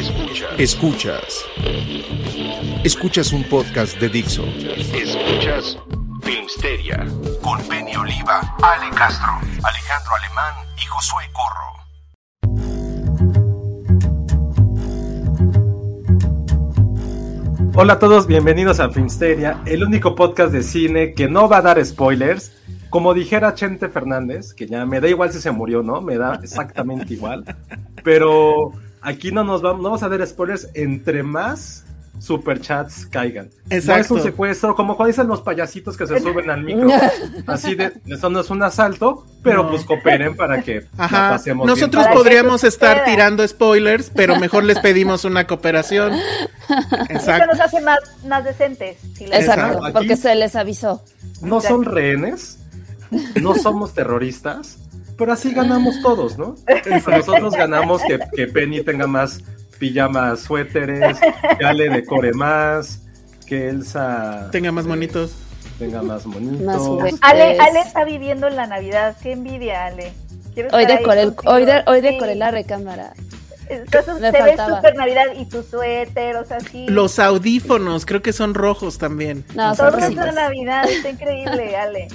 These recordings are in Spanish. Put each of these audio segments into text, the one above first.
Escuchas. Escuchas. Escuchas un podcast de Dixo. Escuchas Filmsteria con Penny Oliva, Ale Castro, Alejandro Alemán y Josué Corro. Hola a todos, bienvenidos a Filmsteria, el único podcast de cine que no va a dar spoilers. Como dijera Chente Fernández, que ya me da igual si se murió, ¿no? Me da exactamente igual. Pero aquí no nos vamos, no vamos a dar spoilers entre más superchats caigan. Exacto. No es un secuestro, como cuando dicen los payasitos que se suben al micro. Así de, eso no es un asalto, pero No. pues cooperen para que la Ajá. pasemos bien. Nosotros podríamos estar tirando spoilers, pero mejor les pedimos una cooperación. Eso Exacto. nos hace más, más decentes. si les- Exacto. Porque se les avisó. No son rehenes, no somos terroristas, pero así ganamos todos, ¿no? Nosotros ganamos que, que Penny tenga más pijamas, suéteres, que Ale decore más, que Elsa Tenga más monitos. tenga más monitos. Más. Ale, Ale está viviendo la Navidad. Qué envidia, Ale. Quiero Hoy decoré, hoy, de- hoy Sí. decoré la recámara. Entonces, Me súper Navidad y tu suéter, o sea, sí. Los audífonos, creo que son rojos también. No, son Todo es rositas. la Navidad, está increíble, Ale.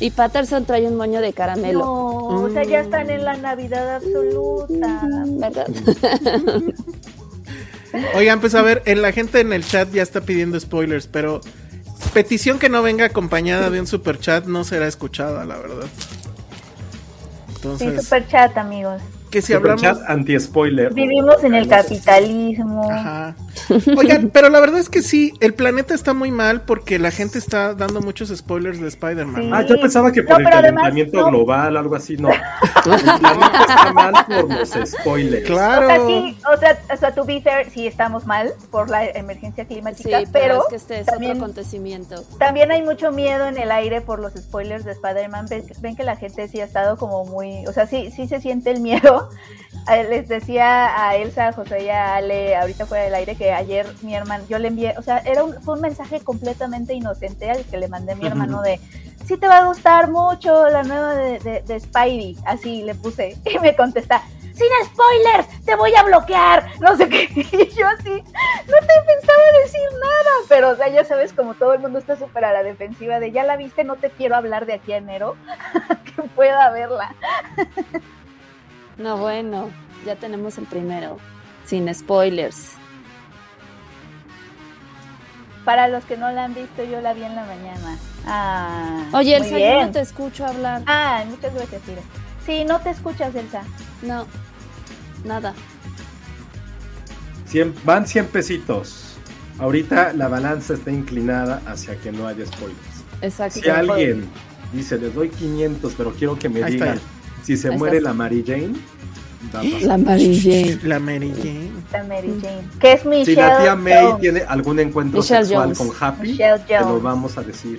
Y Patterson trae un moño de caramelo. No, o sea, ya están en la Navidad absoluta. ¿Verdad? Oigan, pues a ver, en la gente en el chat ya está pidiendo spoilers, pero petición que no venga acompañada de un super chat no será escuchada, la verdad. Sí, super chat, amigos. Que si Superchat hablamos... anti-spoiler. Vivimos en el capitalismo. Ajá. Oigan, pero la verdad es que sí, el planeta está muy mal porque la gente está dando muchos spoilers de Spider-Man. Sí. Ah, yo pensaba que por No, el pero además, calentamiento no. global, algo así, no. El planeta está mal por los spoilers. Claro. O sea, sí, o sea, o sea, to be fair, sí estamos mal por la emergencia Sí, climática, pero, pero, es que este es también, otro acontecimiento. también hay mucho miedo en el aire por los spoilers de Spider-Man. Ven, ven que la gente sí ha estado como muy, o sea, sí, sí se siente el miedo. Eh, Les decía a Elsa, a José y a Ale ahorita fuera del aire que ayer mi hermano, yo le envié, o sea, era un, fue un mensaje completamente inocente al que le mandé a mi hermano de, sí te va a gustar mucho la nueva de, de, de Spidey, así le puse, y me contesta, sin spoilers, te voy a bloquear, no sé qué, y yo así, no te pensaba decir nada, pero o sea, ya sabes, como todo el mundo está súper a la defensiva de, ya la viste, no te quiero hablar de aquí a enero, que pueda verla. No, bueno, ya tenemos el primero. Sin spoilers. Para los que no la han visto, yo la vi en la mañana. Ah, Oye, Elsa, yo no te escucho hablar. Ah, muchas gracias, Tira. Sí, no te escuchas, Elsa. No, nada. Cien- van 100 pesitos. Ahorita la balanza está inclinada hacia que no haya spoilers. Exacto. Si alguien dice, les doy 500, pero quiero que me Ahí digan si se Ahí muere está. la Mary Jane. La Mary Jane. La Mary Jane. La Mary Jane. Que es Michelle. Si la tía May Jones. tiene algún encuentro Michelle sexual Jones. con Happy, te lo vamos a decir.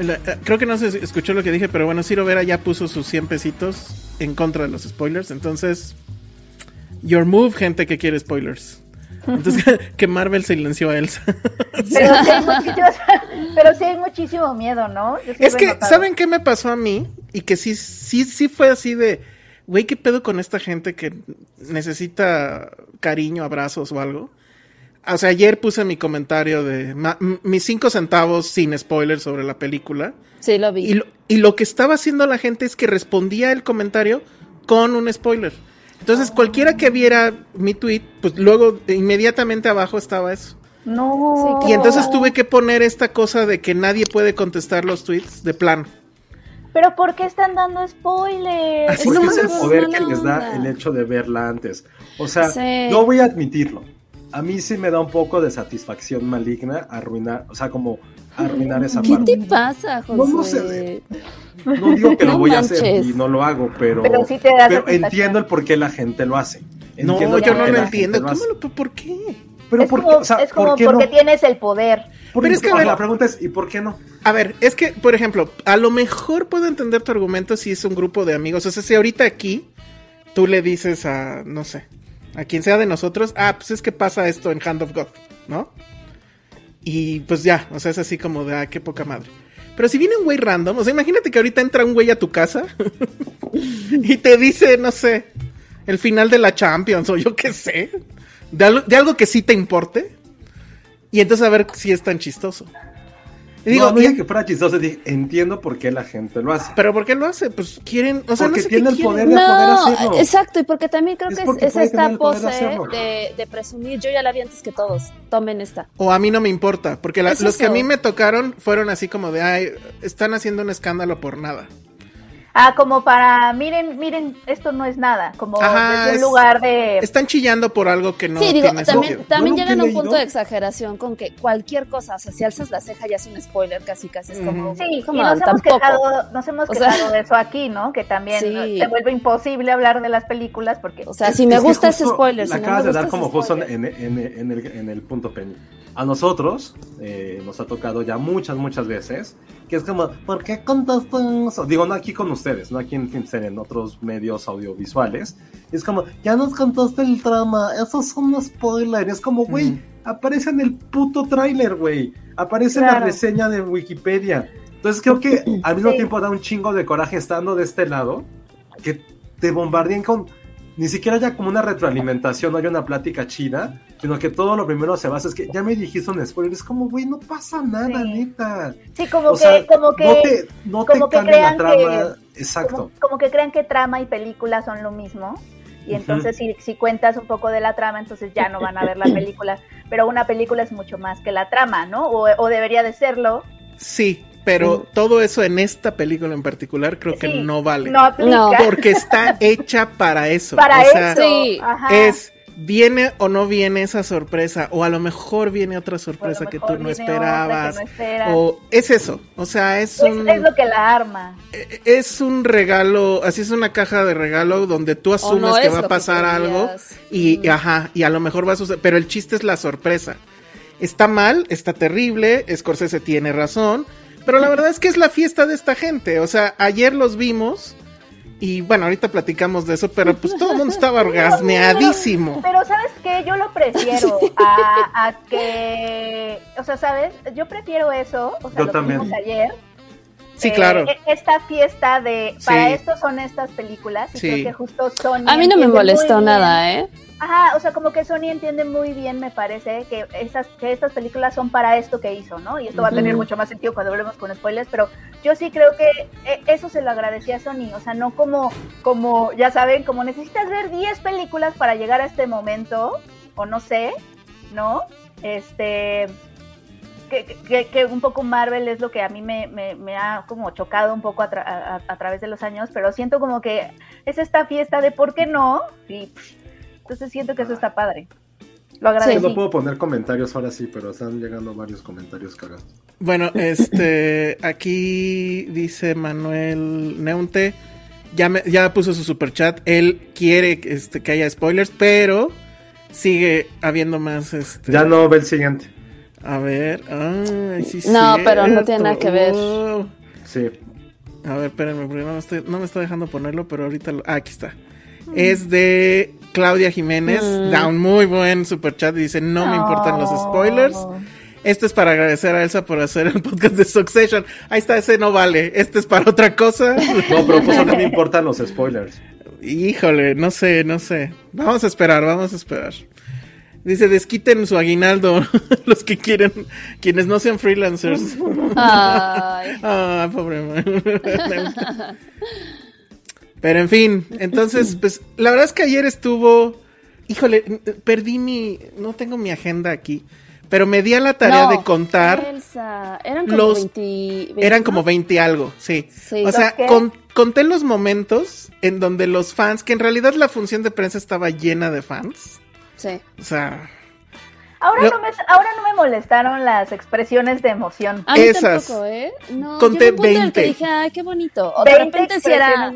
La- la- creo que no se escuchó lo que dije, pero bueno, Ciro Vera ya puso sus 100 pesitos en contra de los spoilers. Entonces, your move, gente que quiere spoilers. Entonces, que Marvel silenció a Elsa. Pero sí, hay muchísimo, pero sí hay muchísimo miedo, ¿no? Es que, notado. ¿saben qué me pasó a mí? Y que sí, sí, sí fue así de, güey, ¿qué pedo con esta gente que necesita cariño, abrazos o algo? o sea, ayer puse mi comentario de ma- m- mis cinco centavos sin spoilers sobre la película. Sí, lo vi. Y lo, y lo que estaba haciendo la gente es que respondía el comentario con un spoiler. Entonces, cualquiera que viera mi tweet, pues luego inmediatamente abajo estaba eso. No. Sí, Y entonces tuve que poner esta cosa de que nadie puede contestar los tweets de plano. Pero ¿por qué están dando spoilers? Así Porque no es el poder que les da onda. el hecho de verla antes. O sea, Sí. yo voy a admitirlo. A mí sí me da un poco de satisfacción maligna arruinar, o sea, como arruinar esa ¿Qué parte. te pasa, José? No, no sé. No digo que lo No voy a hacer manches. y no lo hago, pero, Pero sí te da pero entiendo el por qué la gente lo hace. No, Entiendo el yo no qué lo entiendo. lo ¿Cómo lo, ¿Por qué? Pero es ¿por como, qué? O sea, es como ¿por qué porque no? tienes el poder. Pero es que, a ver- la pregunta es, ¿y por qué no? A ver, es que, por ejemplo, a lo mejor puedo entender tu argumento si es un grupo de amigos. O sea, si ahorita aquí tú le dices a, no sé, a quien sea de nosotros, ah, pues es que pasa esto en Hand of God, ¿no? Y pues ya, o sea, es así como de, ah, qué poca madre. Pero si viene un güey random, o sea, imagínate que ahorita entra un güey a tu casa y te dice, no sé, el final de la Champions o yo qué sé, de algo, de algo que sí te importe. Y entonces a ver si es tan chistoso. Y digo, no, no dije que fuera chistoso, dije, entiendo por qué la gente lo hace. pero ¿por qué lo hace? Pues quieren, o sea, Porque no sé tiene qué el quieren. poder de poder hacerlo. exacto, y porque también creo Es que es, es esta pose de, de presumir. Yo ya la vi antes que todos. Tomen esta. O a mí no me importa, porque la- Es los que a mí me tocaron fueron así como de, ay, están haciendo un escándalo por nada. Ah, como para, miren, miren, esto no es nada. Como Ajá, desde un es- lugar de... Están chillando por algo que no sí, digo, tiene también, también llegan a un punto de exageración con que cualquier cosa, o sea, si alzas la ceja ya es un spoiler, casi casi es como, Sí, y come nos hemos, tampoco. quejado, nos hemos O sea- quejado de eso aquí, ¿no? Que también Sí. ¿no? se vuelve imposible hablar de las películas porque... O sea, Es- si me es gusta ese justo spoiler, La si no acabas me de dar gusta como justo en- en- en el, en el punto Penny. A nosotros eh, nos ha tocado ya muchas, muchas veces que es como, ¿por qué contaste eso? Digo, no aquí con ustedes, no aquí en Filmster, en otros medios audiovisuales. Es como, ya nos contaste el trama, eso es un spoiler. Es como, güey, Mm. aparece en el puto tráiler, güey. Aparece en la Claro. reseña de Wikipedia. Entonces creo que al mismo Sí. tiempo da un chingo de coraje estando de este lado, que te bombardeen con ni siquiera ya como una retroalimentación, no hay una plática chida, sino que todo lo primero se basa es que ya me dijiste un spoiler, es como, güey, no pasa nada, Sí. neta. Sí, como O que, sea, como que, no te, no te que cambia la crean trama, exacto. como, como que crean que trama y película son lo mismo. Y entonces si, si cuentas un poco de la trama, entonces ya no van a ver la película. Pero una película es mucho más que la trama, ¿no? O, o debería de serlo. Sí, pero todo eso en esta película en particular creo que Sí, no vale. No aplica. No, Porque está hecha para eso. Para o sea, eso. Sí. Ajá. es viene o no viene esa sorpresa o a lo mejor viene otra sorpresa que tú no esperabas no o es eso o sea es es, un es lo que la arma. eh, es un regalo así es una caja de regalo donde tú asumes no que va a pasar algo y Mm. ajá y a lo mejor va a suceder pero el chiste es la sorpresa está mal está terrible Scorsese tiene razón pero la verdad es que es la fiesta de esta gente o sea ayer los vimos y bueno, ahorita platicamos de eso, pero pues todo el mundo estaba orgasmeadísimo. Pero ¿sabes qué? Yo lo prefiero a, a que... O sea, ¿sabes? Yo prefiero eso. O sea, Yo lo también. ayer. Sí, Eh, claro. e- Esta fiesta de... Para Sí. esto son estas películas. Y Sí. creo que justo Sony... A mí no me molestó nada, ¿eh? Ajá, o sea, como que Sony entiende muy bien, me parece, que, esas, que estas películas son para esto que hizo, ¿no? Y esto va a tener mucho más sentido cuando hablemos con spoilers, pero yo sí creo que eh, eso se lo agradecía a Sony, o sea, no como, como, ya saben, como necesitas ver 10 películas para llegar a este momento, o no sé, ¿no? Este, que, que, que un poco Marvel es lo que a mí me, me, me ha como chocado un poco a, tra- a- a través de los años, pero siento como que es esta fiesta de por qué no, y pff, entonces siento que eso está padre. Lo Yo agradecí. no puedo poner comentarios ahora sí, pero están llegando varios comentarios cagados. Bueno, este, aquí dice Manuel Neunte, ya, me- ya puso su super chat, él quiere este, que haya spoilers, pero sigue habiendo más, este, Ya no ve el siguiente. A ver, ay, sí, No, pero no tiene nada que ver. Oh. Sí. A ver, espérenme, porque no me, estoy- no me está dejando ponerlo, pero ahorita lo, ah, aquí está. Es de Claudia Jiménez, Mm. da un muy buen super chat y dice, no me importan los spoilers. Esto es para agradecer a Elsa por hacer el podcast de Succession. Ahí está, ese no vale. Este es para otra cosa. No, pero pues no me importan los spoilers. Híjole, no sé, no sé. Vamos a esperar, vamos a esperar. Dice, desquiten su aguinaldo los que quieren, quienes no sean freelancers. Ay. Ah, pobre man. Pero en fin, entonces, pues, la verdad es que ayer estuvo, híjole, perdí mi, no tengo mi agenda aquí, pero me di a la tarea No, de contar, Elsa, eran como Los- 20, eran 20, como ¿no? 20 algo, sí. Sí. O sea, conté los momentos en donde los fans, que en realidad la función de prensa estaba llena de fans, Sí. o sea, Ahora Yo- no, me, ahora no me molestaron las expresiones de emoción. A mí Esas. tampoco, ¿eh? No, Conté llegó un punto en el que 20. dije, ay, qué bonito. O de 20 repente si era,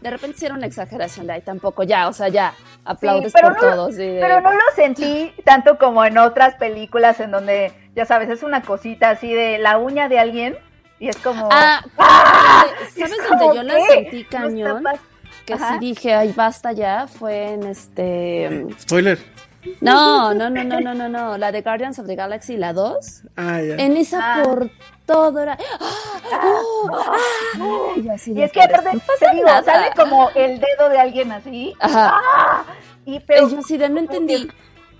de repente sí era una exageración de ahí tampoco, ya, o sea, ya, aplaudes pero por no- todos. de- Pero no lo sentí tanto como en otras películas en donde, ya sabes, es una cosita así de la uña de alguien y es como... Ah, es ¿sabes dónde yo la sentí cañón? Que Ajá. sí dije, ay, basta ya, fue en este... spoiler. No, no, no, no, no, no, no, la de Guardians of the Galaxy, la 2. Ah, ya. En esa Ah. por todo era... ¡Ah! ¡Oh! ¡Ah! Y, así es que aparte, no te digo, nada. sale como el dedo de alguien así. Ajá. ¡Ah! Y pero... Yo así de, no entendí.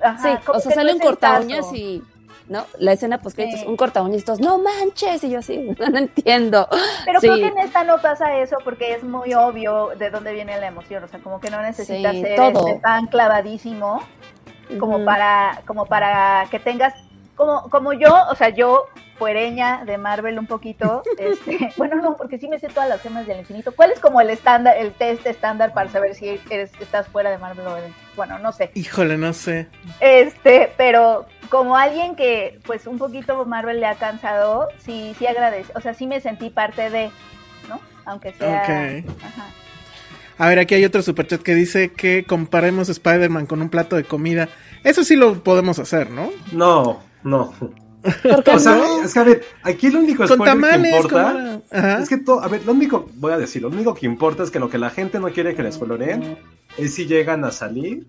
Ajá, Sí, o sea, sale no un corta uñas y. ¿No? La escena post Sí. un corta uñas y todos, no manches. Y yo así, no, entiendo. Pero sí. creo que en esta no pasa eso porque es muy obvio de dónde viene la emoción. O sea, como que no necesitas Sí, ser todo. este, tan clavadísimo como para como para que tengas como como yo o sea yo fuereña de Marvel un poquito este bueno no porque sí me sé todas las gemas del infinito cuál es como el estándar el test estándar para saber si eres estás fuera de Marvel o de- bueno no sé Híjole, no sé. este pero como alguien que pues un poquito Marvel le ha cansado sí sí agradece o sea sí me sentí parte de no aunque sea Ok. ajá. A ver, aquí hay otro superchat que dice que comparemos Spider-Man con un plato de comida. Eso sí lo podemos hacer, ¿no? No, no. ¿Por qué O sea, no? es que a ver, aquí lo único spoiler que importa es que todo, a ver, lo único, voy a decir, lo único que importa es que lo que la gente no quiere que les spoileren es si llegan a salir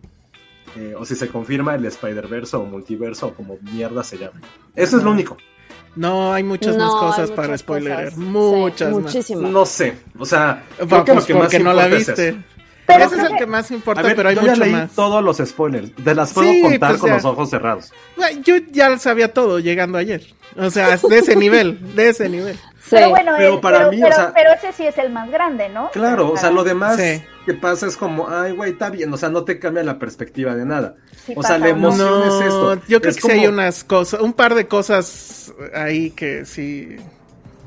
eh, o si se confirma el Spider-Verse o multiverso o como mierda se llame. Eso es lo único. No, hay muchas No, más cosas muchas para spoiler. cosas. Muchas Sí, más. Muchísimas. No sé, o sea, creo que lo pues que más porque no la es viste. Pero Ese es el que- que más importa, ver, pero hay yo mucho ya leí más. todos los spoilers. Te las puedo Sí, contar pues con ya. los ojos cerrados. Yo ya sabía todo llegando ayer. O sea, de ese nivel, de ese nivel. Sí. Pero bueno, Pero el- para pero, mí, o pero- sea- pero ese sí es el más grande, ¿no? Claro, o sea, lo demás Sí. que pasa es como, ay, güey, está bien, o sea, no te cambia la perspectiva de nada. Sí o sea, la emoción No, es esto. yo creo Es que sí hay como- unas cosas, un par de cosas ahí que sí.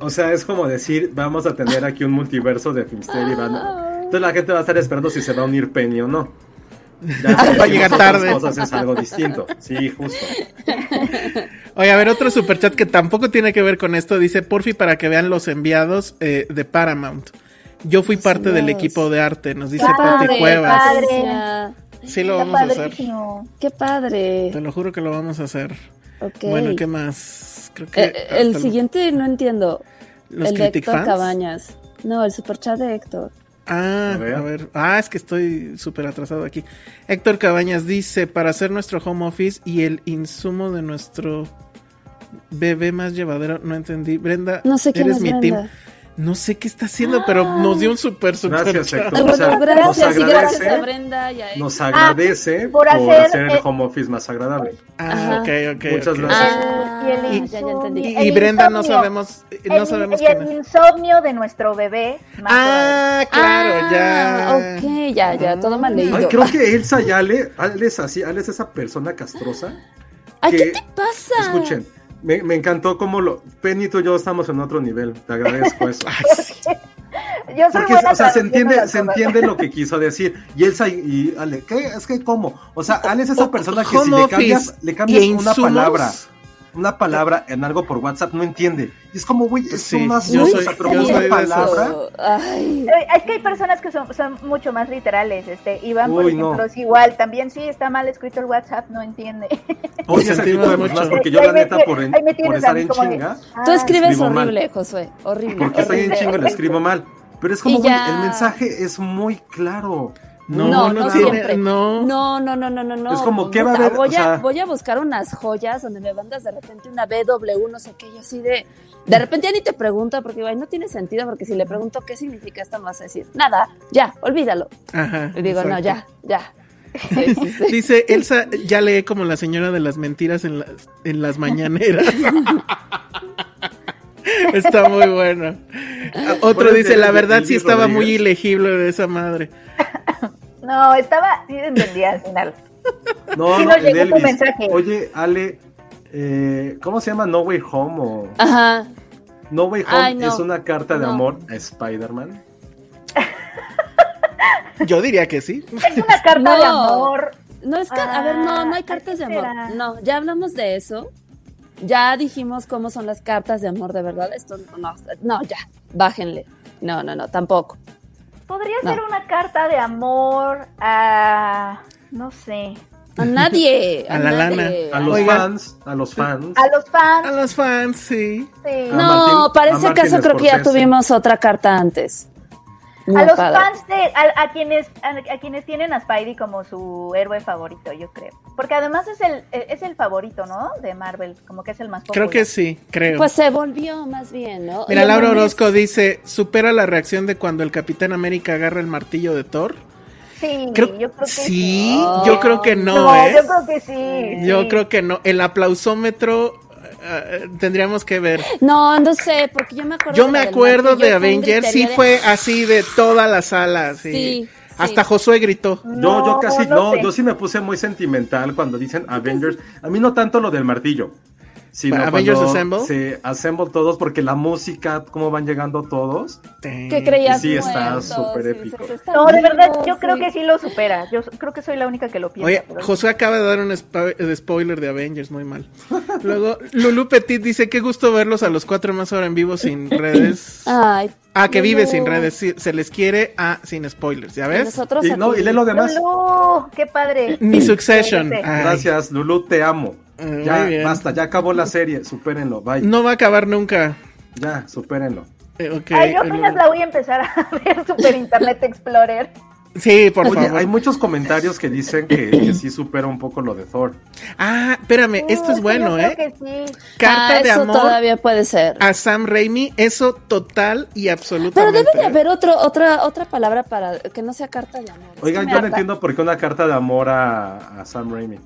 O sea, es como decir, vamos a tener aquí un multiverso de Filmster y van a- Entonces la gente va a estar esperando si se va a unir Penny o no. Ya, si Va a llegar tarde. cosas es algo distinto. Sí, justo. Oye, a ver, otro superchat que tampoco tiene que ver con esto. Dice, porfi, para que vean los enviados eh, de Paramount. Yo fui parte del equipo de arte, nos dice Pati Cuevas. padre. Sí lo Está vamos a hacer. Qué padre. Te lo juro que lo vamos a hacer. Ok. Bueno, ¿qué más? Creo que Eh, eh, el siguiente no entiendo. los el de Héctor Fans. Cabañas. No, el superchat de Héctor. Ah, A ver. a ver. Ah, es que estoy súper atrasado aquí. Héctor Cabañas dice, para hacer nuestro home office y el insumo de nuestro bebé más llevadero, no entendí. Brenda, No sé quién eres es mi Brenda. team. No sé qué está haciendo, pero nos dio un súper, súper Gracias. Héctor. O sea, gracias, gracias a Brenda y a Héctor. Nos agradece por por, hacer, hacer, el eh, home office más agradable. Ah, ok, ok. Muchas ok. gracias. Ah, Y el ya, ya entendí. Y, Brenda no insomnio. sabemos, no El- sabemos y el es. insomnio de nuestro bebé. más Ah, claro, ya. Ah, Ok, ya, ya, todo mal leído. Ay, creo que Elsa y Ale, Ale es así, Ale es esa persona castrosa. Ay, ¿qué que- te pasa? Escuchen, me, me encantó cómo lo. Penny, tú y yo estamos en otro nivel. Te agradezco eso. Ay, sí. todavía. Yo soy Porque, buena o sea, se entiende, se entiende lo que quiso decir. Y Elsa y, y Ale, ¿qué? Es que, ¿cómo? O sea, Ale es esa persona que si le cambias, le cambias una insumos. palabra, una palabra en algo por WhatsApp, no entiende. Y es como, güey, es Sí, más yo o soy- sea, pero yo una soy de palabra. Ay. Es que hay personas que son, son mucho más literales, este, Iván, por Uy, ejemplo, no. es igual, también sí está mal escrito el WhatsApp, no entiende. Oye, ese tipo de personas, porque yo la me neta, por, en- por tienes a estar en chinga, Tú ah, escribes escribo mal. horrible, Josué, horrible. porque estoy en horrible. chinga, lo escribo mal. Pero es como, güey, el mensaje es muy claro. No, No, no, no siempre. no. No, no, no, no, no, no. Es como, ¿qué va a haber? Voy, O sea- a, voy a buscar unas joyas donde me mandas de repente una BW, no sé qué, y así de... De repente ya ni te pregunto, porque güey, no tiene sentido, porque si le pregunto qué significa esto, me vas a decir, nada, ya, olvídalo. Ajá. Y digo, no, ya, ya. Sí, sí, sí. Dice, Elsa ya lee como la señora de las mentiras en, las en las mañaneras. Está muy bueno. Otro dice, la verdad sí estaba muy ilegible de esa madre. No, estaba, sí entendía al final. No, Sí no, tu mensaje. Oye, Ale, eh, ¿cómo se llama No Way Home? O... Ajá. No Way Home Ay, no. es una carta de No. amor a Spider-Man. Yo diría que sí. Es una carta No. de amor. No es que, a ver, no, no hay cartas de ¿qué amor. No, ya hablamos de eso. Ya dijimos cómo son las cartas de amor de verdad. Esto no, no, ya, bájenle. No, no, no, tampoco. Podría No. ser una carta de amor a. No sé. A nadie. A la nadie. A los Oigan. fans, a los fans. A los A fans. los fans, sí. sí. A No, Martín- para a ese caso creo que ya tuvimos otra carta antes. Muy A los padre. fans de. A, a quienes, a, a quienes tienen a Spidey como su héroe favorito, yo creo. Porque además es el, es el favorito, ¿no? De Marvel. Como que es el más popular. Creo que sí, creo. Pues se volvió más bien, ¿no? Mira, Laura Orozco dice, supera la reacción de cuando el Capitán América agarra el martillo de Thor. Sí, Creo, yo creo que sí, Oh. yo creo que no, No, ¿eh? yo creo que sí. Yo sí. creo que no. El aplausómetro eh, tendríamos que ver. No, no sé, porque yo me acuerdo. Yo de me acuerdo de Avengers, sí de- fue así de toda la sala, sí. Sí, Hasta. Josué gritó. Yo, yo No, casi, no no, sé. yo sí me puse muy sentimental cuando dicen Avengers. A mí no tanto lo del martillo. Sino ¿Avengers cuando Assemble? Se assemble todos porque la música, cómo van llegando todos. ¿Qué creías? Sí, está súper Sí, épico. sí, sí, está No, de verdad, yo creo sí. que sí lo supera. Yo creo que soy la única que lo piensa. Oye, pero- Josué acaba de dar un de spoiler de Avengers, muy mal. Luego, Lulu Petit dice, qué gusto verlos a los cuatro más ahora en vivo sin redes. Ay. Ah, que vive sin redes, sí, se les quiere a sin spoilers, ¿ya ves? Nosotros Y, no, y lee lo demás. Lulú, qué padre. Ni Succession. Sí, sí. Gracias, Lulu, te amo. Muy Ya, bien. basta, ya acabó la serie, supérenlo, bye. No va a acabar nunca. Ya, supérenlo. Eh, Ay, yo apenas la voy a empezar a ver Super Internet Explorer. Sí, por Oye, favor. hay muchos comentarios que dicen que, que sí supera un poco lo de Thor. Ah, espérame, esto es bueno, yo creo ¿eh? que sí. Carta Ah, de eso amor todavía puede ser. a Sam Raimi, eso total y Pero absolutamente. debe de haber otro, otra, otra palabra para que no sea carta de amor. Oigan, yo no entiendo por qué una carta de amor a, a Sam Raimi.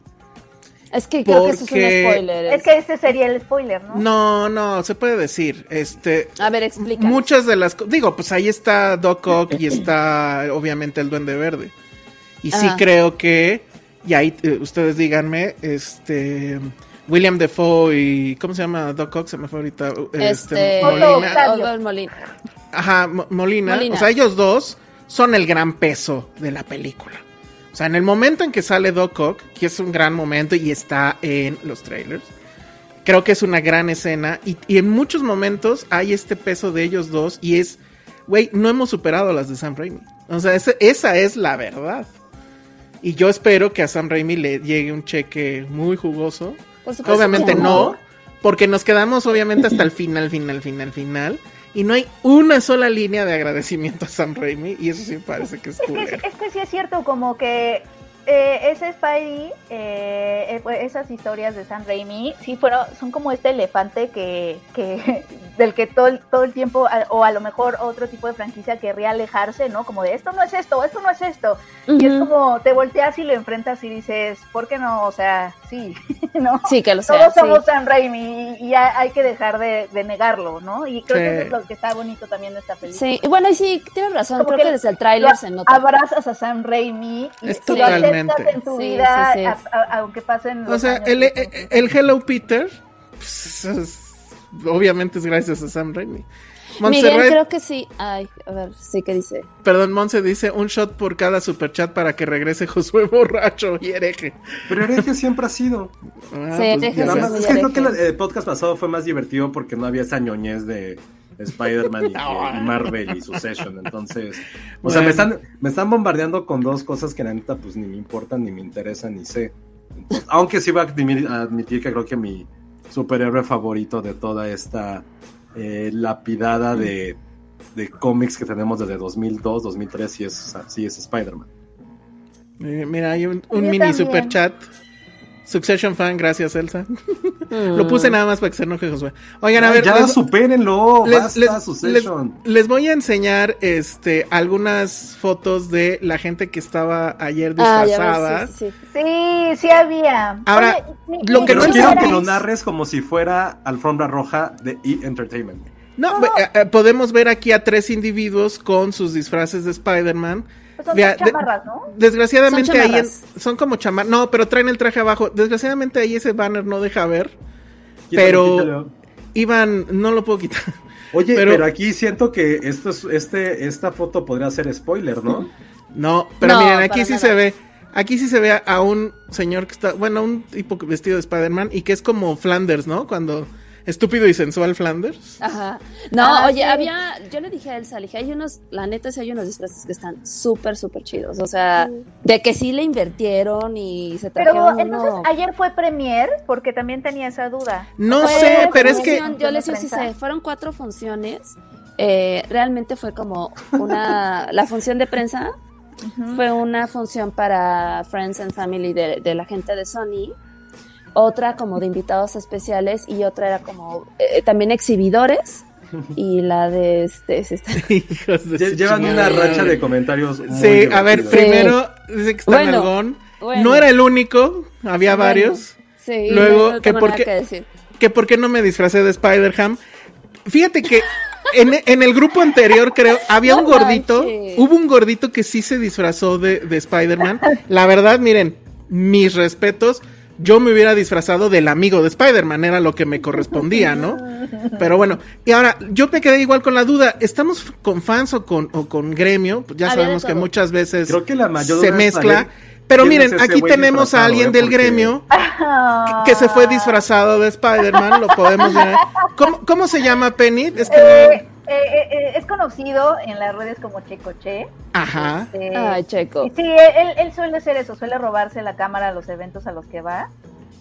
Es que creo que eso es un spoiler. Es que este sería el spoiler, ¿no? No, no, se puede decir. Este, A ver, explica. muchas de las digo, pues ahí está Doc Ock y está obviamente el Duende Verde. Y sí creo que y ahí eh, ustedes díganme, este William Defoe y ¿cómo se llama Doc Ock? Se me fue ahorita Este. Otto Molina. Molina. Ajá, Mo- Molina. Molina. O sea, ellos dos son el gran peso de la película. O sea, en el momento en que sale Doc Ock, que es un gran momento y está en los trailers, creo que es una gran escena. Y, y en muchos momentos hay este peso de ellos dos y es, güey, no hemos superado las de Sam Raimi. O sea, esa es la verdad. Y yo espero que a Sam Raimi le llegue un cheque muy jugoso. Por supuesto Obviamente no, porque nos quedamos obviamente hasta el final, final, final, final. Y no hay una sola línea de agradecimiento a Sam Raimi. Y eso sí parece que es Es que, es que sí es cierto, como que eh, ese Spidey, eh, eh, pues, esas historias de Sam Raimi, sí fueron, son como este elefante que, que del que todo, el- todo el tiempo, o a lo mejor otro tipo de franquicia querría alejarse, ¿no? Como de esto no es esto, esto no es esto. Y es como te volteas y lo enfrentas y dices, ¿por qué no? O sea, sí, ¿no? Sí, que lo sea. Todos sí. somos Sam Raimi y, y hay que dejar de, de negarlo, ¿no? Y creo Sí. que eso es lo que está bonito también de esta película. Sí, y bueno, y sí, tienes razón. Como Creo que que desde el tráiler se nota. Abrazas a Sam Raimi y Es y lo aceptas totalmente. en tu Sí, vida, sí, sí. a- a- aunque pasen O sea, años el, el- el Hello Peter, pues, es- obviamente es gracias a Sam Raimi. Miguel, creo que sí. Ay, a ver, sí que dice. perdón, Monse dice un shot por cada superchat para que regrese Josué borracho y hereje. Pero hereje siempre ha sido. Ah, Sí, hereje ves. más- muy es que creo que hereje. el, el podcast pasado fue más divertido porque no había esa ñoñez de Spider-Man y, y Marvel y Succession. Entonces, o sea, me están, me están bombardeando con dos cosas que la neta pues ni me importan, ni me interesan, ni sé. Entonces, aunque sí voy a admitir, a admitir que creo que mi superhéroe favorito de toda esta eh, lapidada de, de cómics que tenemos desde 2002, 2003, sí es, sí es Spider-Man. Eh, Mira, hay un, mini también. super chat. Succession fan, gracias Elsa. Lo puse nada más para que se enoje Josué. Oigan, a ver, ya les, supérenlo, les- basta, les- Succession. les- les voy a enseñar este algunas fotos de la gente que estaba ayer Ah, disfrazada. ves, sí, sí, sí. Sí, sí había. Ahora, mi- lo que Pero no quiero que lo narres como si fuera alfombra roja de E! Entertainment. No, eh, eh, podemos ver aquí a tres individuos con sus disfraces de Spider-Man. Pues son Vea, chamarras, ¿no? Desgraciadamente Son ahí en- chamarras. son como chamar, no, pero traen el traje abajo. Desgraciadamente ahí ese banner no deja ver. Quítalo, Pero quítalo. Iván, no lo puedo quitar. Oye, pero- pero, aquí siento que esto es, este, esta foto podría ser spoiler, ¿no? No, pero No, miren, aquí sí nada. se ve. Aquí sí se ve a un señor que está, bueno, un tipo vestido de Spider-Man y que es como Flanders, ¿no? Cuando estúpido y sensual Flanders. Ajá. No, Ah, oye, sí. había, yo le dije a Elsa, le dije, hay unos, la neta sí hay unos disfraces que están súper, súper chidos. O sea, de que sí le invirtieron y se Pero trajeron entonces uno. ayer fue premier porque también tenía esa duda. No Fue sé, pero es que Yo les sí prensa. sé, fueron cuatro funciones. Eh, realmente fue como una, la función de prensa fue una función para Friends and Family de, de la gente de Sony, otra como de invitados especiales y otra era como eh, también exhibidores y la de este, es esta- hijos de Llevan una racha de comentarios muy Sí, a ver, primero dice que está Bueno, nalgón. bueno. No era el único, había Bueno, varios. Sí, Luego, no, que por qué- que decir. que por qué no me disfracé de Spider-Ham. Fíjate que en, en el grupo anterior, creo, había No un gordito. Hubo un gordito que sí se disfrazó de, de Spider-Man. La verdad, miren, mis respetos. Yo me hubiera disfrazado del amigo de Spider-Man, era lo que me correspondía, ¿no? Pero bueno, y ahora, yo me quedé igual con la duda, ¿estamos con fans o con, o con gremio? Pues ya Había sabemos que muchas veces Creo que la mayor se mezcla. Pero miren, es aquí tenemos a alguien del Porque- gremio que se fue disfrazado de Spider-Man, lo podemos ver. ¿Cómo, cómo se llama Penny? Es que Eh, eh, eh, eh, es conocido en las redes como Checoche. Ajá. Este, Ay, Checo. y sí, él, él suele hacer eso, suele robarse la cámara a los eventos a los que va.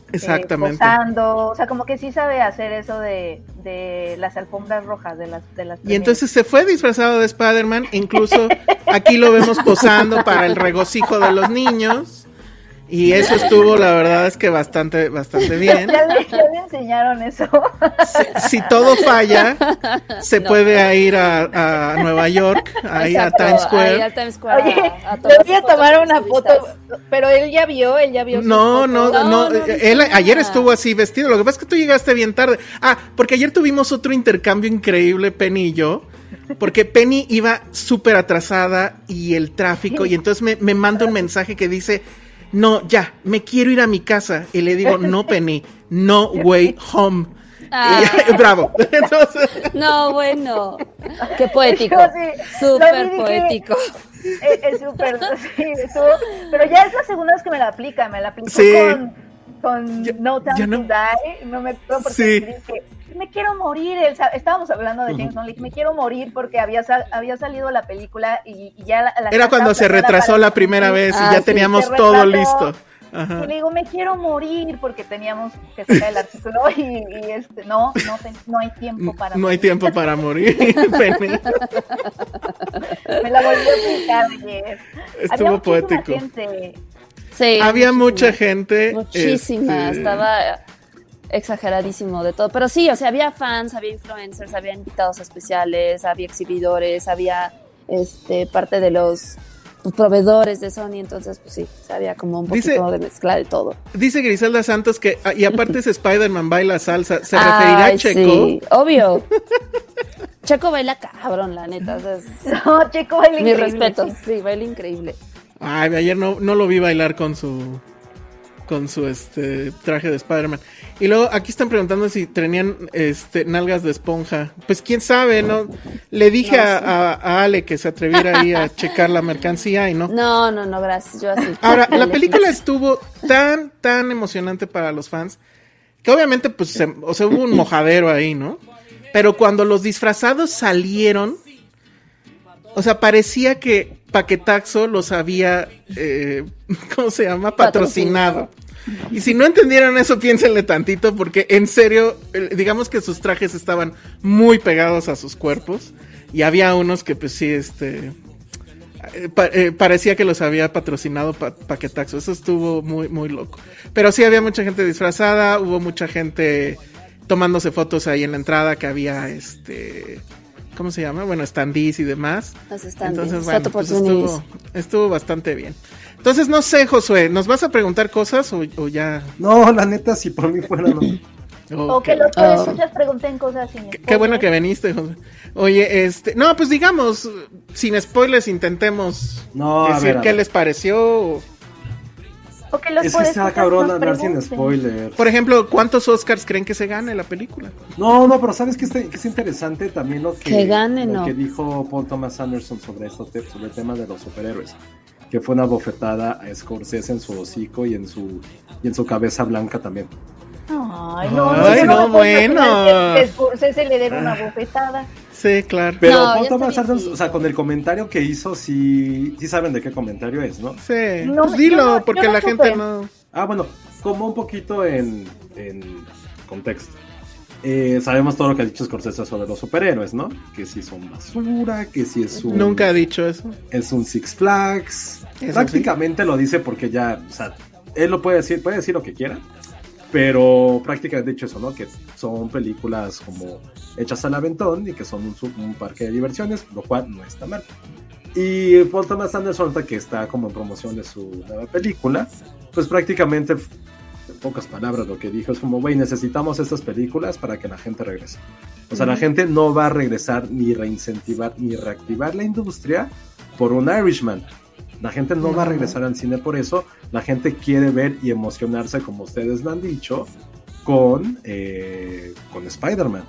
eh, Exactamente. posando, o sea, como que sí sabe hacer eso de, de las alfombras rojas, de las de las Y entonces se fue disfrazado de Spider-Man, incluso aquí lo vemos posando para el regocijo de los niños. Y eso estuvo, la verdad es que bastante, bastante bien. ya, le, ya le enseñaron eso. Si, si todo falla, se puede ir a, a Nueva York, ahí Exacto, a Times Square. a Times Square. Oye, a- a le voy a tomar una foto, pero él ya vio, él ya vio. No, no, no, No, él ayer estuvo así vestido. Lo que pasa es que tú llegaste bien tarde. Ah, porque ayer tuvimos otro intercambio increíble, Penny y yo. Porque Penny iba súper atrasada y el tráfico. Y entonces me, me manda un mensaje que dice: No, ya, me quiero ir a mi casa. Y le digo: No, Penny, no way home. Ah. Y- bravo. Entonces, No, bueno. Qué poético. Sí, Súper poético. Es es súper, sí, estuvo- pero ya es la segunda vez que me la aplica, me la aplicó Sí. con, con Ya- No Time no- to Die, no me acuerdo porque Sí. Me quiero morir, el estábamos hablando de James Bond, me quiero morir porque había, sal- había salido la película y, y ya la, la era cuando se retrasó la primera 2000. vez y Ah, ya sí, teníamos todo listo. Ajá. Y le digo, me quiero morir porque teníamos que sacar el artículo y, y este, no, no, te- no hay tiempo para No hay tiempo para morir. Me la volví a aplicar ayer. Estuvo Había poético. gente. Sí, Había muchísima. mucha gente. Muchísima, este, estaba exageradísimo de todo. Pero sí, o sea, había fans, había influencers, había invitados especiales, había exhibidores, había este parte de los pues, proveedores de Sony, entonces pues sí, o sea, había como un Dice- poquito de mezcla de todo. Dice Griselda Santos que, ah, y aparte es Spider-Man baila salsa, ¿se referirá Ay, a Checo? sí, obvio. Checo baila cabrón, la neta. o sea, es- No, Checo baila mis increíble, respetos, sí. sí, baila increíble. Ay, ayer no, no lo vi bailar con su con su este traje de Spider-Man. Y luego aquí están preguntando si tenían este nalgas de esponja. Pues quién sabe, ¿no? Le dije a, a- a Ale que se atreviera ahí a checar la mercancía y no. No, no, no, gracias. Yo así. Ahora, la película estuvo tan, tan emocionante para los fans que obviamente, pues, se- o sea, hubo un mojadero ahí, ¿no? Pero cuando los disfrazados salieron, o sea, parecía que Paquetaxo los había, eh, ¿cómo se llama? Patrocinado. Y si no entendieron eso, piénsenle tantito, porque en serio, digamos que sus trajes estaban muy pegados a sus cuerpos. Y había unos que, pues sí, este. eh, pa- eh, parecía que los había patrocinado pa Paquetaxo. Eso estuvo muy, muy loco. Pero sí había mucha gente disfrazada, hubo mucha gente tomándose fotos ahí en la entrada que había este. ¿Cómo se llama? Bueno, standees y demás. Los Entonces, bueno, pues estuvo, estuvo bastante bien. Entonces, no sé, Josué, ¿nos vas a preguntar cosas o, o ya? No, la neta, si por mí fuera, no. O que los Ah. escuchas pregunten cosas sin Qué, qué bueno que spoilers. viniste, Josué. Oye, este, no, pues digamos, sin spoilers, intentemos No, a decir ver, a qué les pareció. o- O que los Es que está cabrón nos andar sin spoilers. Por ejemplo, ¿cuántos Oscars creen que se gane la película? No, no, pero ¿sabes qué, está- qué es interesante también lo que, Que gane, lo no. que dijo Paul Thomas Anderson sobre, esto, sobre el tema de los superhéroes? Que fue una bofetada a Scorsese en su hocico y en su, y en su cabeza blanca también. Ay, no, Ay, no, imaginar bueno. Que, que Scorsese le den una bofetada. Sí, claro. Pero No, Paul Thomas Anderson, o sea, con el comentario que hizo, sí, sí saben de qué comentario es, ¿no? Sí, No, pues dilo, no- porque no la supe. gente no. Ah, bueno, como un poquito en, en contexto. Eh, sabemos todo lo que ha dicho Scorsese sobre los superhéroes, ¿no? Que si son basura, que si es un... Nunca ha dicho eso. es un Six Flags. Eso prácticamente lo dice porque ya, o sea, él lo puede decir, puede decir lo que quiera, pero prácticamente dicho eso, ¿no? Que son películas como hechas al aventón y que son un, un parque de diversiones, lo cual no está mal. Y Paul Thomas Anderson, que está como en promoción de su nueva película, pues prácticamente, en pocas palabras, lo que dijo es como, güey, necesitamos estas películas para que la gente regrese. O sea, la gente no va a regresar ni reincentivar ni reactivar la industria por un Irishman. La gente no va a regresar al cine por eso. La gente quiere ver y emocionarse, como ustedes lo han dicho, con, eh, con Spider-Man.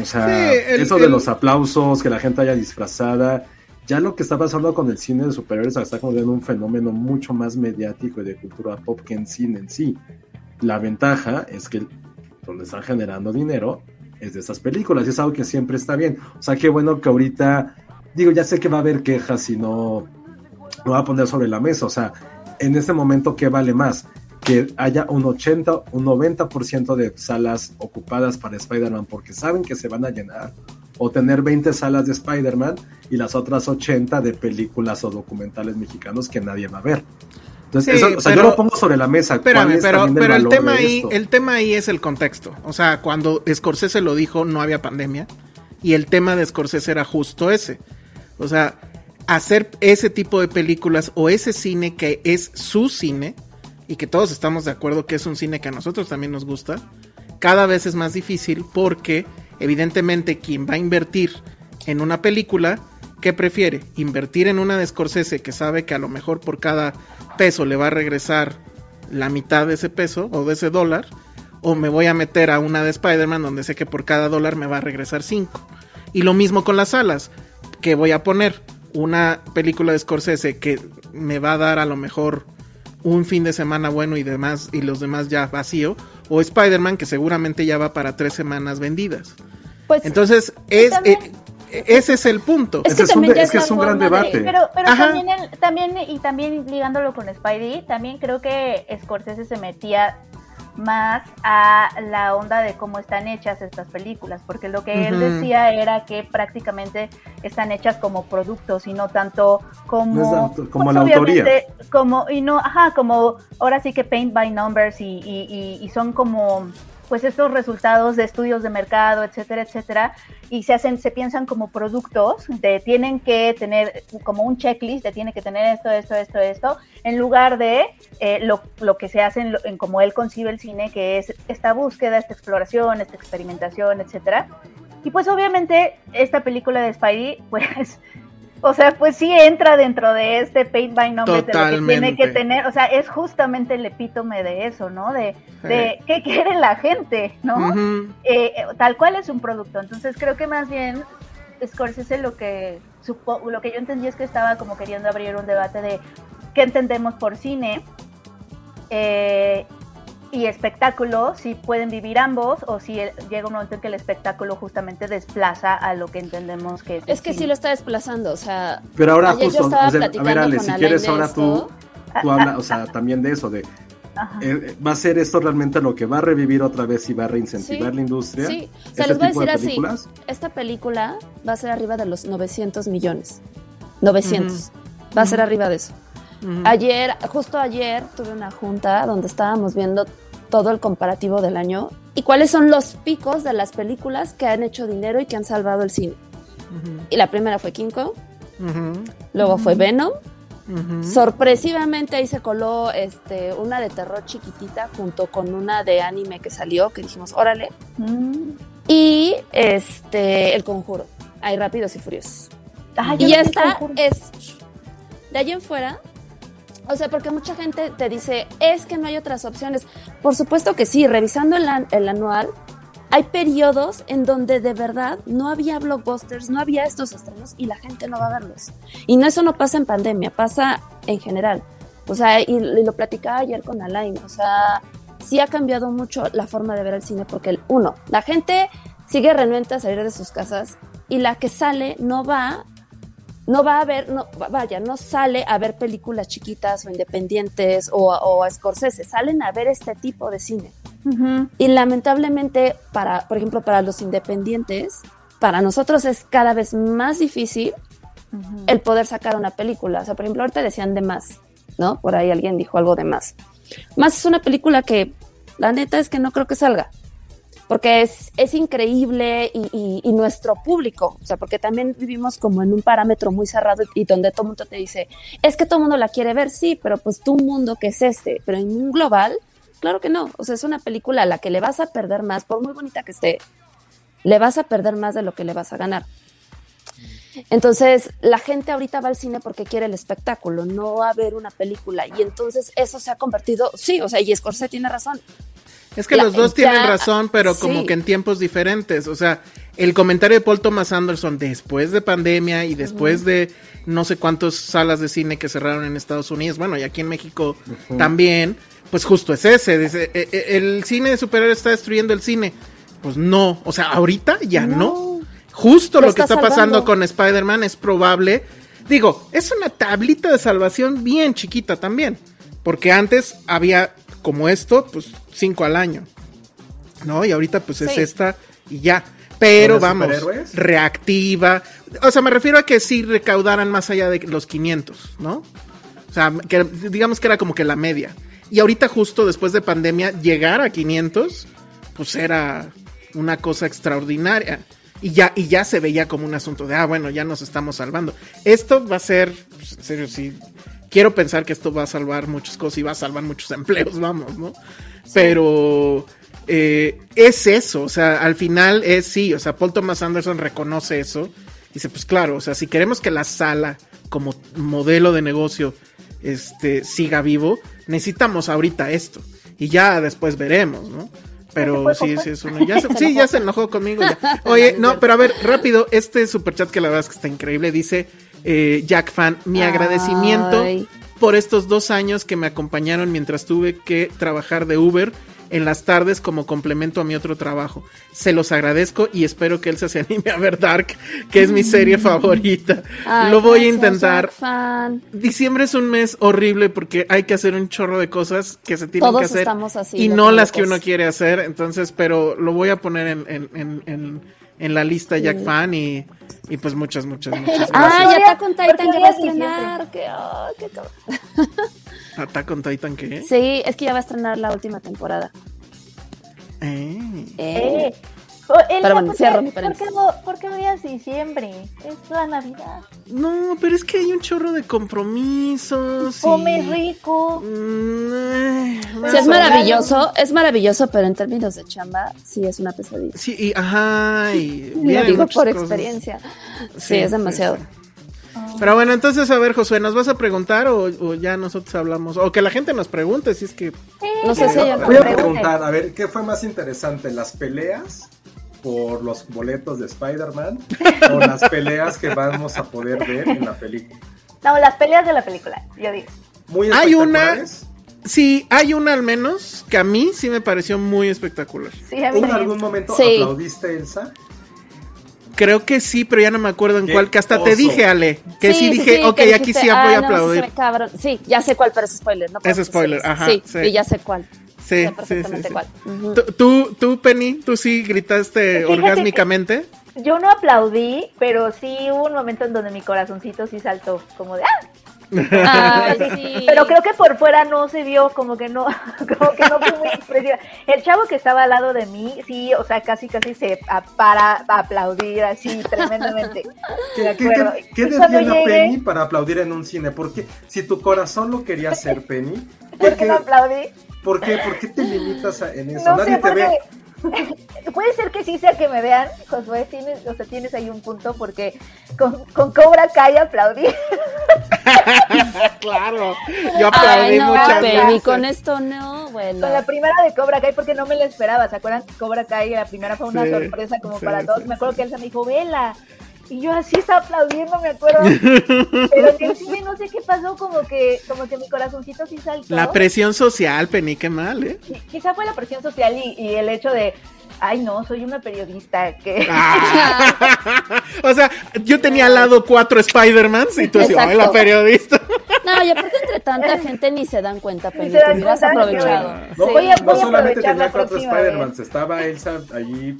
O sea, Sí, el- eso de el- los aplausos, que la gente haya disfrazada. Ya lo que está pasando con el cine de superhéroes está en un fenómeno mucho más mediático y de cultura pop que en cine en sí. La ventaja es que donde están generando dinero es de esas películas y es algo que siempre está bien. O sea, qué bueno que ahorita, digo, ya sé que va a haber quejas y no lo va a poner sobre la mesa. O sea, en este momento, ¿qué vale más? Que haya un 80, un 90% de salas ocupadas para Spider-Man porque saben que se van a llenar. O tener 20 salas de Spider-Man y las otras 80 de películas o documentales mexicanos que nadie va a ver. Entonces, Sí, eso, o sea, pero- yo lo pongo sobre la mesa. ¿Cuál Espérame, es pero, también pero el tema ahí, el tema ahí es el contexto. O sea, cuando Scorsese lo dijo, no había pandemia. Y el tema de Scorsese era justo ese. O sea, hacer ese tipo de películas o ese cine que es su cine, y que todos estamos de acuerdo que es un cine que a nosotros también nos gusta, cada vez es más difícil porque evidentemente quien va a invertir en una película, ¿qué prefiere? Invertir en una de Scorsese que sabe que a lo mejor por cada peso le va a regresar la mitad de ese peso o de ese dólar, o me voy a meter a una de Spider-Man donde sé que por cada dólar me va a regresar 5. Y lo mismo con las salas, que voy a poner una película de Scorsese que me va a dar a lo mejor un fin de semana bueno y demás y los demás ya vacío, o Spider-Man que seguramente ya va para tres semanas vendidas. Pues, Entonces, es, también- eh, ese es el punto. Es que es un también de- ya es que es un gran de- debate. Pero, pero también, el- también, y también ligándolo con Spidey, también creo que Scorsese se metía más a la onda de cómo están hechas estas películas, porque lo que él decía era que prácticamente están hechas como productos y no tanto como No es tanto como pues, la autoría. obviamente, como y no, ajá, como ahora sí que paint by numbers y, y, y- y son como pues estos resultados de estudios de mercado, etcétera, etcétera, y se hacen, se piensan como productos, de tienen que tener como un checklist, de tiene que tener esto, esto, esto, esto, en lugar de eh, lo, lo que se hace en, en como él concibe el cine, que es esta búsqueda, esta exploración, esta experimentación, etcétera. Y pues obviamente esta película de Spidey, pues, o sea, pues sí entra dentro de este paint by numbers de lo que tiene Totalmente. que tener, o sea, es justamente el epítome de eso, ¿no? De, de qué quiere la gente, ¿no? Eh, tal cual es un producto. Entonces creo que más bien Scorsese lo que supo, lo que yo entendí es que estaba como queriendo abrir un debate de qué entendemos por cine eh, y espectáculo, si pueden vivir ambos o si el- llega un momento en que el espectáculo justamente desplaza a lo que entendemos que es. es que sí lo está desplazando, o sea, Pero ahora justo, estaba o sea, a ver Ale, si quieres ahora tú, esto. tú habla, o sea, también de eso, de eh, va a ser esto realmente lo que va a revivir otra vez y va a reincentivar Sí, la industria. Sí, o sea, este les voy a tipo de decir así, películas. esta película va a ser arriba de los 900 millones. 900. Va a ser arriba de eso. Ayer, justo ayer, tuve una junta donde estábamos viendo todo el comparativo del año y cuáles son los picos de las películas que han hecho dinero y que han salvado el cine. Y la primera fue King Kong, luego fue Venom, sorpresivamente ahí se coló este, una de terror chiquitita junto con una de anime que salió, que dijimos, órale, Mm. y este, El Conjuro, ahí rápidos y furiosos. Ah, Y Conjuro. es de allí en fuera. O sea, porque mucha gente te dice, es que no hay otras opciones. Por supuesto que sí, revisando el, an- el anual, hay periodos en donde de verdad no había blockbusters, no había estos estrenos y la gente no va a verlos. Y no, eso no pasa en pandemia, pasa en general. O sea, y, y lo platicaba ayer con Alain, o sea, sí ha cambiado mucho la forma de ver el cine porque, el, uno, la gente sigue renuente a salir de sus casas y la que sale no va no va a ver, no, vaya, no sale a ver películas chiquitas o independientes o, o a Scorsese, salen a ver este tipo de cine. Y lamentablemente, para, por ejemplo, para los independientes, para nosotros es cada vez más difícil el poder sacar una película. O sea, por ejemplo, ahorita decían de más, ¿no? Por ahí alguien dijo algo de más. Más es una película que la neta es que no creo que salga. Porque es, es increíble y, nuestro público, o sea, porque también vivimos como en un parámetro muy cerrado y donde todo el mundo te dice, es que todo el mundo la quiere ver, sí, pero pues tu mundo que es este, pero en un global, claro que no, o sea, es una película a la que le vas a perder más, por muy bonita que esté, le vas a perder más de lo que le vas a ganar. Entonces, la gente ahorita va al cine porque quiere el espectáculo, no a ver una película. Y entonces eso se ha convertido, sí, o sea, y Scorsese tiene razón. Es que los dos ya- tienen razón, pero como que en tiempos diferentes. O sea, el comentario de Paul Thomas Anderson después de pandemia y después de no sé cuántas salas de cine que cerraron en Estados Unidos, bueno, y aquí en México también, pues justo es ese. dice, "E- e- el cine de superhéroes está destruyendo el cine. Pues no, o sea, ahorita ya no. Justo Lo lo, que está está pasando con Spider-Man es probable. Digo, es una tablita de salvación bien chiquita también. Porque antes había como esto, pues cinco al año. ¿No? Y ahorita pues es Sí. esta y ya. Pero ¿Con los vamos, reactiva. O sea, me refiero a que sí recaudaran más allá de los 500, ¿no? O sea, que digamos que era como que la media. Y ahorita justo después de pandemia, llegar a 500, pues era una cosa extraordinaria. Y ya, y ya se veía como un asunto de, ah, bueno, ya nos estamos salvando. Esto va a ser, pues, en serio, sí. Quiero pensar que esto va a salvar muchas cosas y va a salvar muchos empleos, vamos, ¿no? Pero eh, es eso, o sea, al final es sí, o sea, Paul Thomas Anderson reconoce eso. Dice, pues claro, o sea, si queremos que la sala como modelo de negocio este, siga vivo, necesitamos ahorita esto. Y ya después veremos, ¿no? Pero sí, sí, es uno. Ya se, sí, ya se enojó conmigo. ya. Oye, no, pero a ver, rápido, este superchat que la verdad es que está increíble, dice eh, Jack Fan, mi agradecimiento Ay. Por estos dos años que me acompañaron mientras tuve que trabajar de Uber en las tardes como complemento a mi otro trabajo. Se los agradezco y espero que Elsa se anime a ver Dark, que es mi serie favorita. Ay, Lo voy a intentar. Diciembre es un mes horrible porque hay que hacer un chorro de cosas que se tienen Todos que hacer así, y no las que uno quiere hacer. Entonces, pero lo voy a poner en, en, en, en, en la lista Jack Fan y, y pues muchas, muchas, muchas gracias. Ah, ya está con Titan, ya va a estrenar. Que, ay, qué cabrón. Attack on Titan, ¿qué? Sí, es que ya va a estrenar la última temporada. Eh. Eh, Elsa, Pero bueno, ¿por qué- cierro mi ¿por paréntesis. qué, no- ¿Por qué odias diciembre? Es la Navidad. No, pero es que hay un chorro de compromisos. y- Come rico. Mm, sí, es maravilloso, es maravilloso, pero en términos de chamba, sí es una pesadilla. Sí, y ajá, y Lo digo por cosas. experiencia. Sí, Sí, es sí, demasiado. sí. Pero bueno, entonces, a ver, Josué, ¿nos vas a preguntar o, o ya nosotros hablamos? O que la gente nos pregunte si es que... No sé si Voy a preguntar, a ver, ¿qué fue más interesante? ¿Las peleas por los boletos de Spider-Man o las peleas que vamos a poder ver en la película? No, las peleas de la película, yo digo. Muy Hay una- espectaculares. Sí, hay una al menos que a mí sí me pareció muy espectacular. Sí, a mí ¿Tú en algún momento Sí. aplaudiste, Elsa? Creo que sí, pero ya no me acuerdo en cuál, que hasta te dije, Ale, que sí, dije, ok, que aquí sí voy "Ah, a no, aplaudir. sí se ve cabrón". Sí, ya sé cuál, pero es spoiler. No Es spoiler, ajá, Sí, sí. y ya sé cuál. Sí, sí, sí. ¿Tú, tú, tú, Penny, tú sí gritaste Fíjate orgásmicamente. Yo no aplaudí, pero sí hubo un momento en donde mi corazoncito sí saltó, como de ¡ah! Ay, sí. Pero creo que por fuera no se vio, como que no, como que no fue muy expresiva. El chavo que estaba al lado de mí, sí, o sea, casi casi se a- para a aplaudir así tremendamente. ¿Qué, De qué, acuerdo. llegué- Penny para aplaudir en un cine? ¿Por qué? Si tu corazón lo quería hacer, Penny, ¿Por ¿qué, qué no aplaudí? Por qué, por qué te limitas a- en eso? No Nadie sé, te ve. puede ser que sí sea que me vean, Josué, tienes, o sea, tienes ahí un punto porque con, con Cobra Kai aplaudí. claro. Yo aplaudí Ay, no, muchas baby, veces. con esto no, bueno. Con la primera de Cobra Kai porque no me la esperaba, ¿se acuerdan? que Cobra Kai la primera fue una Sí, sorpresa como sí, para todos. sí, me acuerdo que Elsa me dijo, vela. Y yo así estaba aplaudiendo, me acuerdo. Pero en el cine no sé qué pasó, como que, como que mi corazoncito sí saltó. La presión social, Penny, qué mal, ¿eh? Qui- Quizá fue la presión social y, y el hecho de, ay no, soy una periodista que... Ah. o sea, yo tenía al lado cuatro Spider-Mans y tú Exacto. "Ay, la periodista. No, y aparte entre tanta gente ni se dan cuenta, dan te hubieras aprovechado. No, Sí. Voy a- no voy a solamente aprovechar tenía la cuatro Spider-Mans, estaba Elsa allí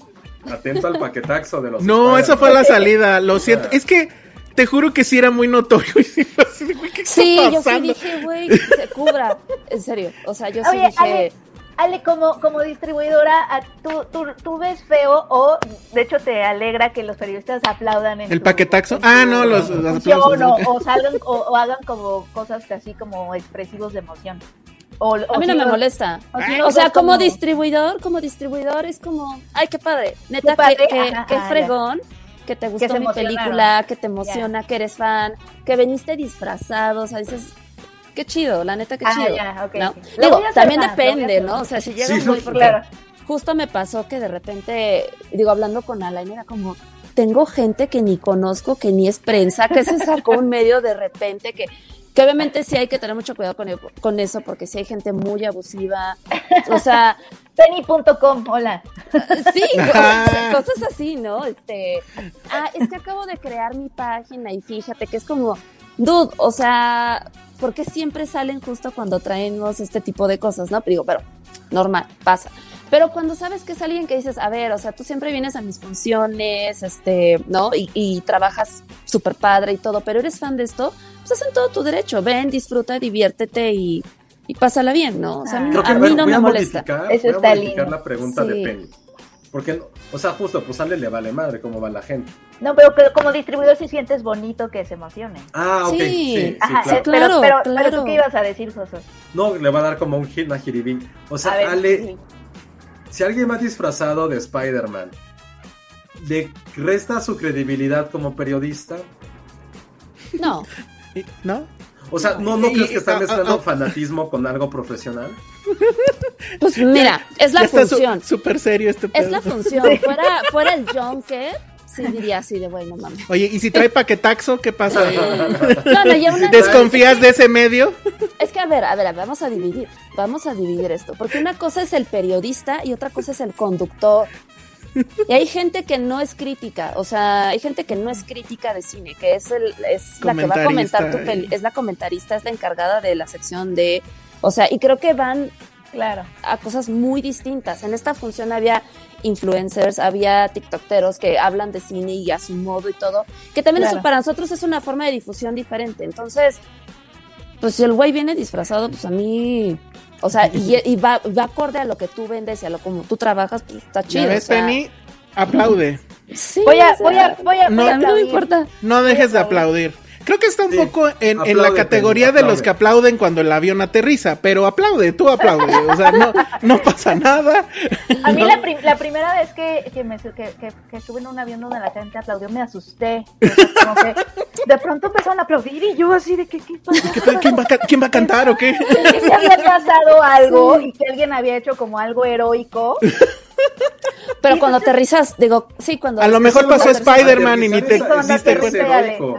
atento al paquetaxo de los No, esa fue la salida, lo siento. Es que te juro que sí era muy notorio. Y sí fue así, güey, ¿qué está Sí, yo sí dije, güey, que se cubra. En serio, o sea, yo sí Oye, dije... Ale, como, como distribuidora, ¿tú, tú, tú ves feo o de hecho te alegra que los periodistas aplaudan en ¿El tu- paquetaxo? en tu Ah, no, los- los aplausos. O, o salgan o, o hagan como cosas que así como expresivos de emoción. O, A mí no me molesta. o si O sea, como como- distribuidor, como distribuidor es como, ay, qué padre. Neta, Qué padre, qué, qué- ajá, qué ajá, fregón, que te gustó mi película, que te emociona, que eres fan, que veniste disfrazado, o sea, dices, qué chido, la neta, qué Ah, chido. ya, también más, depende, ¿no? O sea, si llega Sí, un güey, no, porque claro. justo me pasó que de repente, digo, hablando con Alain, era como, tengo gente que ni conozco, que ni es prensa, que se sacó un medio de repente, que, que obviamente sí hay que tener mucho cuidado con, con eso, porque sí hay gente muy abusiva, o sea, Penny.com, hola. sí, cosas así, ¿no? Este, ah, es que acabo de crear mi página y fíjate que es como, dude, o sea, ¿por qué siempre salen justo cuando traemos este tipo de cosas, no? Pero digo, pero normal, pasa. Pero cuando sabes que es alguien que dices, a ver, o sea, tú siempre vienes a mis funciones, este, ¿no? Y, y trabajas súper padre y todo, pero eres fan de esto, pues hacen todo tu derecho. Ven, disfruta, diviértete y, y pásala bien, ¿no? O sea, a mí, Creo que a mí bueno, no voy me a molesta. Eso voy a está modificar lindo. la pregunta Sí. de Penny. Porque, no- o sea, justo, pues Ale le vale madre cómo va la gente. No, pero que como distribuidor sí sientes bonito que se emocionen. Ah, ok, Sí. sí, sí, Ajá, claro. Claro, pero, pero, pero tú qué ibas a decir, Josué. No, le va a dar como un hit a jiribí. O sea, ver, Ale, sí. si alguien va disfrazado de Spider-Man, ¿le resta su credibilidad como periodista? No, ¿No? O sea, ¿no, no Y- crees que está ah, ah, mezclando ah. fanatismo con algo profesional? pues mira, es la Ya está su- función. Súper serio este Es pedo. la función. Fuera, fuera el Junker, sí diría así de bueno, mames. Oye, ¿y si trae paquetaxo? ¿Qué pasa ahí? No, no, ya una ¿Desconfías de ese medio? Es que a ver, a ver, a ver, vamos a dividir. Vamos a dividir esto. Porque una cosa es el periodista y otra cosa es el conductor. Y hay gente que no es crítica, o sea, hay gente que no es crítica de cine, que es el, es la que va a comentar tu peli, es la comentarista, es la encargada de la sección de, o sea, y creo que van Claro. a cosas muy distintas. En esta función había influencers, había tiktokeros que hablan de cine y a su modo y todo, que también Claro. eso para nosotros es una forma de difusión diferente. Entonces, pues si el güey viene disfrazado, pues a mí, o sea, y, y va, va acorde a lo que tú vendes y a lo como tú trabajas, pues está chido. ¿Ya ves, o sea, Penny? Aplaude. Sí, Voy a, o sea, voy a, voy a, No, voy a no me aplaudir. importa. No dejes de aplaudir. Creo que está un Sí. poco en, en la categoría de los que aplauden cuando el avión aterriza, pero aplaude, tú aplaude. O sea, no, no pasa nada. A mí ¿no? la, pri- la primera vez que, que, me, que, que, que estuve en un avión donde la gente aplaudió, me asusté. Como que de pronto empezaron a aplaudir y yo así de que, ¿qué pasa? ¿Qué- ¿Quién va, quién va a cantar o qué? Que se había pasado algo y que alguien había hecho como algo heroico. Pero cuando aterrizas, digo, sí, cuando... A lo mejor pasó Spider-Man y ni te Aterrizar es- Cuando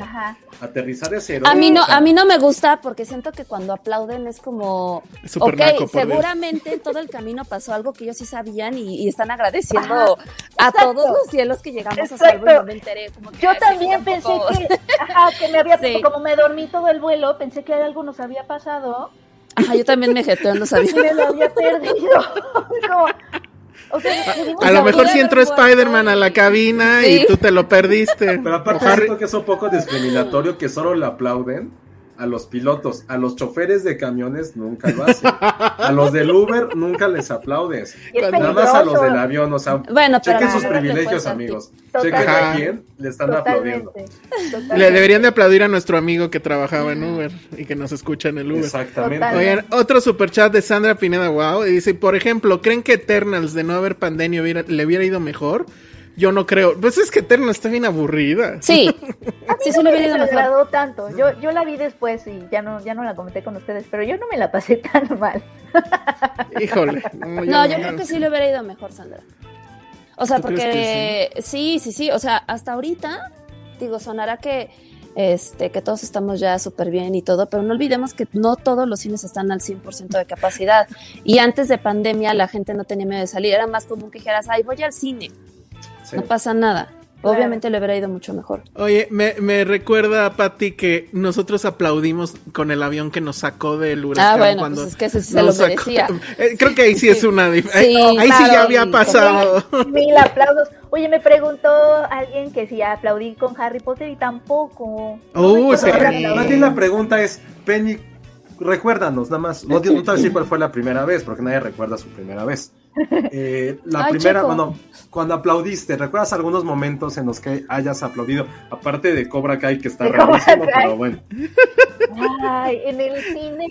Aterrizar es heroico. A mí no, o sea, a mí no me gusta porque siento que cuando aplauden es como, Es súper ok, naco, Dios. seguramente en todo el camino pasó algo que ellos sí sabían y, y están agradeciendo a todos los cielos que llegamos a salvo y Exacto. no me enteré. Como que, Yo también pensé que, ajá, que me había, Sí. como me dormí todo el vuelo, pensé que algo nos había pasado Ajá, yo también me jeteo y aviones. me lo había perdido. Como, o sea, pudimos A lo mejor si entró Spider-Man a la cabina Sí. y tú te lo perdiste. Pero aparte Harry- siento que es un poco discriminatorio que solo le aplauden a los pilotos, a los choferes de camiones nunca lo hacen. A los del Uber nunca les aplaudes. Nada más a los del avión, o sea, Bueno, chequen sus privilegios, amigos. Totalmente. Chequen a quién le están aplaudiendo. Totalmente. Le deberían de aplaudir a nuestro amigo que trabajaba en Uber y que nos escucha en el Uber. Exactamente. Oigan, otro superchat de Sandra Pineda, wow, y dice, por ejemplo, ¿creen que Eternals de no haber pandemia hubiera- le hubiera ido mejor? Yo no creo. Pues es que Eternals está bien aburrida. Sí, sí, sí, le hubiera ido me agradó tanto. Yo, yo la vi después y ya no, ya no la comenté con ustedes, pero yo no me la pasé tan mal. Híjole. No, yo creo que sí le hubiera ido mejor, Sandra. O sea, ¿Tú crees porque sí? sí, sí, O sea, hasta ahorita, digo, sonará que este que todos estamos ya súper bien y todo, pero no olvidemos que no todos los cines están al 100% de capacidad. Y antes de pandemia la gente no tenía miedo de salir. Era más común que dijeras, ay, voy al cine. Sí. No pasa nada. Claro. Obviamente le hubiera ido mucho mejor. Oye, me, me recuerda, Patti, que nosotros aplaudimos con el avión que nos sacó del huracán. Ah, bueno, cuando pues es que ese sí se lo sacó- merecía. Eh, creo que ahí sí es una dif- Sí, eh, Ahí sí ya había sí. pasado. Mil aplausos. Oye, me preguntó alguien que si aplaudí con Harry Potter y tampoco. No Más bien la pregunta es, Penny, recuérdanos, nada más, no, no te voy a decir cuál fue la primera vez, porque nadie recuerda su primera vez. Eh, la Ay, primera, Checo. bueno, cuando aplaudiste, ¿recuerdas algunos momentos en los que hayas aplaudido? Aparte de Cobra Kai, que está rarísimo, pero bueno. Ay, en el cine.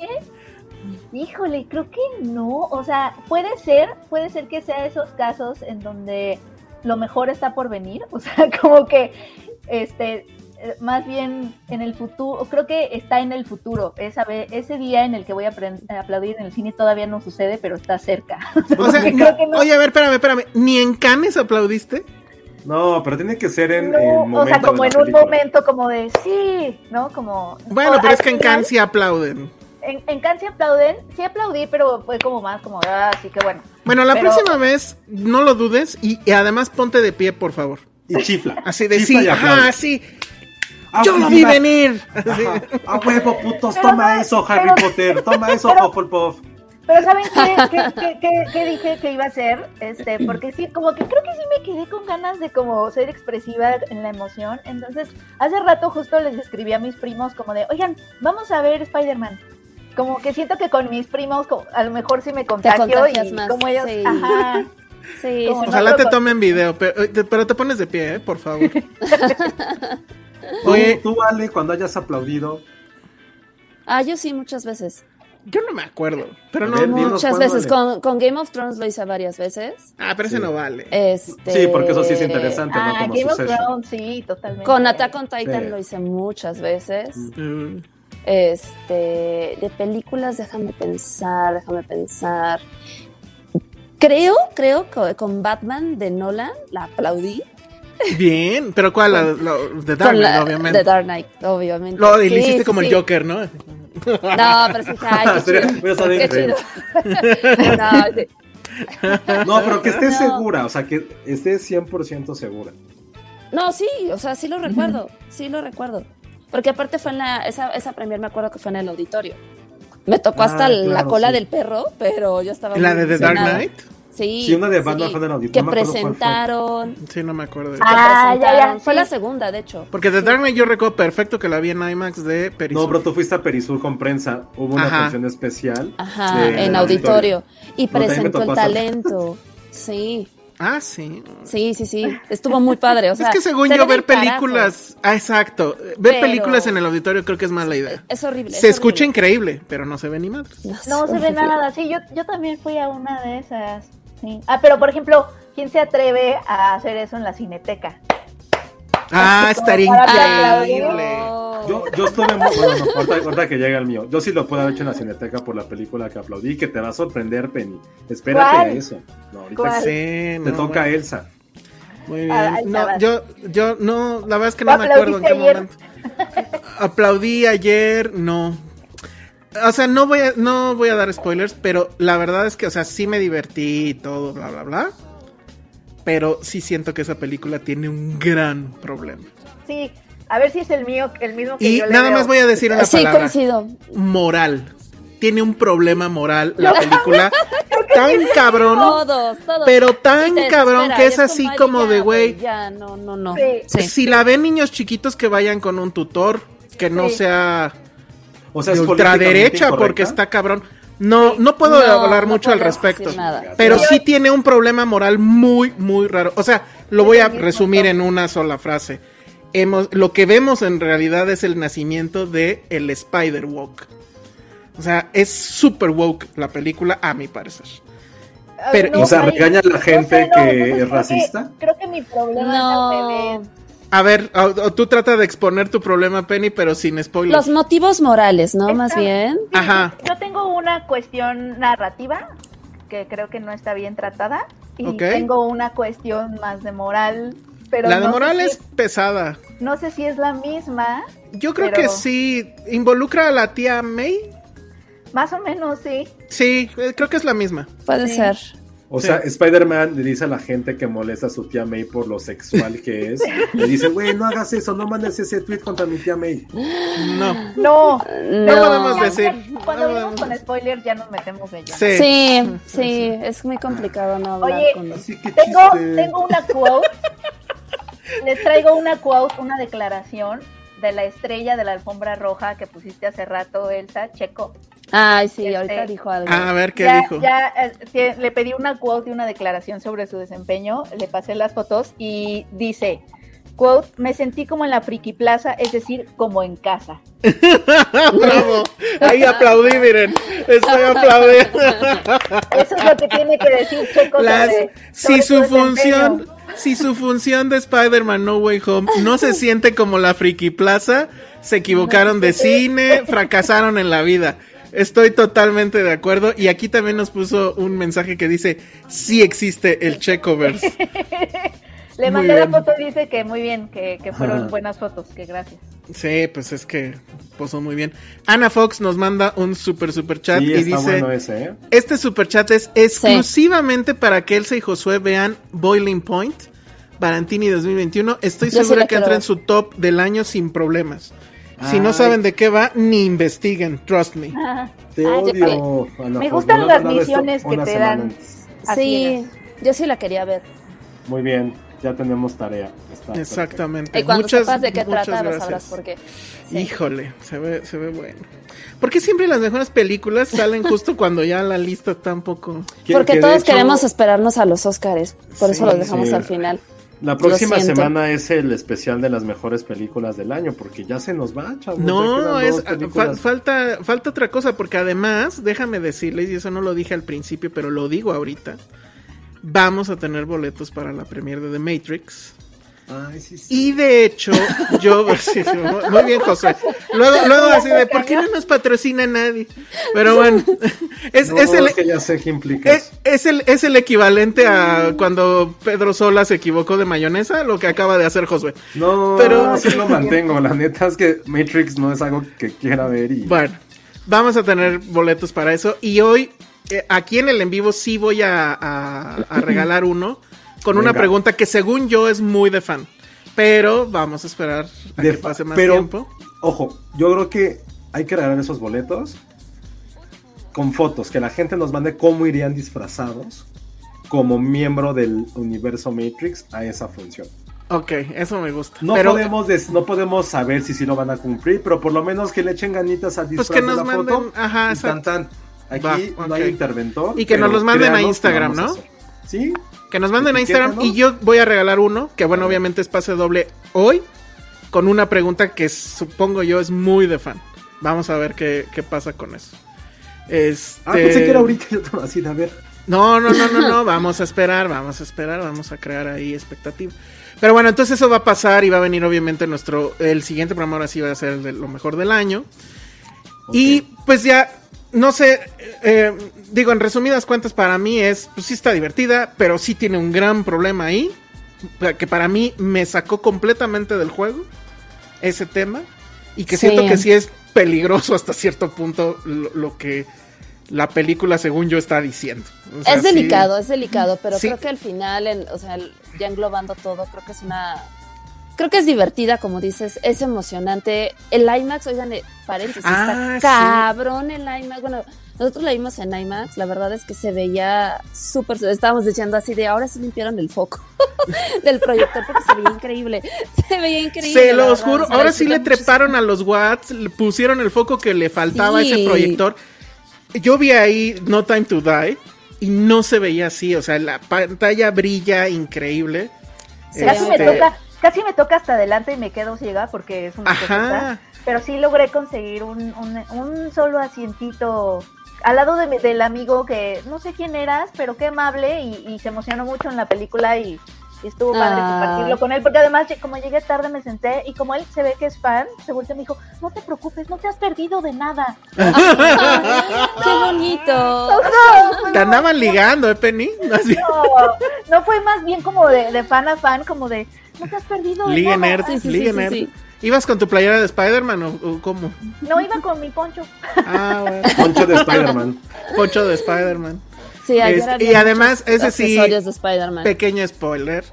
Híjole, creo que no. O sea, puede ser, puede ser que sea esos casos en donde lo mejor está por venir. O sea, como que este más bien en el futuro, creo que está en el futuro. Esa ese día en el que voy a aplaudir en el cine todavía no sucede, pero está cerca. O sea, Creo que no. oye, a ver, espérame, espérame. ¿Ni en Cannes aplaudiste? No, pero tiene que ser en No, el o sea, como en un momento como de sí, ¿no? Como Bueno, o pero es que en Cannes sí aplauden. En, en Cannes sí aplauden, sí aplaudí, pero fue como más como, ah, así que bueno. Bueno, la Pero- próxima vez no lo dudes y, y además ponte de pie, por favor. Y chifla. Así de Chifla sí, ajá, sí. Ah, Yo lo vi venir. A huevo, putos, Pero toma no, eso, Harry pero- Potter, toma eso, pero- Hufflepuff. Pero ¿saben qué, qué, qué- qué- qué dije que iba a hacer? Este, porque sí, como que creo que sí me quedé con ganas de como ser expresiva en la emoción. Entonces, hace rato justo les escribí a mis primos como de, oigan, vamos a ver Spider-Man. Como que siento que con mis primos como- a lo mejor sí me contagio y más, como ellos, sí. ajá. Sí, no Ojalá te tomen video, pero, eh, pero te pones de pie, eh, por favor. Oye, Oye, tú, Ale, cuando hayas aplaudido, Ah, yo sí, muchas veces. yo no me acuerdo, pero no. ver, Muchas veces. Con, con Game of Thrones lo hice varias veces. Ah, pero ese no vale. Este, sí, porque eso sí es interesante, ¿no? Ah, Como Game of. Thrones, sí, totalmente. Con Attack on Titan Sí. lo hice muchas veces. Mm. Este, de películas, déjame pensar, déjame pensar. Creo, creo que con Batman de Nolan la aplaudí. Bien, pero ¿cuál? La, la- de Dark Knight, la- obviamente. The Dark Knight, obviamente. Lo, y Sí, le hiciste sí, como sí. el Joker, ¿no? No, pero sí, ay, qué chido. Qué chido. No, sí. No, pero que estés No. segura, o sea, que estés 100% segura. No, sí, o sea, sí lo recuerdo, sí lo recuerdo. Porque aparte fue en la, esa, esa premier me acuerdo que fue en el auditorio. Me tocó Ah, hasta la claro, cola sí. del perro, pero yo estaba ¿La muy de The Dark. Knight? Sí. Sí, una de Batman fue en el auditorio, Que no fue. presentaron. Sí, no me acuerdo. de Ah, ya, ya. Fue sí. la segunda, de hecho. Porque The Dark Knight yo recuerdo perfecto que la vi en IMAX de Perisur. No, pero tú fuiste a Perisur con prensa. Hubo una función especial. Ajá, de- en auditorio. Y No, presentó el talento. Sí, Ah, sí. sí, sí, sí. Estuvo muy padre. O sea, es que según se yo ve ver películas... Ah, exacto. Ver Pero- películas en el auditorio creo que es mala idea. Es horrible. Se es escucha horrible. increíble, pero no se ve ni madres. No se ve nada. Sí, yo, yo también fui a una de esas. Sí. Ah, pero por ejemplo, ¿quién se atreve a hacer eso en la cineteca? Ah, estaría increíble. Yo, yo estuve muy. Bueno, no, ahorita, ahorita que llega el mío. Yo sí lo puedo haber hecho en la Cineteca por la película que aplaudí, que te va a sorprender, Penny. Espérate ¿Cuál? a eso. No, ahorita ¿Cuál? Sí, te no, toca a bueno, Elsa. Muy bien. Ah, ahí no, yo, yo, no, la verdad es que no ¿Tú me acuerdo en qué momento. Aplaudí ayer, no. O sea, no voy a, no voy a dar spoilers, pero la verdad es que, o sea, sí me divertí y todo, bla, bla, bla. Pero sí siento que esa película tiene un gran problema. Sí, a ver si es el mío, el mismo que Y yo le nada veo. más voy a decir una Sí, palabra. coincido. Moral. Tiene un problema moral la película. tan cabrón. Todos, todos. Pero tan Te cabrón que es así como ya, de, güey, Ya, no, no, no. Sí. Sí. Si la ven niños chiquitos que vayan con un tutor, que no Sí. sea O sea, de es ultraderecha porque está cabrón. No, no puedo No, hablar no mucho al podemos respecto. Pero Sí. tiene un problema moral muy, muy raro. O sea, lo voy a resumir en una sola frase. Hemos, lo que vemos en realidad es el nacimiento de el Spider Walk. O sea, es super woke la película, a mi parecer. Pero- O sea, regaña a la gente no, que es creo que- racista. Creo que mi problema es al No. revés. A ver, o- o tú trata de exponer tu problema, Penny, pero sin spoilers. Los motivos morales, ¿no? Más bien. Sí, Ajá. Yo tengo una cuestión narrativa que creo que no está bien tratada y tengo una cuestión más de moral, pero la de no moral si es pesada. no sé si es la misma, Yo creo Pero- que sí. ¿Involucra a la tía May? más o menos sí. Sí, eh, creo que es la misma. Puede Sí. ser. O Sí. sea, Spider-Man le dice a la gente que molesta a su tía May por lo sexual que es. Le dice, güey, no hagas eso, no mandes ese tweet contra mi tía May. No. No, No podemos Ya, decir. Cuando No podemos con spoilers ya nos metemos de. Sí. Sí, sí, es muy complicado no hablar Oye, con los... Así que Tengo, tengo una quote. Les traigo una quote, una declaración de la estrella de la alfombra roja que pusiste hace rato, Elsa, Checo. Ay, sí, Este- ahorita dijo algo. Ah, a ver qué ya, dijo. ya, eh, tie- le pedí una quote y una declaración sobre su desempeño, le pasé las fotos y dice, quote, me sentí como en la Friki Plaza, es decir, como en casa. Bravo. Ahí aplaudí, miren. Estoy aplaudiendo. Eso es lo que tiene que decir Checo Las- sobre, si su desempeño. Si su función de Spider-Man No Way Home no se siente como la Friki Plaza, se equivocaron de cine, fracasaron en la vida. Estoy totalmente de acuerdo. Y aquí también nos puso un mensaje que dice: Sí existe el Checoverse. Le Muy mandé la foto y dice que muy bien, que, que fueron Ajá. buenas fotos, que gracias. Sí, pues es que posó muy bien. Ana Fox nos manda un super super chat Sí, y dice: bueno ese, ¿eh? Este superchat es exclusivamente para que Elsa y Josué vean Boiling Point, Barantini 2021. Estoy Yo segura que entra en su top del año sin problemas. Si no saben de qué va, ni investiguen, trust me. Te Ah, yo odio. Ana Me Fox. gustan las misiones que te dan. Sí, yo sí la quería ver. Muy bien, ya tenemos tarea. Está Exactamente. Y cuando Muchas, sepas de qué trata, lo sabrás por qué. Sí. Híjole, se ve, se ve bueno. ¿Por qué siempre las mejores películas salen justo cuando ya la lista está un poco... Que- Porque que todos hecho, queremos esperarnos a los Oscars, por Sí, eso los dejamos sí. al final. La próxima semana es el especial de las mejores películas del año, porque ya se nos va, chavos. No, es, dos fal- falta, falta otra cosa, porque además, déjame decirles, y eso no lo dije al principio, pero lo digo ahorita, vamos a tener boletos para la premiere de The Matrix. Ay, sí, sí. Y de hecho, yo, sí, sí, muy bien, José. Luego, luego así de, ¿por qué no nos patrocina nadie? Pero bueno, es, No, es el, es que ya sé qué implicas. es, es el, es el equivalente a cuando Pedro Sola se equivocó de mayonesa, lo que acaba de hacer Josué. No, pero- pero sí lo mantengo. La neta es que Matrix no es algo que quiera ver y Bueno, vamos a tener boletos para eso. Y hoy, eh, aquí en el en vivo, sí voy a, a- a regalar uno con una pregunta que según yo es muy de fan. Pero vamos a esperar a De que pase más pero- tiempo. Ojo, yo creo que hay que regalar esos boletos con fotos, que la gente nos mande cómo irían disfrazados como miembro del universo Matrix a esa función. Ok, eso me gusta. No, pero podemos des- no podemos saber si sí lo van a cumplir, pero por lo menos que le echen ganitas al disfraz Pues que de nos la manden- foto. ajá, y tan, tan. Aquí Va, no ok. hay interventor. Y que nos los manden a Instagram, a ¿no? Sí, que nos manden a Instagram y yo voy a regalar uno, que bueno, obviamente es pase doble hoy, con una pregunta que supongo yo es muy de fan. Vamos a ver qué, qué pasa con eso. Este... Ah, pensé que era ahorita. Yo estaba así, a ver. No, no, no, no, no, vamos a esperar, vamos a esperar, vamos a crear ahí expectativa. Pero bueno, entonces eso va a pasar y va a venir obviamente nuestro, el siguiente programa ahora sí va a ser el de lo mejor del año. Y pues ya, no sé, eh, digo, en resumidas cuentas para mí es, pues sí está divertida, pero sí tiene un gran problema ahí, que para mí me sacó completamente del juego ese tema y que Sí. siento que sí es peligroso hasta cierto punto lo, lo que la película según yo está diciendo. O sea, es sí- delicado, es delicado, pero Sí. creo que al final, en- o sea, ya englobando todo, creo que es una... Creo que es divertida, como dices, es emocionante. El IMAX, oigan, eh, paréntesis, Ah, está sí. cabrón el IMAX. Bueno, Nosotros la vimos en IMAX, la verdad es que se veía súper, estábamos diciendo así de ahora sí limpiaron el foco del proyector porque se veía increíble, se veía increíble. Se los juro, ahora sí le treparon a los watts, le pusieron el foco que le faltaba a ese proyector. Yo vi ahí No Time to Die y no se veía así, o sea, la pantalla brilla increíble. Se Casi me Este, toca, casi me toca hasta adelante y me quedo ciega porque es una cosota. Pero sí logré conseguir un, un, un solo asientito al lado de mi- del amigo que no sé quién eras, pero qué amable y, y se emocionó mucho en la película y, y estuvo padre Ah. compartirlo con él, porque además como llegué tarde me senté y como él se ve que es fan, se volteó y me dijo, no te preocupes, no te has perdido de nada. ¡Qué bonito! Te andaban ligando, ¿eh, Penny? No, no fue más bien como de, de fan a fan, como de, no te has perdido Liga nerd, Sí, sí, sí, liga sí, nerd. sí. ¿Ibas con tu playera de Spider-Man o, o cómo? No iba con mi poncho. Ah, bueno. Poncho de Spider-Man. Poncho de Spider-Man. Sí, ayer Este, había y además, ese sí- de Spider-Man. Pequeño spoiler.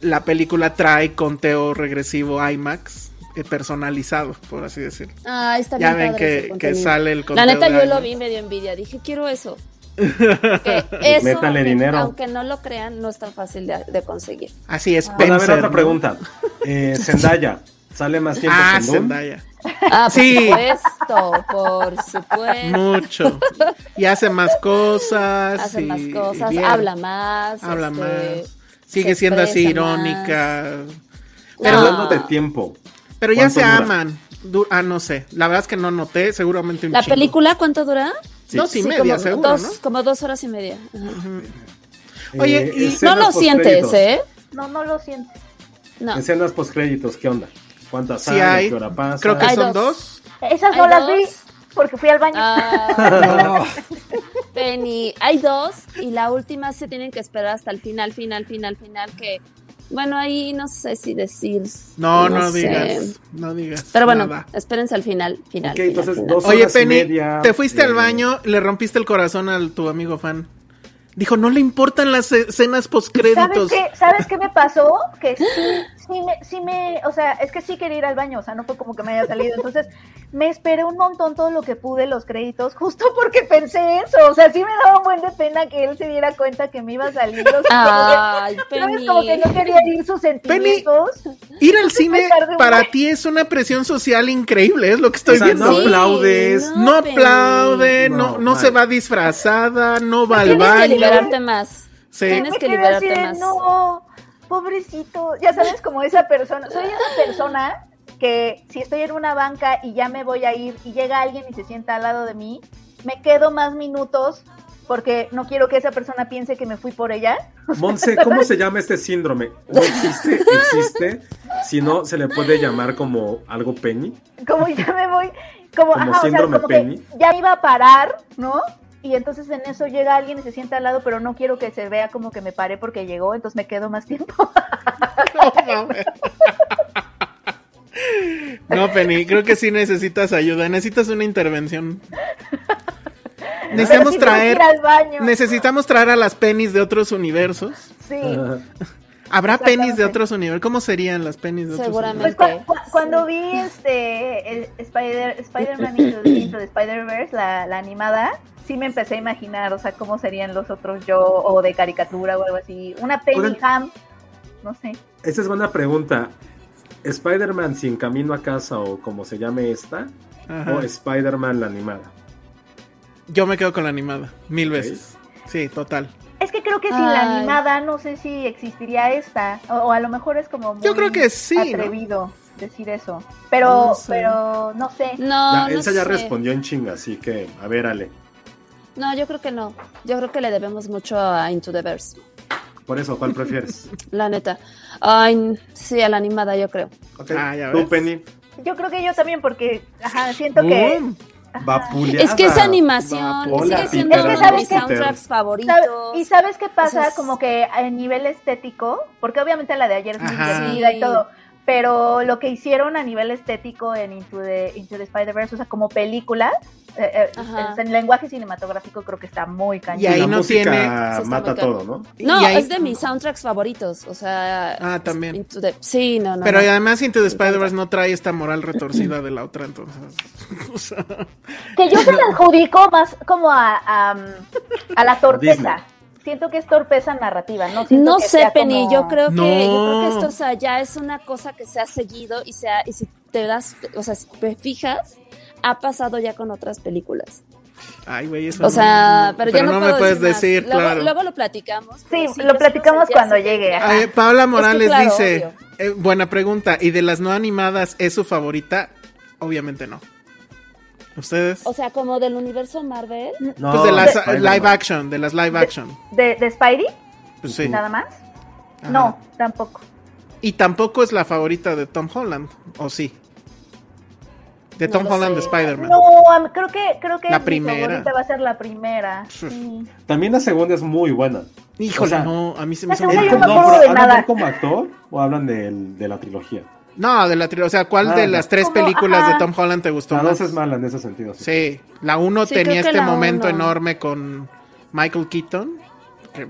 La película trae conteo regresivo IMAX eh, personalizado, por así decirlo. Ah, está Ya bien ven padre ese que, que sale el La conteo. neta, de yo lo vi y me dio envidia. Dije, quiero eso. Que eso, métanle aunque, dinero. aunque no lo crean, no es tan fácil de, de conseguir. Así es, Bueno, a ver, otra pregunta. Eh, Zendaya, ¿sale más tiempo Ah, Doom? Zendaya. Ah, por Sí. supuesto, por supuesto. Mucho. Y hace más cosas. Hace y- más cosas, habla más. Habla este, más. Sigue siendo así irónica. Pero No. hablando de tiempo, Pero ya ¿Cuánto se dura? aman. Du- ah, no sé. La verdad es que no noté. Seguramente un ¿La chingo. película cuánto dura? Dos y Sí, media, como seguro, dos, ¿no? como dos horas y media. Ajá. Oye, eh, y- No lo sientes. ¿eh? No, no lo siento. No. Escenas postcréditos, ¿qué onda? ¿Cuántas Sí hay? hay. ¿Qué hora pasa? Creo que Hay son dos. dos. Esas no ¿Hay las vi porque fui al baño. Ah, Penny, hay dos y la última se tienen que esperar hasta el final, final, final, final, que bueno, ahí no sé si decir. No, no, digas. No digas. Pero bueno, nada. espérense al final, final. Ok, final, entonces final. dos Oye, Penny, media, te fuiste al baño, le rompiste el corazón a tu amigo fan. Dijo, no le importan las escenas ¿Sabes postcréditos. qué, ¿Sabes qué me pasó? Que sí, sí me, sí me, o sea, es que sí quería ir al baño, o sea, no fue como que me haya salido. Entonces, me esperé un montón todo lo que pude, los créditos, justo porque pensé eso. O sea, sí me daba un buen de pena que él se diera cuenta que me iba a salir. O sea, Ay, como que, ¿sabes? Penny. Como que no quería ir sus sentimientos. Ir al cine para buen. ti es una presión social increíble, es lo que estoy O sea, viendo. no Sí, aplaudes. No Penny. aplaude, no, No, no se va disfrazada, no va al Tienes que baño. liberarte más. Sí. Tienes me que liberarte más. No, pobrecito. Ya sabes, como esa persona. Soy esa persona que si estoy en una banca y ya me voy a ir y llega alguien y se sienta al lado de mí, me quedo más minutos porque no quiero que esa persona piense que me fui por ella. Monse, ¿cómo se llama este síndrome? ¿No existe? ¿Existe? Si no, se le puede llamar como algo Penny. Como ya me voy, como, Como ajá, o sea, síndrome como Penny. que ya iba a parar, ¿no? Y entonces en eso llega alguien y se sienta al lado, pero no quiero que se vea como que me paré porque llegó, entonces me quedo más tiempo. No, Penny, creo que sí necesitas ayuda, necesitas una intervención. Necesitamos que traer, ir al baño. necesitamos traer a las pennies de otros universos. Sí. ¿Habrá pennies de otros universos? ¿Cómo serían las pennies de otros Seguramente. Pues universos? cua- cua- cuando vi este el Spider Spider-Man Into, Into the Spider-Verse, la, la animada, sí me empecé a imaginar, o sea, cómo serían los otros yo o de caricatura o algo así. Una Penny Oigan. Ham, no sé. Esa es buena pregunta. ¿Spider-Man sin camino a casa o como se llame esta? Ajá. ¿O Spider-Man la animada? Yo me quedo con la animada, mil veces. Sí, total. Es que creo que sin la animada no sé si existiría esta, o, o a lo mejor es como muy Yo creo que sí, ¿no? atrevido decir eso. Pero, No sé. pero no sé. No, Elsa ya sé. respondió en chinga, así que, a ver, Ale. No, yo creo que no. Yo creo que le debemos mucho a Into the Verse. Por eso, ¿cuál prefieres? La neta. Ay, sí, a la animada, yo creo. Ok, Ah, ya Tú, ves. Penny, Yo creo que yo también porque ajá, siento que Boom. vapuleada. Es que esa animación Hola, sigue siendo uno de ¿sabes mis soundtracks ¿Sabe- favoritos. ¿Y sabes qué pasa? O sea, es- Como que a nivel estético, porque obviamente la de ayer es muy Ajá. divertida Sí. y todo, pero lo que hicieron a nivel estético en Into the, Into the Spider-Verse, o sea, como película, Eh, eh, en lenguaje cinematográfico creo que está muy cañón. Y ahí la no tiene- mata todo, ¿no? No, ahí- es de mis soundtracks favoritos. O sea. Ah, también. Into the- Sí, no, no. Pero no. además Into the Spider-Verse no trae esta moral retorcida de la otra, entonces. o sea, Que yo se la adjudico más como a, a, a la Disney. torpeza. Siento que es torpeza narrativa. No, siento No que sé, Penny, como- yo creo que, yo creo que esto, o sea, ya es una cosa que se ha seguido y se ha- y si te das, o sea, si te fijas, ha pasado ya con otras películas. Ay, güey, eso O sea, no, pero, ya no, me puedo puedes decir, luego, claro. Luego lo platicamos. Sí, lo platicamos cuando llegue. Ay, Paola Morales claro, dice, eh, buena pregunta, ¿y de las no animadas es su favorita? Obviamente no. ¿Ustedes? O sea, como del universo Marvel. No, pues de las live action, de las live action. ¿De, de Spidey? Pues sí. ¿Nada más? Ajá. No, tampoco. Y tampoco es la favorita de Tom Holland, ¿o sí? De Tom Holland de. Spider-Man. No, creo que, creo que La mi primera. favorita va a ser la primera. Sí. También la segunda es muy buena. Híjole, O sea, no, a mí se me hizo muy no pero de ¿hablan de nada. él como actor o hablan del- de la trilogía? No, de la trilogía, o sea, ¿cuál Ah, de las tres Como, películas ajá. de Tom Holland te gustó La más? dos es mala en ese sentido. sí. Sí, la uno Sí, tenía este momento uno. enorme con Michael Keaton. que,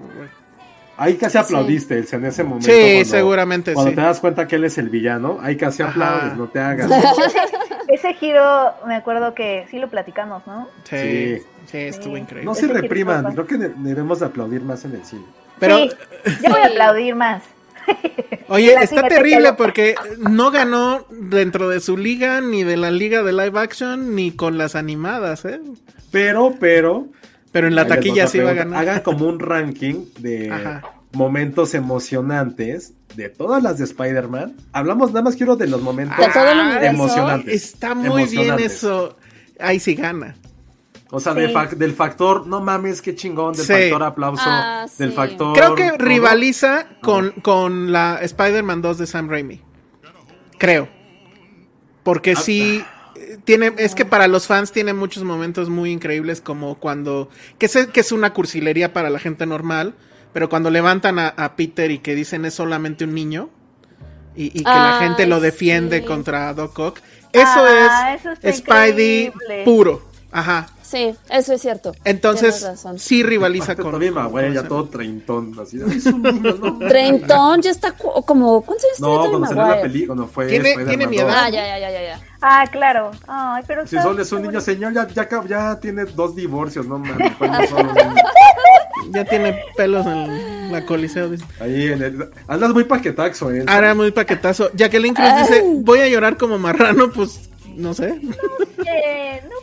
Ahí casi aplaudiste Elsa, en ese momento. Sí, cuando- seguramente Cuando sí. te das cuenta que él es el villano, ahí casi Ajá. aplaudes, no te hagas. Ese giro, me acuerdo que sí lo platicamos, ¿no? Sí, sí, Sí. estuvo Sí. increíble. No Ese se repriman, creo que de- debemos de aplaudir más en el cine. Pero, Sí, yo voy a Sí. aplaudir más. oye, está terrible que- porque no ganó dentro de su liga, ni de la liga de live action, ni con las animadas, ¿eh? Pero, pero. Pero en la taquilla sí va a ganar. Hagan como un ranking de Ajá. momentos emocionantes de todas las de Spider-Man. Hablamos, nada más quiero de los momentos universo. emocionantes. Está muy bien eso. Ahí sí gana. O sea, de Sí. fac- del factor, no mames, qué chingón, del Sí. factor aplauso, Ah, del sí. factor. Creo que todo. rivaliza con, con la Spider-Man 2 de Sam Raimi. Creo. Porque Ah, sí. eh, Tiene, es que para los fans tiene muchos momentos muy increíbles como cuando, que sé que es una cursilería para la gente normal, pero cuando levantan a, a Peter y que dicen es solamente un niño y, y que la gente lo defiende sí. contra Doc Ock, eso Ah, es eso Spidey increíble. puro. Ajá. Sí, eso es cierto. Entonces, sí rivaliza con. Con- Maguire ya todo treintón, así de, es un niño, ¿no? Treintón ya está cu- como. ¿Cuántos años No, tiene cuando salió la película, cuando fue Tiene- mi 2. edad. Ah, ya, ya, ya, ya. Ah, claro. Ay, pero Si solo es un niño, bonito. señor, ya, ya, ya tiene dos divorcios, no mames. no. Ya tiene pelos en la coliseo. dice. Ahí en el. Andas muy paquetaxo, ¿eh? Ahora muy paquetazo. Jacqueline Cruz dice, voy a llorar como marrano, pues no sé. Eh, no,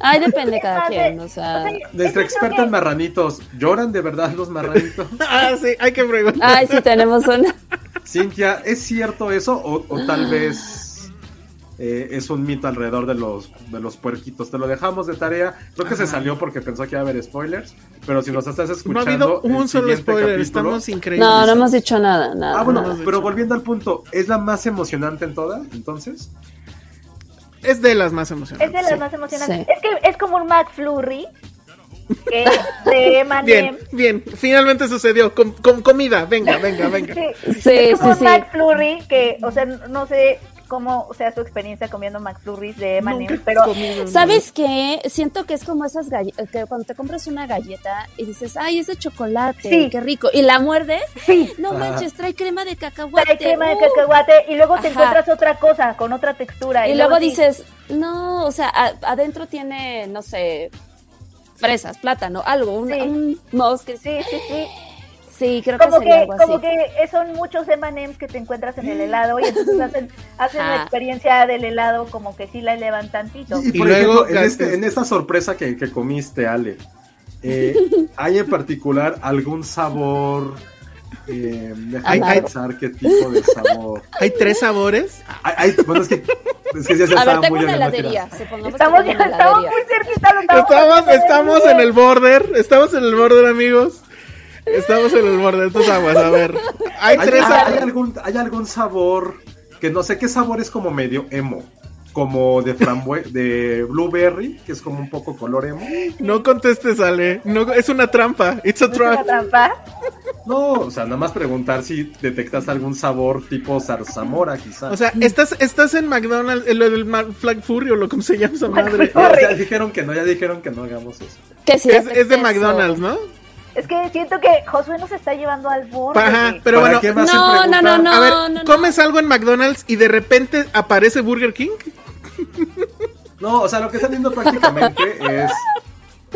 Ay, depende cada quien, o sea. Nuestra experta en marranitos, ¿lloran de verdad los marranitos? ah, sí, hay que preguntar. Ay, sí, tenemos una. Cintia, ¿es cierto eso o, o tal vez eh, es un mito alrededor de los, de los puerquitos? Te lo dejamos de tarea. Creo que se salió porque pensó que iba a haber spoilers, pero si nos estás No escuchando... ha habido un solo spoiler, capítulo- estamos increíbles. No, no hemos dicho nada, nada. Ah, bueno, no pero volviendo al punto, ¿es la más emocionante en toda, entonces? Es de las más Es emocionantes. de las sí. más emocionantes. Sí. Es que es como un McFlurry que de. Bien, bien, finalmente sucedió. Com- com- comida, venga, venga, venga. Sí, Sí, es como sí, un sí. McFlurry que, o sea, no sé cómo sea su experiencia comiendo McFlurries de M&M, he pero comido, ¿Sabes qué? Siento que es como esas galletas, que cuando te compras una galleta y dices, ay, es de chocolate, Sí. qué rico, y la muerdes, sí, no Ajá. manches, trae crema de cacahuate. trae crema de cacahuate y luego te Ajá. encuentras otra cosa con otra textura. Y luego dices, no, o sea, a- adentro tiene, no sé, fresas, plátano, algo, un, Sí. un mosque. Sí, sí, sí. Sí, creo que Como sería que, algo así. como que son muchos M&M's que te encuentras en el helado y entonces hacen, hacen la Ajá. experiencia del helado como que sí la elevan tantito. Y, y Y por luego, ejemplo, en, este- en esta sorpresa que, que comiste, Ale, eh, ¿hay en particular algún sabor? Eh, déjame Amargo. pensar qué tipo de sabor. Hay tres sabores. Hay, hay- bueno, es que, es que ya se A ver, estaba muy no quiero- heladería. Estamos, estamos muy cerquita. estamos Estamos, en el border. Estamos en el border, amigos. Estamos en el border. Tus aguas, a ver. Hay ¿Hay, tres hay- algún, hay algún sabor que no sé qué sabor es como medio emo? Como de frambue de blueberry, que es como un poco color emo. No contestes, Ale. No, es una trampa. It's a ¿Es una trap. trampa? No, o sea, nada más preguntar si detectas algún sabor tipo zarzamora, quizás. O sea, estás, estás en McDonald's, en lo del Flag Fury o lo que se llama esa madre. No, ya dijeron que no, ya dijeron que no hagamos eso. Que sí, Es, es de eso. McDonald's, ¿no? Es que siento que Josué nos está llevando al borde. Ajá, pero ¿Para bueno, qué más No, se no, no, no. a ver, no, no. comes algo en McDonald's y de repente aparece Burger King. No, o sea, lo que están viendo prácticamente es.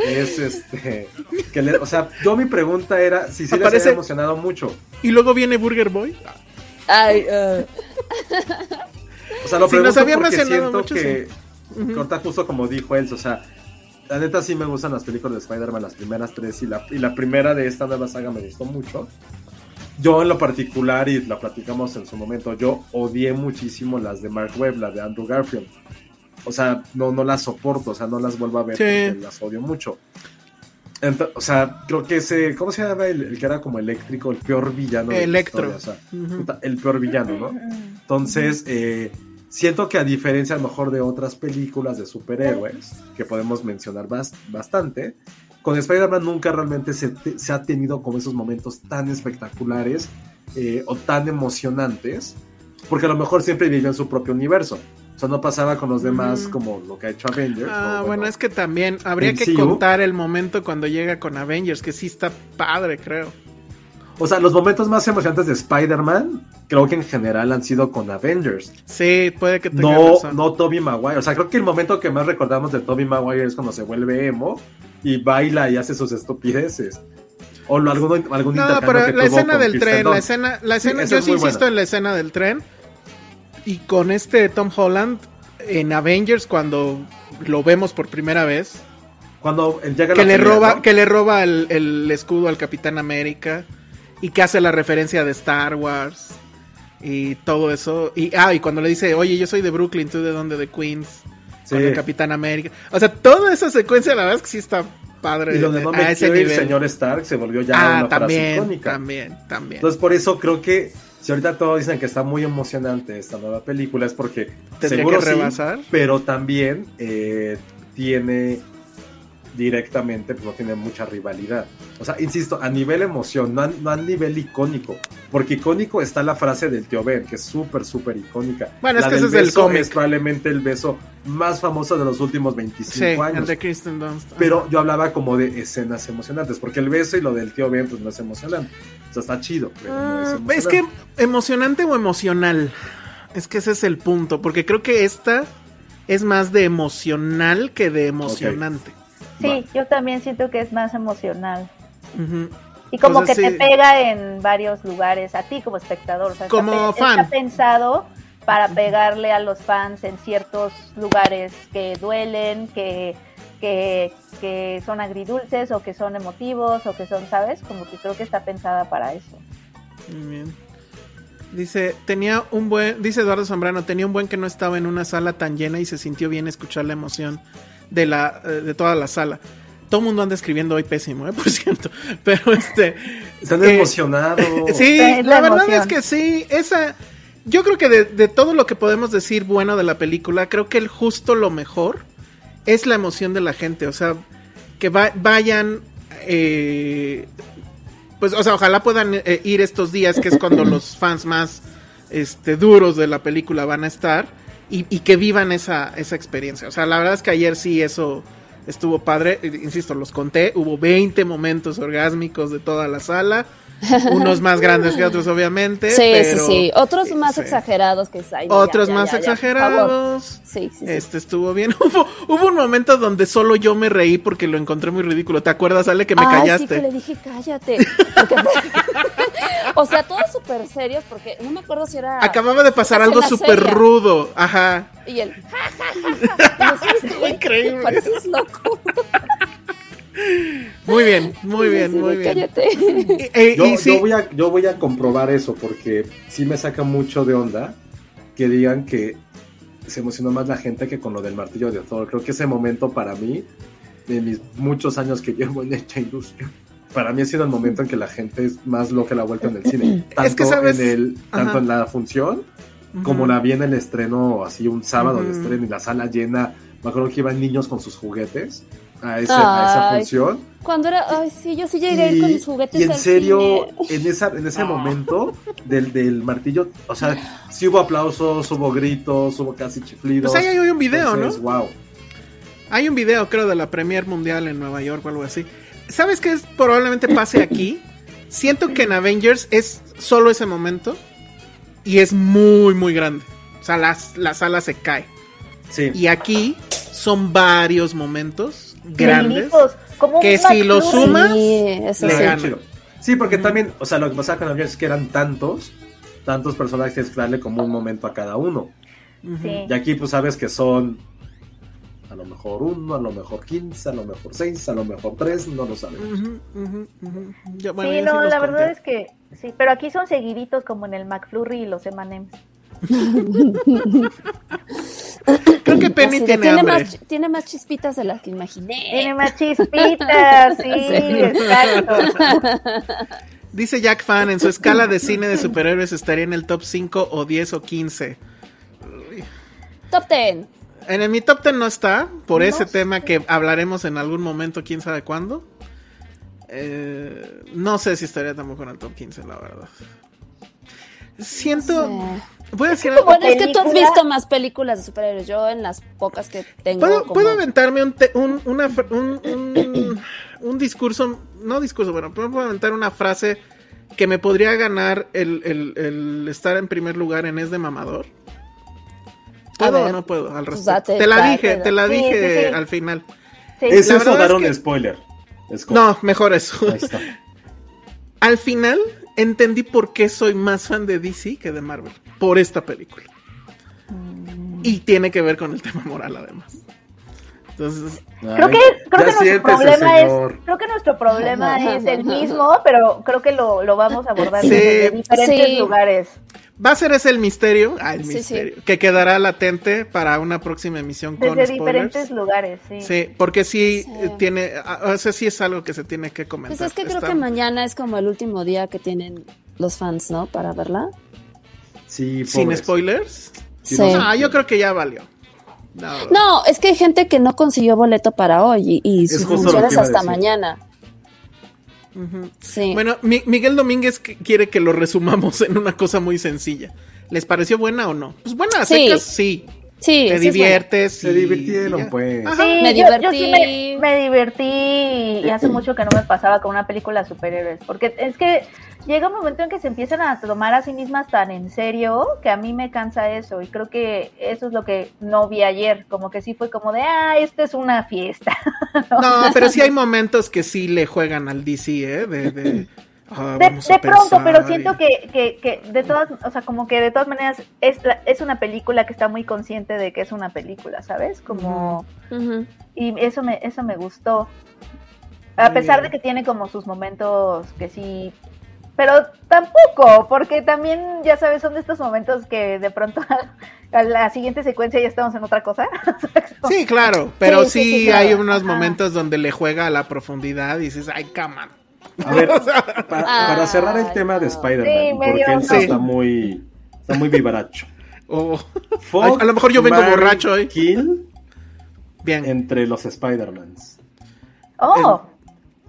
Es este. Que le- o sea, yo mi pregunta era si sí les Aparece- había emocionado mucho. Y luego viene Burger Boy. Ay, eh, O sea, lo Sí, nos pregunto había porque siento mucho, que. Corta justo como dijo él, o sea. La neta sí me gustan las películas de Spider-Man, las primeras tres, y la, y la primera de esta nueva saga me gustó mucho. Yo en lo particular, y la platicamos en su momento, yo odié muchísimo las de Mark Webb, las de Andrew Garfield. O sea, no, no las soporto, o sea, no las vuelvo a ver Sí. porque las odio mucho. O sea, creo que ese, ¿cómo se llama el, el que era como eléctrico, el peor villano de la Electro. historia? O sea, el peor villano, ¿no? Entonces, eh, siento que a diferencia a lo mejor de otras películas de superhéroes, que podemos mencionar bas- bastante, con Spider-Man nunca realmente se, se ha tenido como esos momentos tan espectaculares eh, o tan emocionantes, porque a lo mejor siempre vivía en su propio universo. O sea, no pasaba con los demás como lo que ha hecho Avengers. Ah, bueno, es que también habría que contar el momento cuando llega con Avengers, que sí está padre, creo. O sea, los momentos más emocionantes de Spider-Man, creo que en general han sido con Avengers. Sí, puede que tenga No, razón. no Toby Maguire. O sea, creo que el momento que más recordamos de Toby Maguire es cuando se vuelve emo y baila y hace sus estupideces. O lo, algún, algún No, pero que la escena del tren, la escena, la Sí, escena, esa yo es sí muy insisto buena. en la escena del tren. Y con este Tom Holland en Avengers cuando lo vemos por primera vez, Cuando llega que la le pelea, roba, ¿no? que le roba el, el escudo al Capitán América y que hace la referencia de Star Wars y todo eso. Y ah, y cuando le dice, "Oye, yo soy de Brooklyn, tú de dónde? De Queens." Sí. Con el Capitán América. O sea, toda esa secuencia la verdad es que sí está padre Y donde no me ese quiere el nivel. señor Stark se volvió ya ah, una frase también, icónica. también, también. Entonces, por eso creo que si ahorita todos dicen que está muy emocionante esta nueva película, es porque Tendría seguro que sí, rebasar. pero también eh, tiene directamente, pues no tiene mucha rivalidad. O sea, insisto, a nivel emoción, no a, no a nivel icónico. Porque icónico está la frase del tío Ben, que es súper, súper icónica. Bueno, es que ese es cómic. Es probablemente el beso más famoso de los últimos 25 Sí, el años. de Kristen Dunst. Pero yo hablaba como de escenas emocionantes, porque el beso y lo del tío Ben, pues no es emocionante. O sea, está chido. pero no es, Ah, es que emocionante. emocionante o emocional. Es que ese es el punto. Porque creo que esta es más de emocional que de emocionante. Sí, yo también siento que es más emocional. Y como Entonces, que sí. te pega en varios lugares, a ti como espectador. O sea, está Como pe- fan. Está pensado para pegarle a los fans en ciertos lugares que duelen, que, que, que son agridulces o que son emotivos o que son, ¿sabes? Como que creo que está pensada para eso. Muy bien. Dice, tenía un buen, dice Eduardo Zambrano, tenía un buen que no estaba en una sala tan llena y se sintió bien escuchar la emoción de la eh, de toda la sala. Todo el mundo anda escribiendo hoy pésimo, ¿eh? por cierto. Pero este. Están eh, emocionados. Sí, Es la la verdad es que sí. Esa. Yo creo que de, de todo lo que podemos decir bueno de la película, creo que el justo lo mejor es la emoción de la gente. O sea, que va- vayan. eh, pues, o sea, ojalá puedan eh, ir estos días, que es cuando los fans más este, duros de la película van a estar. Y, y que vivan esa, esa experiencia. O sea, la verdad es que ayer sí eso estuvo padre. Eh, Insisto, los conté. Hubo 20 momentos orgásmicos de toda la sala. Unos más grandes que otros, obviamente. Sí, pero, sí, sí. Otros más sí. exagerados que hay. Otros más exagerados. Sí, sí, sí. Este estuvo bien. Hubo, hubo un momento donde solo yo me reí porque lo encontré muy ridículo. ¿Te acuerdas, Ale, que me Ay, callaste? Sí, que le dije, cállate. Porque- o sea, todos súper serios, porque no me acuerdo si era. Acababa de pasar algo súper rudo. Ajá. Y él, ja, ja, ja, ja. Y yo, "¿Sabes qué? Increíble. Pareces loco. Muy bien, muy bien, sí, muy bien. Cállate. Eh, Yo, sí, yo voy a, yo voy a comprobar eso porque sí me saca mucho de onda que digan que se emocionó más la gente que con lo del martillo de Thor. Creo que ese momento para mí, de mis muchos años que llevo en esta industria, para mí ha sido el momento en que la gente es más loca la vuelta en el cine. Tanto, Es que, ¿sabes? En, el, tanto Ajá. en la función como la vi en el estreno, así un sábado de estreno y la sala llena me acuerdo que iban niños con sus juguetes a, ese- a esa función. Cuando era, ay, sí, yo sí llegué a ir con mis juguetes y en al serio, cine. en, esa, en ese momento del, del martillo, o sea, sí hubo aplausos, hubo gritos, hubo casi chiflidos. Pues ahí hay un video, Entonces, ¿no? wow. Hay un video, creo, de la Premier Mundial en Nueva York o algo así. ¿Sabes qué es- probablemente pase aquí? Siento que en Avengers es solo ese momento y es muy, muy grande. O sea, las- la sala se cae. Sí. Y aquí son varios momentos grandes. Como que si lo sumas, Sí, eso le sí. Sí, porque también, o sea, lo que pasaba con Avengers es que eran tantos, tantos personajes tienes que darle como un momento a cada uno. Sí. Y aquí pues sabes que son lo mejor uno, a lo mejor quince, a lo mejor seis, a lo mejor tres, no lo sabemos. Bueno, sí, no, la verdad es que sí, pero aquí son seguiditos como en el McFlurry y los M&M's. Creo que Penny tiene tiene, hambre. más, tiene más chispitas de las que imaginé. Tiene más chispitas, sí, exacto. Dice Jack Fan, en su escala de cine de superhéroes estaría en el top 5 o 10 o 15. Top 10. En el, mi top 10 no está, por No ese sé. tema que hablaremos en algún momento, quién sabe cuándo. Eh, no sé si estaría tampoco en el top 15, la verdad. Siento... Voy a decir algo. Bueno, es que tú has visto más películas de superhéroes. Yo en las pocas que tengo. ¿Puedo, como- puedo aventarme un, te- un, una fr- un, un- un discurso, no discurso, bueno, puedo aventar una frase que me podría ganar el, el- el estar en primer lugar en Es de Mamador? ¿Puedo ver, o no puedo? Al respecto. date, te la date, dije, date. te la dije sí, sí. al final. Sí. ¿Es La eso verdad dar es un que- spoiler? Es como- No, mejor eso. Ahí está. Al final entendí por qué soy más fan de DC que de Marvel. Por esta película. Y tiene que ver con el tema moral además. Entonces, Creo Ay, que, creo que nuestro problema señor. es, creo que nuestro problema es el mismo, pero creo que lo, lo vamos a abordar Sí. desde diferentes Sí. lugares. Va a ser ese el misterio, ah, el Sí, misterio, que quedará latente para una próxima emisión con Desde spoilers. diferentes lugares, sí. Sí, porque sí, Sí. eh, tiene, ah, o sea, sí es algo que se tiene que comentar. Pues es que creo Está- que mañana es como el último día que tienen los fans, ¿no? Para verla. Sí, Sin pobres. spoilers. Sí, Sí. Ah, yo creo que ya valió. No, No, es que hay gente que no consiguió boleto para hoy y, y Es su justo lo función que es iba a hasta mañana. Sí. Bueno, Mi- Miguel Domínguez qu- quiere que lo resumamos en una cosa muy sencilla. ¿Les pareció buena o no? Pues buena, Sí. secas, sí. Sí, Te diviertes. Se y- divirtieron, y ya. pues. Sí, Me yo- yo sí divertí. me, me divertí y hace mucho que no me pasaba con una película de superhéroes, porque es que llega un momento en que se empiezan a tomar a sí mismas tan en serio que a mí me cansa eso y creo que eso es lo que no vi ayer, como que sí fue como de, ah, esto es una fiesta. No, pero sí hay momentos que sí le juegan al DC, ¿eh? De, de, ah, De, pronto, pero y- siento que, que, que de todas, o sea, como que de todas maneras es, la- es una película que está muy consciente de que es una película, ¿sabes? Como... Y eso me eso me gustó a Muy pesar bien. de que tiene como sus momentos que sí pero tampoco porque también ya sabes son de estos momentos que de pronto a la siguiente secuencia ya estamos en otra cosa Sí, claro, pero sí, Sí, sí, sí, claro. hay unos Ajá. momentos donde le juega a la profundidad y dices, ay, cama. A ver, pa- para, cerrar el tema de. Spider-Man, Sí, porque él sí está muy, está muy vivaracho. O- Fuck, a lo mejor yo vengo marry, borracho hoy. Kill Bien. entre los Spider-Mans. oh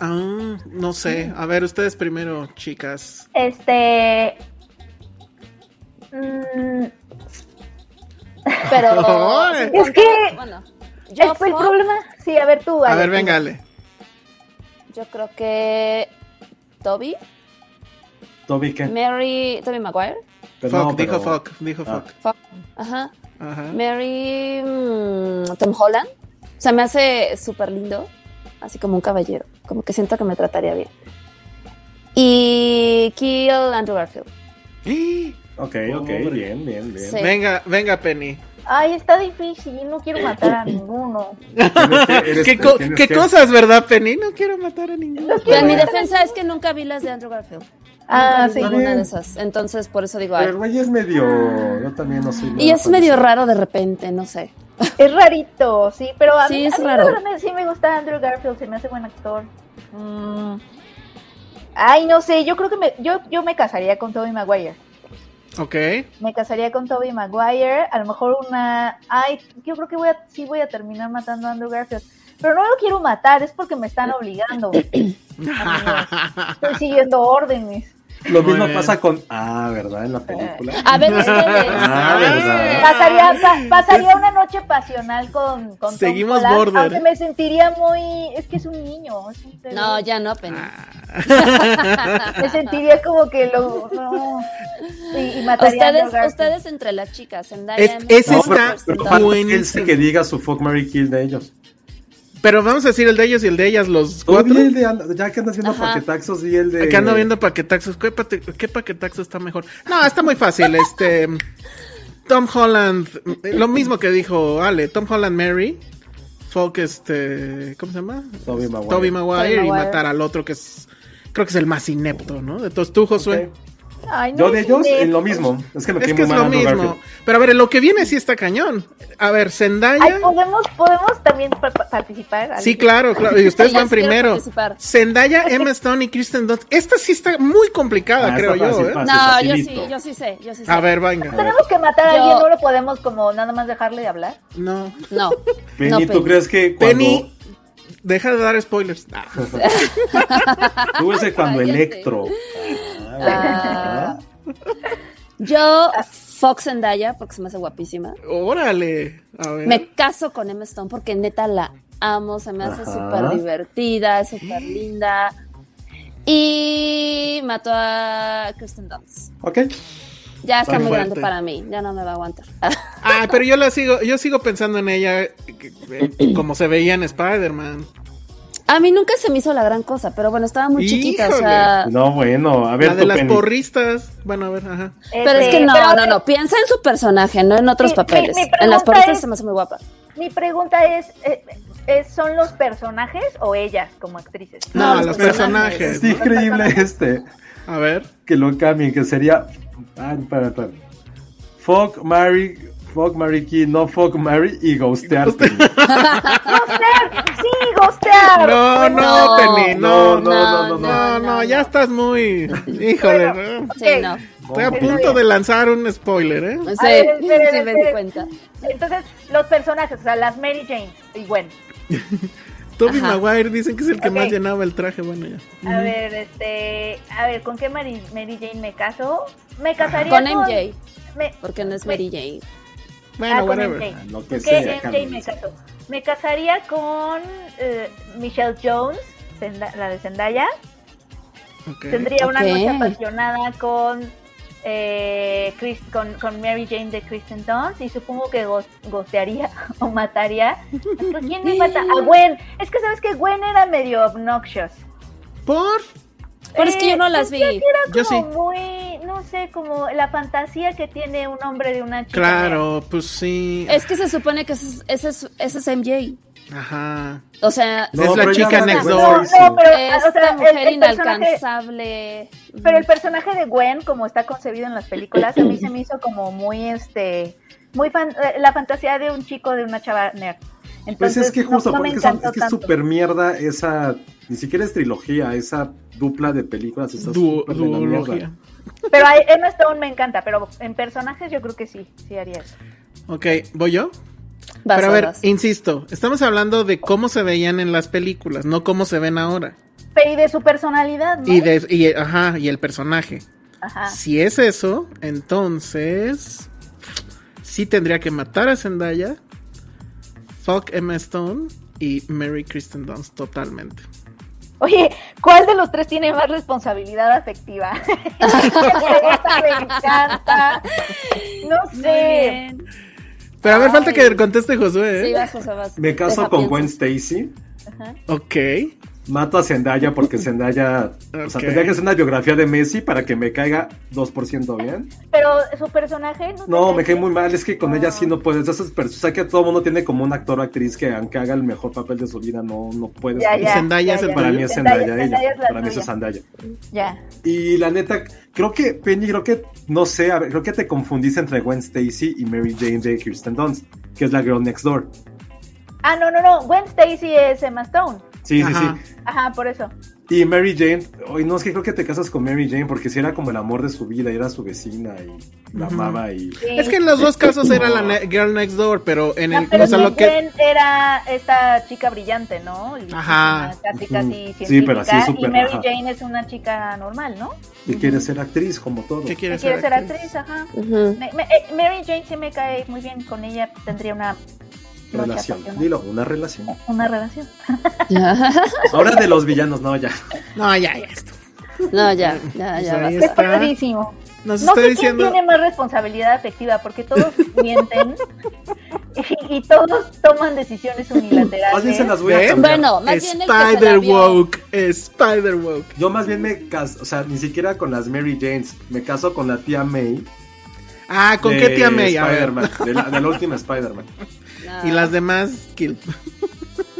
Ah, no sé. A ver, ustedes primero, chicas. este mm, Pero. Ay. Es que- Bueno, yo, es el Fox, problema sí a ver tú A Ale, ver, tú. véngale. yo creo que. Toby, Toby, ¿qué? Mary, Toby Maguire, Pero Fuck, no, pero- dijo fuck, dijo Ah. fuck. Fox, ajá, Ajá. Mary, mm, Tom Holland, o sea, me hace súper lindo, así como un caballero, como que siento que me trataría bien. Y Kill Andrew Garfield. Ok, ok, Pobre. bien, bien, bien. Sí. Venga, venga, Penny. Ay está difícil no quiero matar a ninguno ¿Qué, co- tienes qué que- cosas, verdad, Penny? No quiero matar a ninguno. Mi defensa es que nunca vi las de Andrew Garfield. ah sí ninguna de esas. Entonces, por eso digo, Pero ay. el güey es medio. Yo también no soy. Y es medio raro de repente, no sé. Es rarito, sí, pero a Sí, mí, es a mí raro. sí me gusta Andrew Garfield, se me hace buen actor. Mm. Ay, no sé, yo creo que me, yo, yo me casaría con Tobey Maguire. Ok. Me casaría con Toby Maguire. A lo mejor una. Ay, yo creo que voy a, sí voy a terminar matando a Andrew Garfield. Pero no lo quiero matar, es porque me están obligando. Estoy siguiendo órdenes. Lo mismo pasa con. Ah, ¿verdad? En la película. A ver, ustedes. Ah, ¿verdad? Pasaría, pa- pasaría una noche pasional con, con Tom Seguimos Holland, border. Aunque me sentiría muy. Es que es un niño. es un- No, ya no, Penny. Me sentiría como que lo. no. Y, y mataría Ustedes, ustedes entre las chicas, Zendaya, Es- ese No, pero, está pero el que diga su fuck Mary Kill de ellos. Pero vamos a decir el de ellos y el de ellas, los cuatro. el de and- ya que andas viendo Ajá. paquetaxos, di el de. Acá ando viendo paquetaxos. ¿Qué, qué paquetaxo está mejor? No, está muy fácil. Este. Tom Holland. Lo mismo que dijo Ale. Tom Holland Mary. Folk, este. ¿Cómo se llama? Toby Maguire. Toby Maguire, y matar al otro que es. Creo que es el más inepto, ¿no? De todos tú, Josué. Ok. Ay, no Yo de ellos, en lo mismo. Es que me Es que es lo mismo. Garfield. Pero a ver, lo que viene sí está cañón. A ver, Zendaya. Ay, ¿podemos, podemos también pa- pa- participar. Sí, claro, claro. Y ustedes van primero. participar. Zendaya, Emma Stone y Kristen Dunst. Esta sí está muy complicada, Ah, creo yo. fácil, ¿eh? fácil. No, yo sí, yo sí sé, yo sí sé. A ver, venga. Tenemos que matar a Yo- alguien, no lo podemos como nada más dejarle de hablar. No. No. Penny, no, ¿tú Penny. crees que cuando. Penny, deja de dar spoilers. Ah. Tú ese cuando. Electro. Ah, yo, Fox Zendaya, porque se me hace guapísima. Órale. A ver. Me caso con Emma Stone porque neta la amo, se me hace súper divertida, súper linda. Y mató a Kristen Dunst. Ok. Ya está Está muy fuerte. grande para mí, ya no me va a aguantar. Ah, pero yo la sigo, yo sigo pensando en ella como se veía en Spider-Man. A mí nunca se me hizo la gran cosa, pero bueno, estaba muy chiquita, o sea... No, bueno, a ver, La de las porristas. Bueno, a ver, ajá. Pero es Este, que no, pero, no, no, piensa en su personaje, no en otros Mi- papeles. mi en las porristas es- se me hace muy guapa. Mi pregunta es, eh, eh, ¿son los personajes o ellas como actrices? No, los los personajes. personajes. Es increíble este. A ver. Que lo cambien, que sería. Ah, espera, espera. Fuck, Mary. Fuck, Mary Kill, no fuck, Mary y ghostearte. ¡Ghostear! ¡Sí, ghostear! No, no, No, Penny, no, no, no, no, no, no, no, ya estás muy. Híjole, Bueno, ¿no? Sí, Ok. no. Estoy a punto de lanzar un spoiler, ¿eh? Sí, ver, esperen, sí me di cuenta. Entonces, los personajes, o sea, las Mary Jane y Gwen. Toby Ajá. Maguire dicen que es el que más llenaba el traje, bueno, ya. A ver, este, a ver, ¿con qué Mary, Mary Jane me caso? Me casaría Con con... MJ, me- porque no es me- Mary Jane. Bueno, ah, con whatever. MJ. Ah, Lo que ¿Con sea, qué MJ me caso? Me casaría con eh, Michelle Jones, Zenda- la de Zendaya. Tendría una noche apasionada con, eh, Chris- con, con Mary Jane de Kristen Dunst y supongo que gos- gostearía o mataría. ¿A quién me mata? A Gwen. Es que sabes que Gwen era medio obnoxious. ¿Por? Pero es que yo no las vi. sentía que Era Yo como sí. muy, no sé, como la fantasía que tiene un hombre de una chica. Claro, pues sí. Es que se supone que ese es, ese es, MJ. Ajá. O sea, No, es la chica next no, No, pero, esta o sea, mujer el inalcanzable. Pero el personaje de Gwen, como está concebido en las películas, a mí se me hizo como muy, este, muy fan- eh, la fantasía de un chico de una chava nerd. Pues Entonces, es que justo, no, porque es que es que es tanto. súper mierda esa. Ni siquiera es trilogía, esa dupla de películas está Du- de. Pero a Emma Stone me encanta, pero en personajes yo creo que sí, sí haría eso. Ok, ¿voy yo? Vas, Pero a ver, vas. insisto, estamos hablando de cómo se veían en las películas, no cómo se ven ahora. Pero y de su personalidad, ¿no? Y de, y, ajá, y el personaje. Ajá. Si es eso, entonces sí tendría que matar a Zendaya, fuck Emma Stone y Mary Kristen Dunst totalmente. Oye, ¿cuál de los tres tiene más responsabilidad afectiva? Esta me encanta. No sé. Pero a ver, falta que conteste Josué, Sí, ¿eh? vas, José, vas. Me caso Deja, con pienso. Gwen Stacy. Ok. Mato a Zendaya porque Zendaya. O sea, tendría que ser una biografía de Messi para que me caiga 2% bien. Pero su personaje no. No, me cae muy mal. Es que con No. ella sí no puedes. Esas personas, o sea, que todo mundo tiene como un actor o actriz que, aunque haga el mejor papel de su vida, no, no puedes. Ya, ¿Y ya, Zendaya ya, es el. Para mí es Zendaya, Zendaya ella. es la Para mí es. Zendaya. Ya. Y la neta, creo que, Penny, creo que, no sé, a ver, creo que te confundiste entre Gwen Stacy y Mary Jane de Kirsten Dunst, que es la girl next door. Ah, no, no, no. Gwen Stacy es Emma Stone. Sí, sí, Ajá. sí. Ajá, por eso. Y Mary Jane, hoy no es que creo que te casas con Mary Jane porque si era como el amor de su vida, era su vecina y la Ujú. amaba y Sí. Es que en los dos casos era la ne- Girl Next Door, pero en el. pero O sea, lo que. Era esta chica brillante, ¿no? Y Ajá. Casi, casi Sí, pero así súper, y Mary ajá. Jane es una chica normal, ¿no? que quiere ser actriz como todo. ¿Qué Que quiere quiere ser? ser actriz, ajá. Ujú. Me- me- eh, Mary Jane sí me cae muy bien. Con ella tendría una Relación. Dilo, una relación. Una relación. Ahora de los villanos, no, ya. No, ya, ya esto. No, ya, ya, ya. Pues está. padrísimo. Nos No sé diciendo. quién tiene más responsabilidad afectiva, porque todos mienten y, y todos toman decisiones unilaterales. Más bien se las voy a cambiar. Bueno, más bien el que se la Spider. Woke. Spider Woke. Yo más bien me caso, o sea, ni siquiera con las Mary Janes, me caso con la tía May. Ah, ¿con qué tía May? Spider-Man, de de la última Spider-Man. Ah. Y las demás, kill.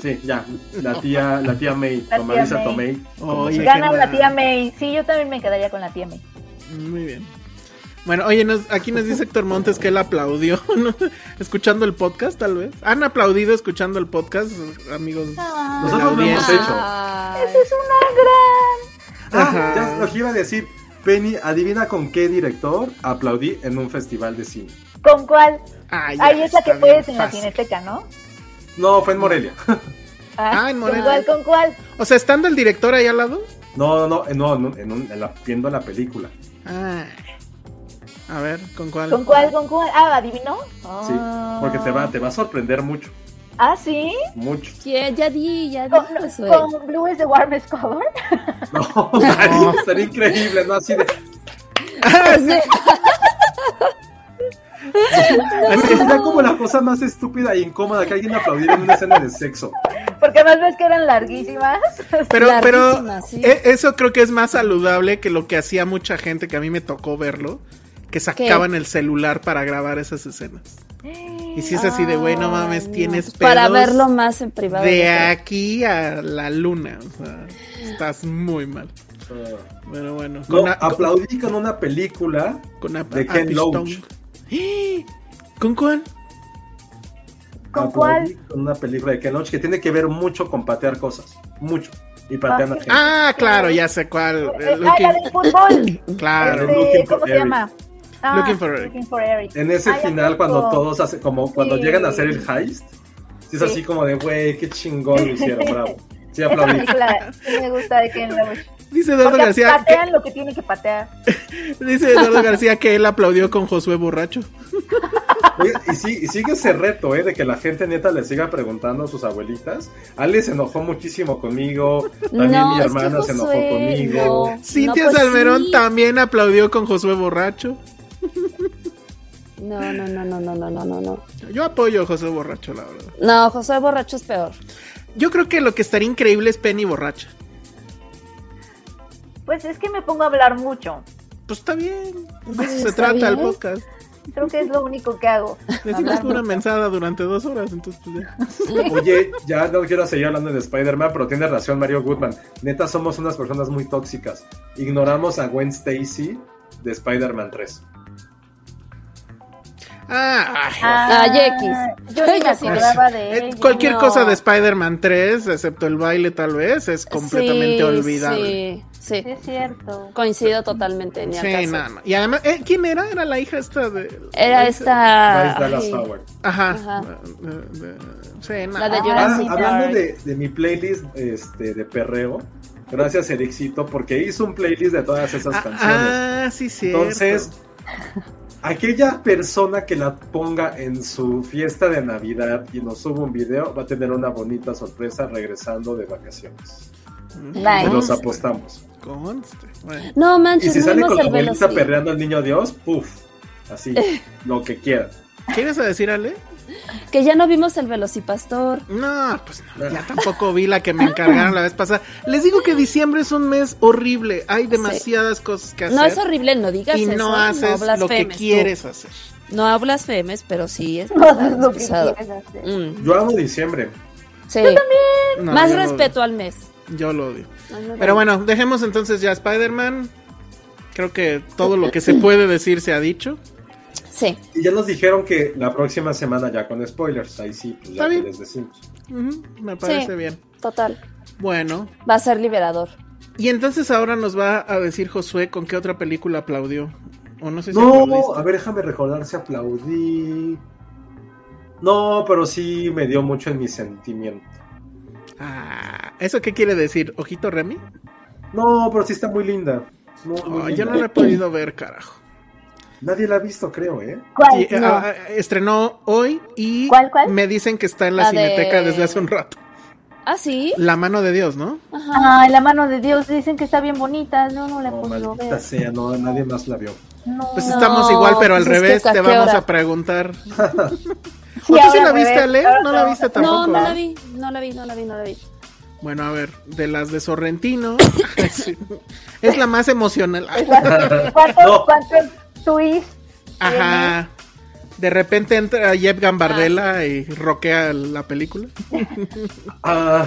Sí, ya, la tía, la tía May, La con tía Marisa May. Tomei. como Oye. Gana la tía May. Sí, yo también me quedaría con la tía May. Muy bien. Bueno, oye, nos- aquí nos dice Héctor Montes que él aplaudió ¿no? escuchando el podcast, tal vez. ¿Han aplaudido escuchando el podcast, amigos? Ah, Nosotros lo hemos hecho. Ay. Esa es una gran. Ah, ya lo que iba a decir. Penny, adivina con qué director aplaudí en un festival de cine. ¿Con cuál? Ah, ya, Ahí es la que puedes en la cineteca, ¿no? No, fue en Morelia. Ah, en ¿Con Morelia. cuál? ¿Con cuál? O sea, estando el director ahí al lado. No, no, no, no, en un- en la- viendo la película. Ah. A ver, ¿con cuál? ¿Con cuál? ¿Con cuál? Ah, ¿adivinó? Sí, porque te va, te va a sorprender mucho, Ah, ¿sí? mucho. ¿Quién? Ya di, ya di. ¿Con, con Blue is the warmest color? No, Ari, estaría increíble, ¿no? Así de. Ah, sí. Sería como la cosa más estúpida e incómoda que alguien aplaudiera en una escena de sexo. Porque además ves que eran larguísimas. Pero, pero sí. e- eso creo que es más saludable que lo que hacía mucha gente que a mí me tocó verlo, que sacaban el celular para grabar esas escenas. Y si es así de, güey, no mames, tienes no. Para verlo más en privado. de aquí a la luna. O sea, estás muy mal. Pero bueno, No, a- aplaudí con una película con a- de Ken. Loach. ¿Con cuál? ¿Con cuál? Con una película de Ken Loach que tiene que ver mucho con patear cosas. Mucho. Y patean a gente. Ah, claro, ya sé cuál. Eh, eh, ah, la del fútbol. claro. Este, for ¿Cómo se Eric. llama? Ah, Looking for Eric. Looking for Eric. En ese Ay, ¿a final, cuando todos hacen, como cuando Sí. llegan a hacer el heist, sí es Sí. así como de, güey, qué chingón lo hicieron, bravo. Sí, Esa aplaudí. película sí me gusta de Ken Loach. Dice Eduardo Porque García. Patean lo que tiene que patear. Dice Eduardo García que él aplaudió con Josué borracho. Y, sí, y, sigue ese reto, ¿eh? De que la gente neta le siga preguntando a sus abuelitas. Ale se enojó muchísimo conmigo. También mi hermana se enojó conmigo. Cintia pues Salmerón también aplaudió con Josué borracho. No, no, no, no, no, no, no, no. Yo apoyo a Josué borracho, la verdad. No, Josué borracho es peor. Yo creo que lo que estaría increíble es Penny borracha. Pues es que me pongo a hablar mucho. Pues está bien. De Pues eso se está trata el bien. podcast. Creo que es lo único que hago. Decimos mucho. mensada durante dos horas, entonces pues ya. Oye, ya no quiero seguir hablando de Spider-Man, pero tiene razón Mario Goodman. Neta, somos unas personas muy tóxicas. Ignoramos a Gwen Stacy de Spider-Man 3. Ah. Ah, X. Yo ni me acordaba de. Cualquier no. cosa de Spider-Man 3, excepto el baile tal vez, es completamente Sí, olvidable. Sí, sí. Sí, es cierto. Coincido totalmente. Ni Sí, no, no. Y además, eh, ¿quién era? Era la hija esta de... Era Bryce esta. Dallas. Ajá. Ajá. Sí, no. La de Ah, Jurassic hablando de mi playlist este, de perreo, gracias Ericito, porque hizo un playlist de todas esas Ah, canciones. ah, sí, sí. Entonces, aquella persona que la ponga en su fiesta de Navidad y nos suba un video va a tener una bonita sorpresa regresando de vacaciones. Nice. Se los apostamos. Conste. Bueno. No Y manches, si no sale vimos con la el abuelita perreando al niño Dios, puff, así, lo que quieran. ¿Qué ibas a decir, Ale? Que ya no vimos el Velocipastor. No, pues no, ya tampoco vi la que me encargaron la vez pasada. Les digo que diciembre es un mes horrible. Hay demasiadas cosas que hacer. No es horrible, no digas y eso. no haces lo que tú. quieres hacer. No blasfemes, pero sí es No pesado, es quieres. Mm, Yo amo diciembre. sí. No, Más yo lo respeto al mes. Yo lo odio. Pero bueno, dejemos entonces ya Spider-Man. Creo que todo lo que se puede decir se ha dicho. Sí. Y ya nos dijeron que la próxima semana ya con spoilers. Ahí sí, pues ya que les decimos. Me parece Sí. bien. Total. Bueno, Va a ser liberador. Y entonces ahora nos va a decir Josué con qué otra película aplaudió. O no sé si aplaudiste. A ver, déjame recordar si aplaudí. No, pero sí me dio mucho en mi sentimiento. Ah, ¿eso qué quiere decir? ¿Ojito Remy? No, pero sí está muy linda. Muy, muy Ay, yo linda. no la he podido ver, carajo. Nadie la ha visto, creo, ¿eh? ¿Cuál? No. ah, ah, estrenó hoy y ¿Cuál, cuál? me dicen que está en la, La de- cineteca desde hace un rato. Ah, sí. La mano de Dios, ¿no? Ajá. Ay, la mano de Dios, dicen que está bien bonita. No, no la he No, podido ver. sea, no, nadie más la vio. No. Pues No, estamos igual, pero al pues es que revés. ¿a Te vamos hora? a preguntar. ¿O tú sí la viste, revés, Ale? No la te viste tampoco. No, no la vi, no la vi, no la vi, no la vi. Bueno, a ver, de las de Sorrentino. es la más emocional. ¿Cuántos, No. cuántos twists? Ajá. De repente entra Jeff Ah, Gambardella y roquea la película. Ah,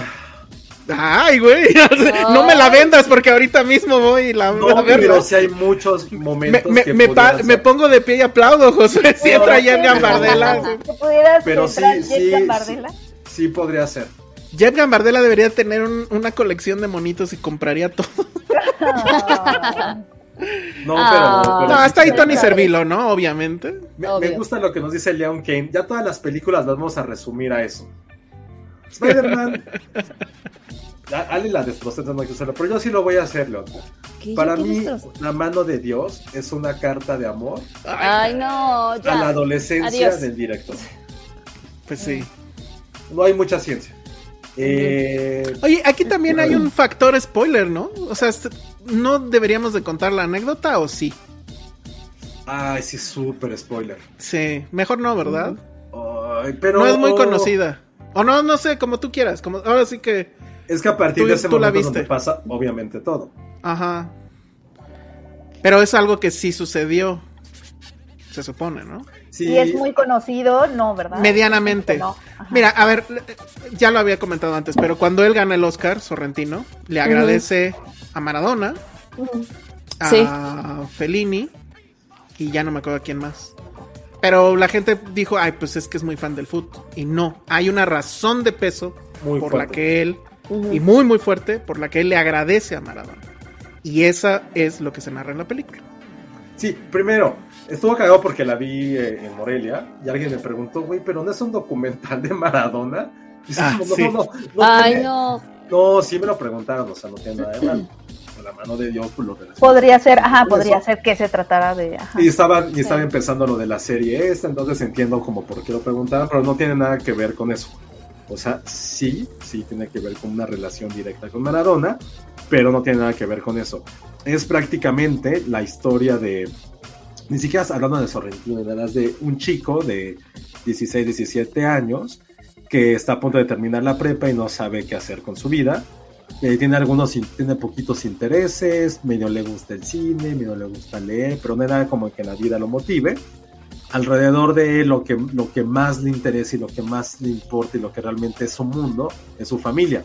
Ay, güey. No me la vendas porque ahorita mismo voy y la, no, pero sí hay muchos Me, momentos me- que me pa- me pongo de pie y aplaudo, José. Si entra Jeff Gambardella. no, no. ¿Que pudieras Pero sí, Jeff sí, Gambardella? Sí podría ser. Jeff Gambardella debería tener un- una colección de monitos y compraría todo. No, pero, pero No, sí hasta ahí Tony Servilo, ¿no? Obviamente. Me, me gusta lo que nos dice Leon Kane. Ya todas las películas las vamos a resumir a eso. Spider-Man. Ya, Ale la destrozó, no hay que hacerlo, pero yo sí lo voy a hacer, Leon. ¿Qué- Para mí, destrozo? la mano de Dios es una carta de amor Ay, no, a la ya. adolescencia Adiós. del director. Pues sí. No hay mucha ciencia. Eh, Oye, aquí también hay un factor spoiler, ¿no? O sea, ¿no deberíamos de contar la anécdota o sí? ay, sí, súper spoiler. Sí, mejor no, ¿verdad? Ay, pero No es muy conocida. O no, no sé, como tú quieras. Como, ahora sí que. Es que a partir Tú- de ese tú la momento viste. donde pasa, obviamente, todo. Ajá. Pero es algo que sí sucedió. Se supone, ¿no? Sí, Y es muy conocido, no, ¿verdad? Medianamente. No. Mira, a ver, ya lo había comentado antes, pero cuando él gana el Oscar, Sorrentino, le agradece a Maradona, a Sí. Fellini y ya no me acuerdo a quién más. Pero la gente dijo, ay, pues es que es muy fan del fútbol. Y no, hay una razón de peso Muy por fuerte. la que él, y muy, muy fuerte, por la que él le agradece a Maradona. Y esa es lo que se narra en la película. Sí, primero, estuvo cagado porque la vi eh, en Morelia y alguien me preguntó, güey, pero no es un documental de Maradona. Y Ah, como, no, sí. no, no, no Ay, tiene- no. no, sí me lo preguntaron, o sea, no tiene nada de malo. La mano de Dios, pues lo. Podría ser, ajá, podría eso. ser que se tratara de. Ajá. Y estaba, y estaba empezando lo de la serie esta, entonces entiendo como por qué lo preguntaban, pero no tiene nada que ver con eso. O sea, sí, sí tiene que ver con una relación directa con Maradona, pero no tiene nada que ver con eso. Es prácticamente la historia de, ni siquiera hablando de Sorrentino, más de un chico de 16, 17 años que está a punto de terminar la prepa y no sabe qué hacer con su vida. Eh, tiene algunos, tiene poquitos intereses, medio le gusta el cine, medio le gusta leer, pero no nada como que la vida lo motive. Alrededor de lo que, lo que más le interesa y lo que más le importa y lo que realmente es su mundo es su familia.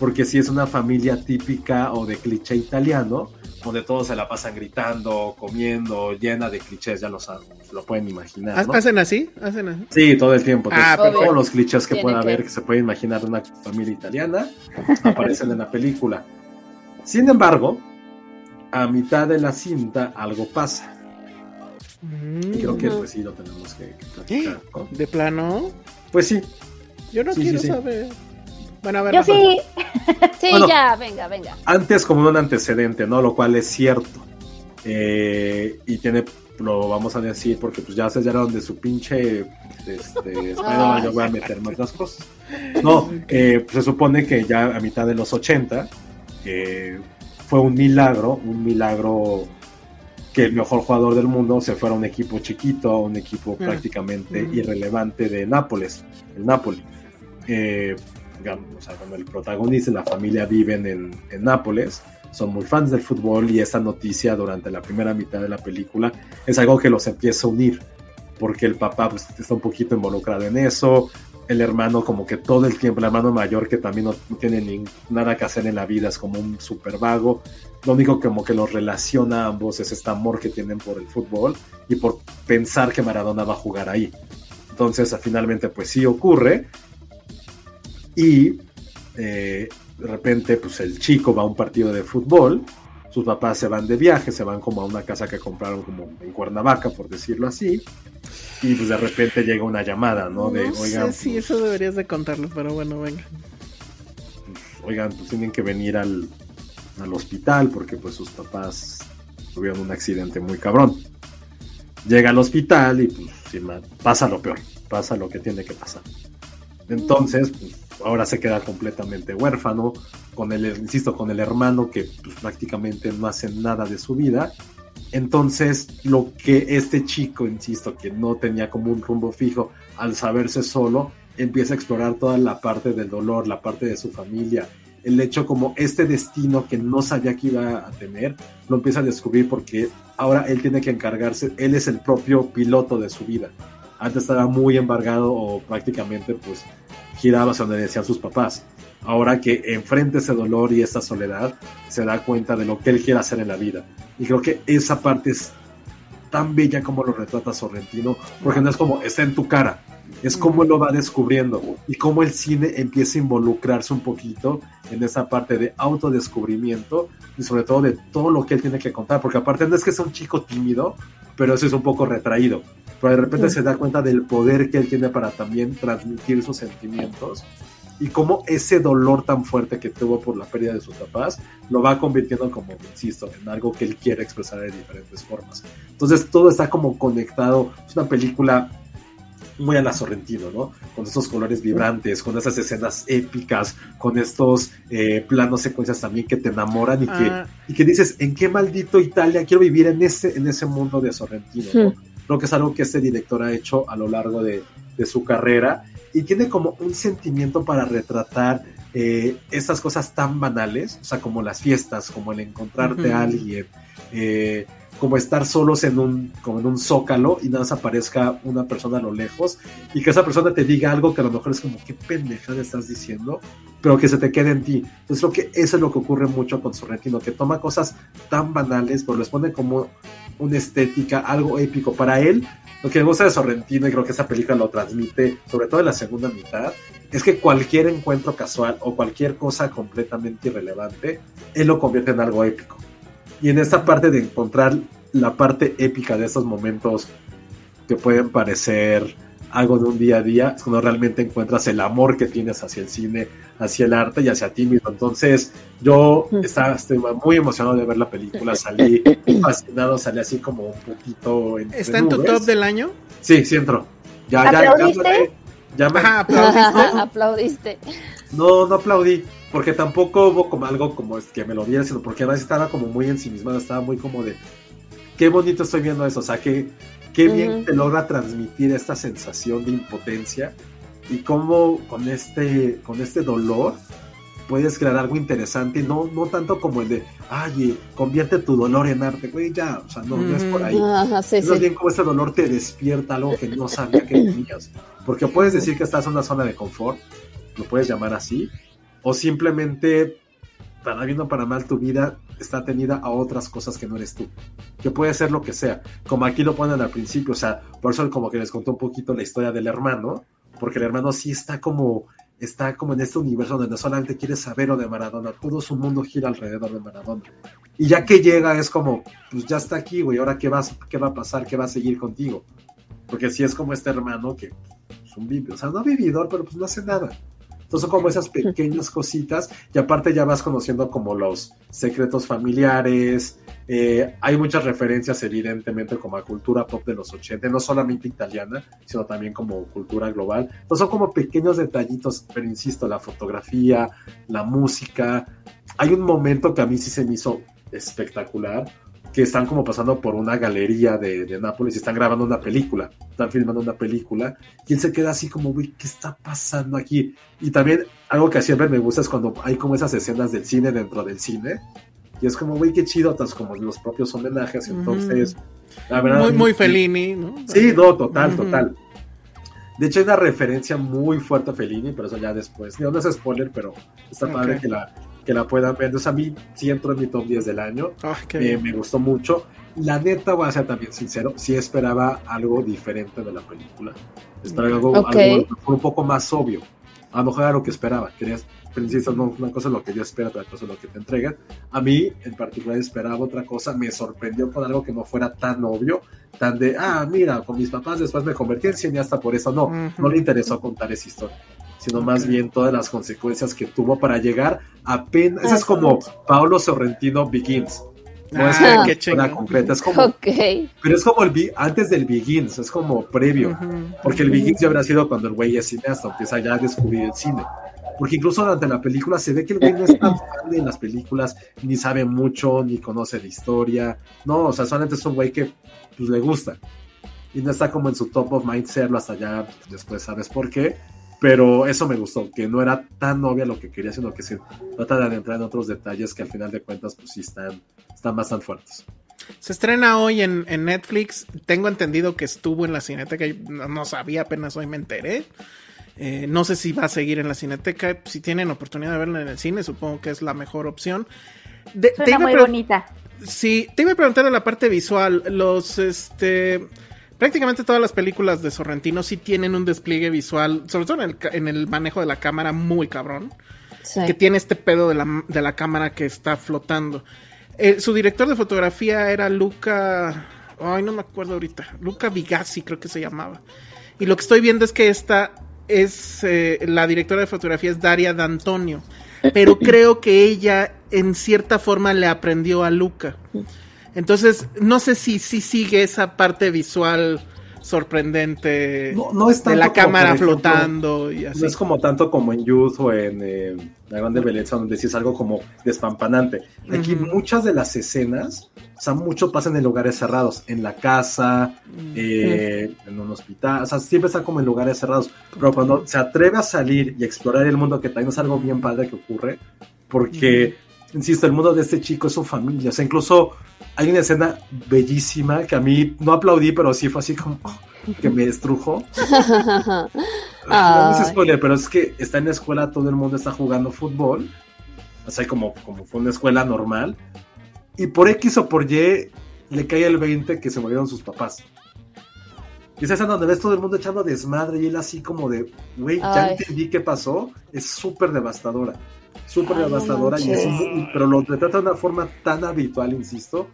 Porque si es una familia típica o de cliché italiano, donde todos se la pasan gritando, comiendo, llena de clichés, ya lo saben, se lo pueden imaginar. ¿no? ¿Hacen así? ¿Hacen así? Sí, todo el tiempo. Ah, perfecto. todos los clichés que pueda que- haber, que se puede imaginar de una familia italiana, aparecen en la película. Sin embargo, a mitad de la cinta algo pasa. Y creo que pues sí lo tenemos que, que platicar. ¿no? ¿De plano? Pues sí, Yo no Sí, quiero sí, sí. saber. Bueno, a ver. Yo sí, Sí, Bueno. ya, venga, venga. antes como un antecedente, ¿no? Lo cual es cierto. Eh, y tiene, lo vamos a decir porque pues ya se hallaron de su pinche este, Spider-Man, yo voy a meter más las cosas. No, eh, se supone que ya a mitad de los 80 eh, fue un milagro, un milagro que el mejor jugador del mundo se fuera a un equipo chiquito, a un equipo Ah. prácticamente Mm. irrelevante de Nápoles, el Napoli. Eh, o sea, cuando el protagonista y la familia viven en, en Nápoles, son muy fans del fútbol y esta noticia durante la primera mitad de la película es algo que los empieza a unir, porque el papá pues, está un poquito involucrado en eso, el hermano como que todo el tiempo, el hermano mayor que también no tiene ni nada que hacer en la vida, es como un super vago, lo único como que los relaciona a ambos es este amor que tienen por el fútbol y por pensar que Maradona va a jugar ahí. Entonces finalmente pues sí ocurre y eh, de repente, pues el chico va a un partido de fútbol, sus papás se van de viaje, se van como a una casa que compraron como en Cuernavaca, por decirlo así, y pues de repente llega una llamada, ¿no? De, No sé oigan, si pues, eso deberías de contarlo, pero bueno, venga. oigan, pues tienen que venir al, al hospital porque pues sus papás tuvieron un accidente muy cabrón. Llega al hospital y pues pasa lo peor, pasa lo que tiene que pasar. Entonces, pues, ahora se queda completamente huérfano, con el, insisto, con el hermano que pues, prácticamente no hace nada de su vida. Entonces, lo que este chico, insisto, que no tenía como un rumbo fijo, al saberse solo, empieza a explorar toda la parte del dolor, la parte de su familia, el hecho como este destino que no sabía que iba a tener, lo empieza a descubrir porque ahora él tiene que encargarse, él es el propio piloto de su vida. Antes estaba muy embargado o prácticamente pues giraba hacia donde decían sus papás. Ahora que enfrenta ese dolor y esa soledad, se da cuenta de lo que él quiere hacer en la vida. Y creo que esa parte es tan bella como lo retrata Sorrentino, porque no es como está en tu cara, es como él lo va descubriendo y cómo el cine empieza a involucrarse un poquito en esa parte de autodescubrimiento y sobre todo de todo lo que él tiene que contar, porque aparte no es que sea un chico tímido, pero eso es un poco retraído, pero de repente se da cuenta del poder que él tiene para también transmitir sus sentimientos y cómo ese dolor tan fuerte que tuvo por la pérdida de sus papás lo va convirtiendo como, insisto, en algo que él quiere expresar de diferentes formas. Entonces todo está como conectado, es una película muy a la Sorrentino, ¿no? Con estos colores vibrantes, con esas escenas épicas, con estos eh, planos secuencias también que te enamoran y, que, Ah. y que dices, ¿en qué maldito Italia quiero vivir en ese, en ese mundo de Sorrentino? ¿no? Creo que es algo que este director ha hecho a lo largo de, de su carrera y tiene como un sentimiento para retratar eh, estas cosas tan banales, o sea, como las fiestas, como el encontrarte a alguien, eh, como estar solos en un, como en un zócalo y nada más aparezca una persona a lo lejos y que esa persona te diga algo que a lo mejor es como, ¿qué pendejada estás diciendo? Pero que se te quede en ti. Entonces creo que eso es lo que ocurre mucho con Sorrentino, que toma cosas tan banales, pero les pone como una estética, algo épico. Para él, lo que me gusta de Sorrentino, y creo que esa película lo transmite, sobre todo en la segunda mitad, es que cualquier encuentro casual o cualquier cosa completamente irrelevante, él lo convierte en algo épico. Y en esta parte de encontrar la parte épica de estos momentos que pueden parecer algo de un día a día, es cuando realmente encuentras el amor que tienes hacia el cine, hacia el arte y hacia ti mismo. Entonces, yo estaba, estoy muy emocionado de ver la película, salí fascinado, salí así como un poquito... entre ¿Está en tu top del año? Sí, sí entro. Ya, ya, ya, ¿Aplaudiste? ya me- Ajá, aplaudiste. Aplaudiste. no, no aplaudí, porque tampoco hubo como algo como es que me lo viera, sino porque además estaba como muy ensimismado, estaba muy como de qué bonito estoy viendo eso, o sea, que qué bien Ujú. te logra transmitir esta sensación de impotencia y cómo con este, con este dolor puedes crear algo interesante, no, no tanto como el de, ay, eh, convierte tu dolor en arte, güey, ya, o sea, no, no es por ahí. Ajá, sí, Es sí. bien como ese dolor te despierta algo que no sabía que tenías. Porque puedes decir que estás en una zona de confort, lo puedes llamar así, o simplemente, para bien o para mal, tu vida está tenida a otras cosas que no eres tú. Que puede ser lo que sea. Como aquí lo ponen al principio, o sea, por eso como que les contó un poquito la historia del hermano, porque el hermano sí está como está como en este universo donde solamente quiere saber o de Maradona, todo su mundo gira alrededor de Maradona. Y ya que llega es como, pues ya está aquí, güey, ahora qué, vas, qué va a pasar, qué va a seguir contigo. Porque si es como este hermano que es un vividor, o sea, no vividor, pero pues no hace nada. Entonces son como esas pequeñas cositas y aparte ya vas conociendo como los secretos familiares. eh, hay muchas referencias evidentemente como a cultura pop de los 80, no solamente italiana, sino también como cultura global. Entonces son como pequeños detallitos, pero insisto, la fotografía, la música. Hay un momento que a mí sí se me hizo espectacular, que están como pasando por una galería de, de Nápoles y están grabando una película, están filmando una película, y él se queda así como, güey, ¿qué está pasando aquí? Y también algo que siempre me gusta es cuando hay como esas escenas del cine dentro del cine, y es como, güey, qué chido, como los propios homenajes, entonces, la verdad... Muy, muy Fellini, ¿no? Sí, no, total, total. De hecho, hay una referencia muy fuerte a Fellini, pero eso ya después. No, no es spoiler, pero está padre que la, que la puedan ver. Entonces, a mí sí entro en mi top 10 del año. Ah, Eh, me gustó mucho. La neta, voy a ser también sincero, sí esperaba algo diferente de la película. Esperaba algo, Ok. algo un poco más obvio. A lo mejor era lo que esperaba. Querías, pero insisto, no, una cosa es lo que yo espero, otra cosa es lo que te entregan. A mí, en particular, esperaba otra cosa, me sorprendió con algo que no fuera tan obvio, tan de, ah, mira, con mis papás después me convertí en cineasta por eso. No, no le interesó contar esa historia sino más bien todas las consecuencias que tuvo para llegar apenas. Eso es como Paolo Sorrentino Begins. No es Ah, una historia chingón. completa, es como Ok. pero es como el antes del Begins, es como previo. Ujú. Porque el Begins ya habrá sido cuando el güey es cineasta, empieza ya a descubrir el cine. Porque incluso durante la película se ve que el güey no es tan fan de las películas, ni sabe mucho, ni conoce la historia. No, o sea, solamente es un güey que pues, le gusta. Y no está como en su top of mind serlo hasta ya después sabes por qué. Pero eso me gustó, que no era tan obvia lo que quería, sino que se trata de adentrar en otros detalles que al final de cuentas pues sí están, están bastante fuertes. Se estrena hoy en, en Netflix. Tengo entendido que estuvo en la cineteca. No, no sabía, apenas hoy me enteré. Eh, no sé si va a seguir en la cineteca. Si tienen oportunidad de verla en el cine, supongo que es la mejor opción. De- te Suena iba muy bonita. Sí, te iba a preguntar de la parte visual. Los, este, prácticamente todas las películas de Sorrentino sí tienen un despliegue visual, sobre todo en el, ca- en el manejo de la cámara, muy cabrón. Sí. Que tiene este pedo de la, de la cámara que está flotando. Eh, su director de fotografía era Luca. Ay, no me acuerdo ahorita. Luca Vigazzi, creo que se llamaba. Y lo que estoy viendo es que esta es. eh, la directora de fotografía es Daria D'Antonio. Pero creo que ella, en cierta forma, le aprendió a Luca. Entonces, no sé si si sigue esa parte visual sorprendente No, no es de tanto la como, cámara ejemplo, flotando y así. No es como tanto como en Youth o en eh, La Grande Belleza, donde sí es algo como despampanante. Aquí muchas de las escenas, o sea, mucho pasan en lugares cerrados, en la casa, eh, en un hospital, o sea, siempre está como en lugares cerrados. Pero cuando se atreve a salir y explorar el mundo, que también es algo bien padre que ocurre, porque, insisto, el mundo de este chico es su familia, o sea, incluso hay una escena bellísima que a mí no aplaudí, pero sí fue así como que me estrujo. No es Ay. spoiler, pero es que está en la escuela, todo el mundo está jugando fútbol. O sea, como, como fue una escuela normal. Y por X o por Y le cae el 20 que se murieron sus papás. Y esa escena donde ves todo el mundo echando desmadre y él así como de, güey, ya entendí qué pasó. Es súper devastadora. Súper devastadora. y es muy- pero lo retrata de una forma tan habitual, insisto,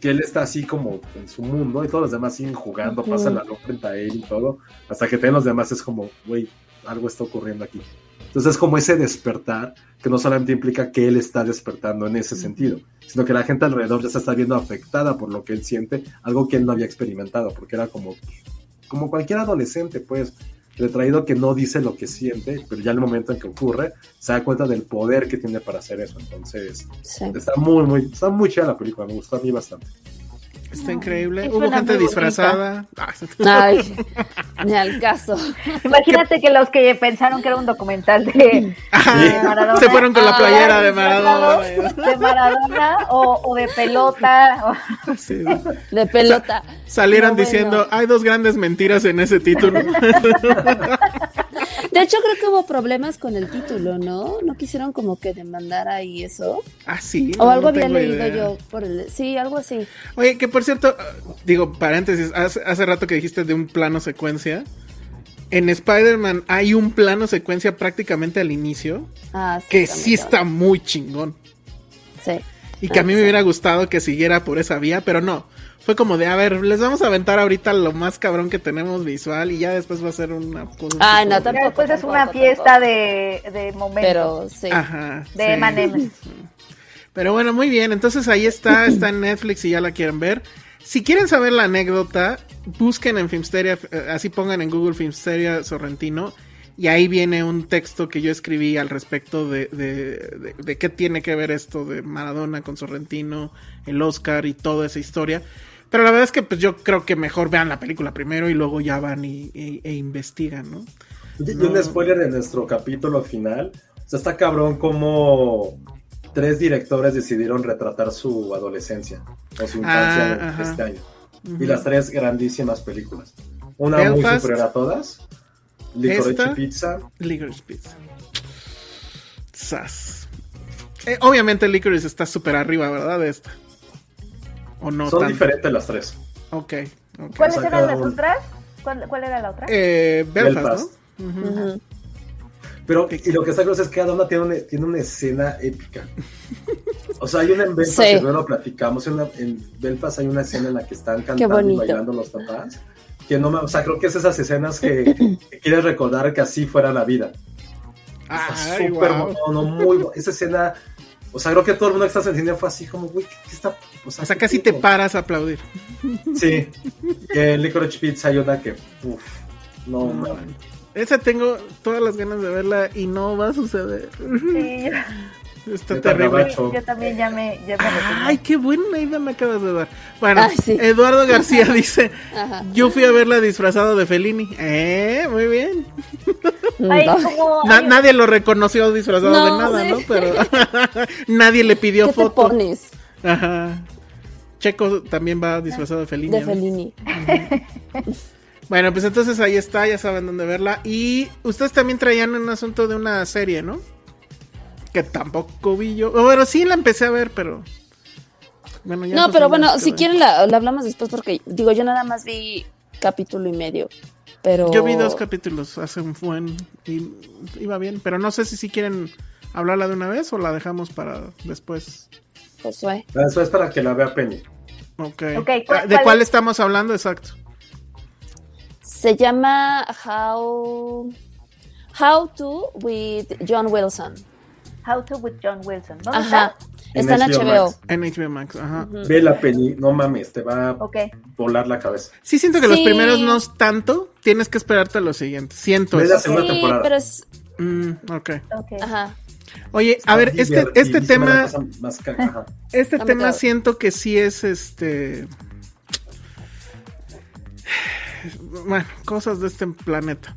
que él está así como en su mundo y todos los demás siguen jugando, Ujú. pasan la luz frente a él y todo, hasta que también los demás es como, güey, algo está ocurriendo aquí. Entonces es como ese despertar que no solamente implica que él está despertando en ese sentido, sino que la gente alrededor ya se está viendo afectada por lo que él siente, algo que él no había experimentado, porque era como, como cualquier adolescente, pues, retraído que no dice lo que siente, pero ya el momento en que ocurre, se da cuenta del poder que tiene para hacer eso. Entonces, Sí. está muy, muy, está muy chida la película, me gustó a mí bastante. Está increíble. Hubo gente disfrazada. Ah, Ay, ni al caso. Imagínate que los que pensaron que era un documental de, Ah, Maradona. se fueron con la Ah, playera de disfrazados Maradona. de Maradona o, o de pelota. Sí. De pelota. Salieron No, bueno. diciendo, hay dos grandes mentiras en ese título. De hecho, creo que hubo problemas con el título, ¿no? No quisieron como que demandar ahí eso. ah, sí. O no, algo no había leído idea. yo por el... Sí, algo así. Oye, que por cierto, digo, paréntesis, hace, hace rato que dijiste de un plano secuencia. En Spider-Man hay un plano secuencia prácticamente al inicio Ah, sí, que sí está muy chingón. Sí. Y que a mí me Ah, sí. hubiera gustado que siguiera por esa vía, pero no. Fue como de, a ver, les vamos a aventar ahorita lo más cabrón que tenemos visual y ya después va a ser una cosa. Ay, tipo no, tampoco. Después es una tampoco, fiesta de, de momentos. Pero sí. Ajá. de sí. Pero bueno, muy bien. Entonces ahí está, está en Netflix y ya la quieren ver. Si quieren saber la anécdota, busquen en Filmsteria, eh, así pongan en Google Filmsteria Sorrentino. Y ahí viene un texto que yo escribí al respecto de, de, de- de qué tiene que ver esto de Maradona con Sorrentino, el Oscar y toda esa historia. Pero la verdad es que pues yo creo que mejor vean la película primero y luego ya van y, y- e investigan, ¿no? Y un spoiler de nuestro capítulo final. O sea, está cabrón como tres directores decidieron retratar su adolescencia o su infancia Ah, este año. Y las tres grandísimas películas. Una muy superior a todas. Licorice. Pizza. Licorice Pizza. Sas. Eh, obviamente Licorice está súper arriba, ¿verdad? De esta. ¿O no? Son tanto? diferentes las tres. Ok. ok. ¿Cuáles O sea, eran cada las otras? ¿Cuál, cuál era la otra? Eh, Belfast. Pero, y lo que está claro es que cada una tiene una, tiene una escena épica. O sea, hay una en Belfast, Sí. que no lo platicamos, en, una- en Belfast hay una escena en la que están cantando y bailando los papás. Que no me, o sea, creo que es esas escenas que, que quieres recordar que así fuera la vida. Está Ay, súper no, muy Esa escena, o sea, creo que todo el mundo que está en el cine fue así como, güey, ¿qué, qué está? O sea, ¿qué casi te paras a aplaudir. Sí. En Licorice Pizza hay una que, uff, no, No. Esa tengo todas las ganas de verla y no va a suceder. Sí, Está Neta, terrible. gabacho. yo también ya me, ya me Ay, qué buena idea me acabas de dar. Bueno, Ay, sí. Eduardo García dice, Ajá. yo fui a verla disfrazado de Fellini. Eh, muy bien. Ay, como, Na- nadie lo reconoció disfrazado No, de nada, sí. ¿no? Pero nadie le pidió ¿Qué te foto. pones Ajá. Checo también va disfrazado de Fellini. de ¿no? Fellini? Bueno, pues entonces ahí está, ya saben dónde verla. Y ustedes también traían un asunto de una serie, ¿no? Que tampoco vi yo. Bueno, sí la empecé a ver, pero. Bueno, ya No, pero bueno, si quieren la, la hablamos después porque digo, yo nada más vi capítulo y medio. Pero Yo vi dos capítulos hace un buen. Y iba bien, pero no sé si si quieren hablarla de una vez o la dejamos para después. Josué. Eso es para que la vea Penny. Ok. Ok, Ah, ¿cuál- ¿De cuál cuál es? estamos hablando? Exacto. Se llama How How to with John Wilson. How to with John Wilson. ¿Dónde Ajá. En Está en HBO HBO. Max. En HBO Max, ajá. Ve la Penny, no mames, te va a volar la cabeza. Sí, siento que los primeros no es tanto. Tienes que esperarte a los siguientes. Siento Ve la eso. segunda Sí, temporada. pero es Mm, ok. Ok. ajá. Oye, a ver, este, este tema, más este tema siento que sí es este. Bueno, cosas de este planeta.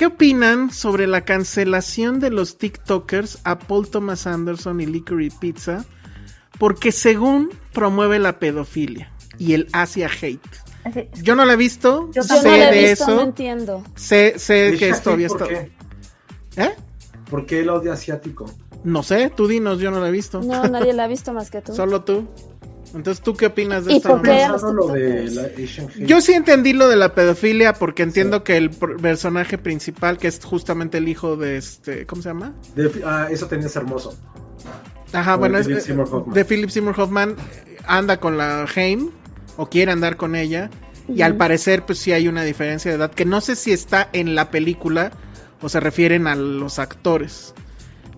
¿Qué opinan sobre la cancelación de los TikTokers a Paul Thomas Anderson y Licorice Pizza? Porque según promueve la pedofilia y el Asia hate. Así- Yo no la he visto, Yo sé no la he de visto, no eso, entiendo. sé, sé que esto había Keys, ¿por estado. qué? ¿Eh? ¿Por qué el odio asiático? No sé, tú dinos, yo no la he visto. No, nadie la ha visto más que tú. Solo tú. Entonces, ¿tú qué opinas de de hate. Yo sí entendí lo de la pedofilia porque entiendo que el personaje principal, que es justamente el hijo de este, ¿cómo se llama? De- ah, eso tenías hermoso. Ajá, De bueno, es Philip Seymour Hoffman. de Philip Seymour Hoffman eh, anda con la Haim o quiere andar con ella y al parecer pues sí hay una diferencia de edad que no sé si está en la película o se refieren a los actores.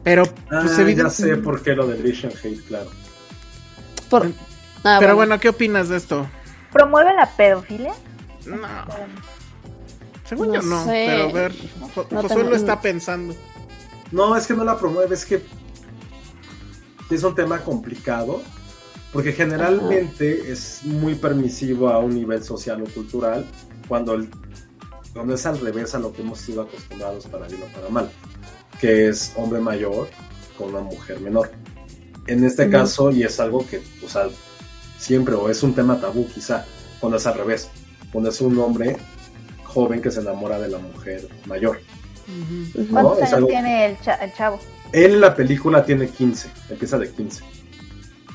Pero Ah, pues ya evidente- sé por qué lo del Asian hate, claro. Por- Ah, Pero bueno. bueno, ¿qué opinas de esto? ¿Promueve la pedofilia? No. Según No yo no, sé. pero a ver, Jo- No Josué tengo- lo está pensando. No, es que no la promueve, es que es un tema complicado, porque generalmente es muy permisivo a un nivel social o cultural, cuando, el- cuando es al revés a lo que hemos sido acostumbrados para bien o para mal, que es hombre mayor con una mujer menor. En este caso, y es algo que, o sea, siempre, o es un tema tabú quizá, cuando es al revés, cuando es un hombre joven que se enamora de la mujer mayor. ¿Cuántos Es años algo- tiene el, cha- el chavo? Él en la película tiene 15, empieza de 15.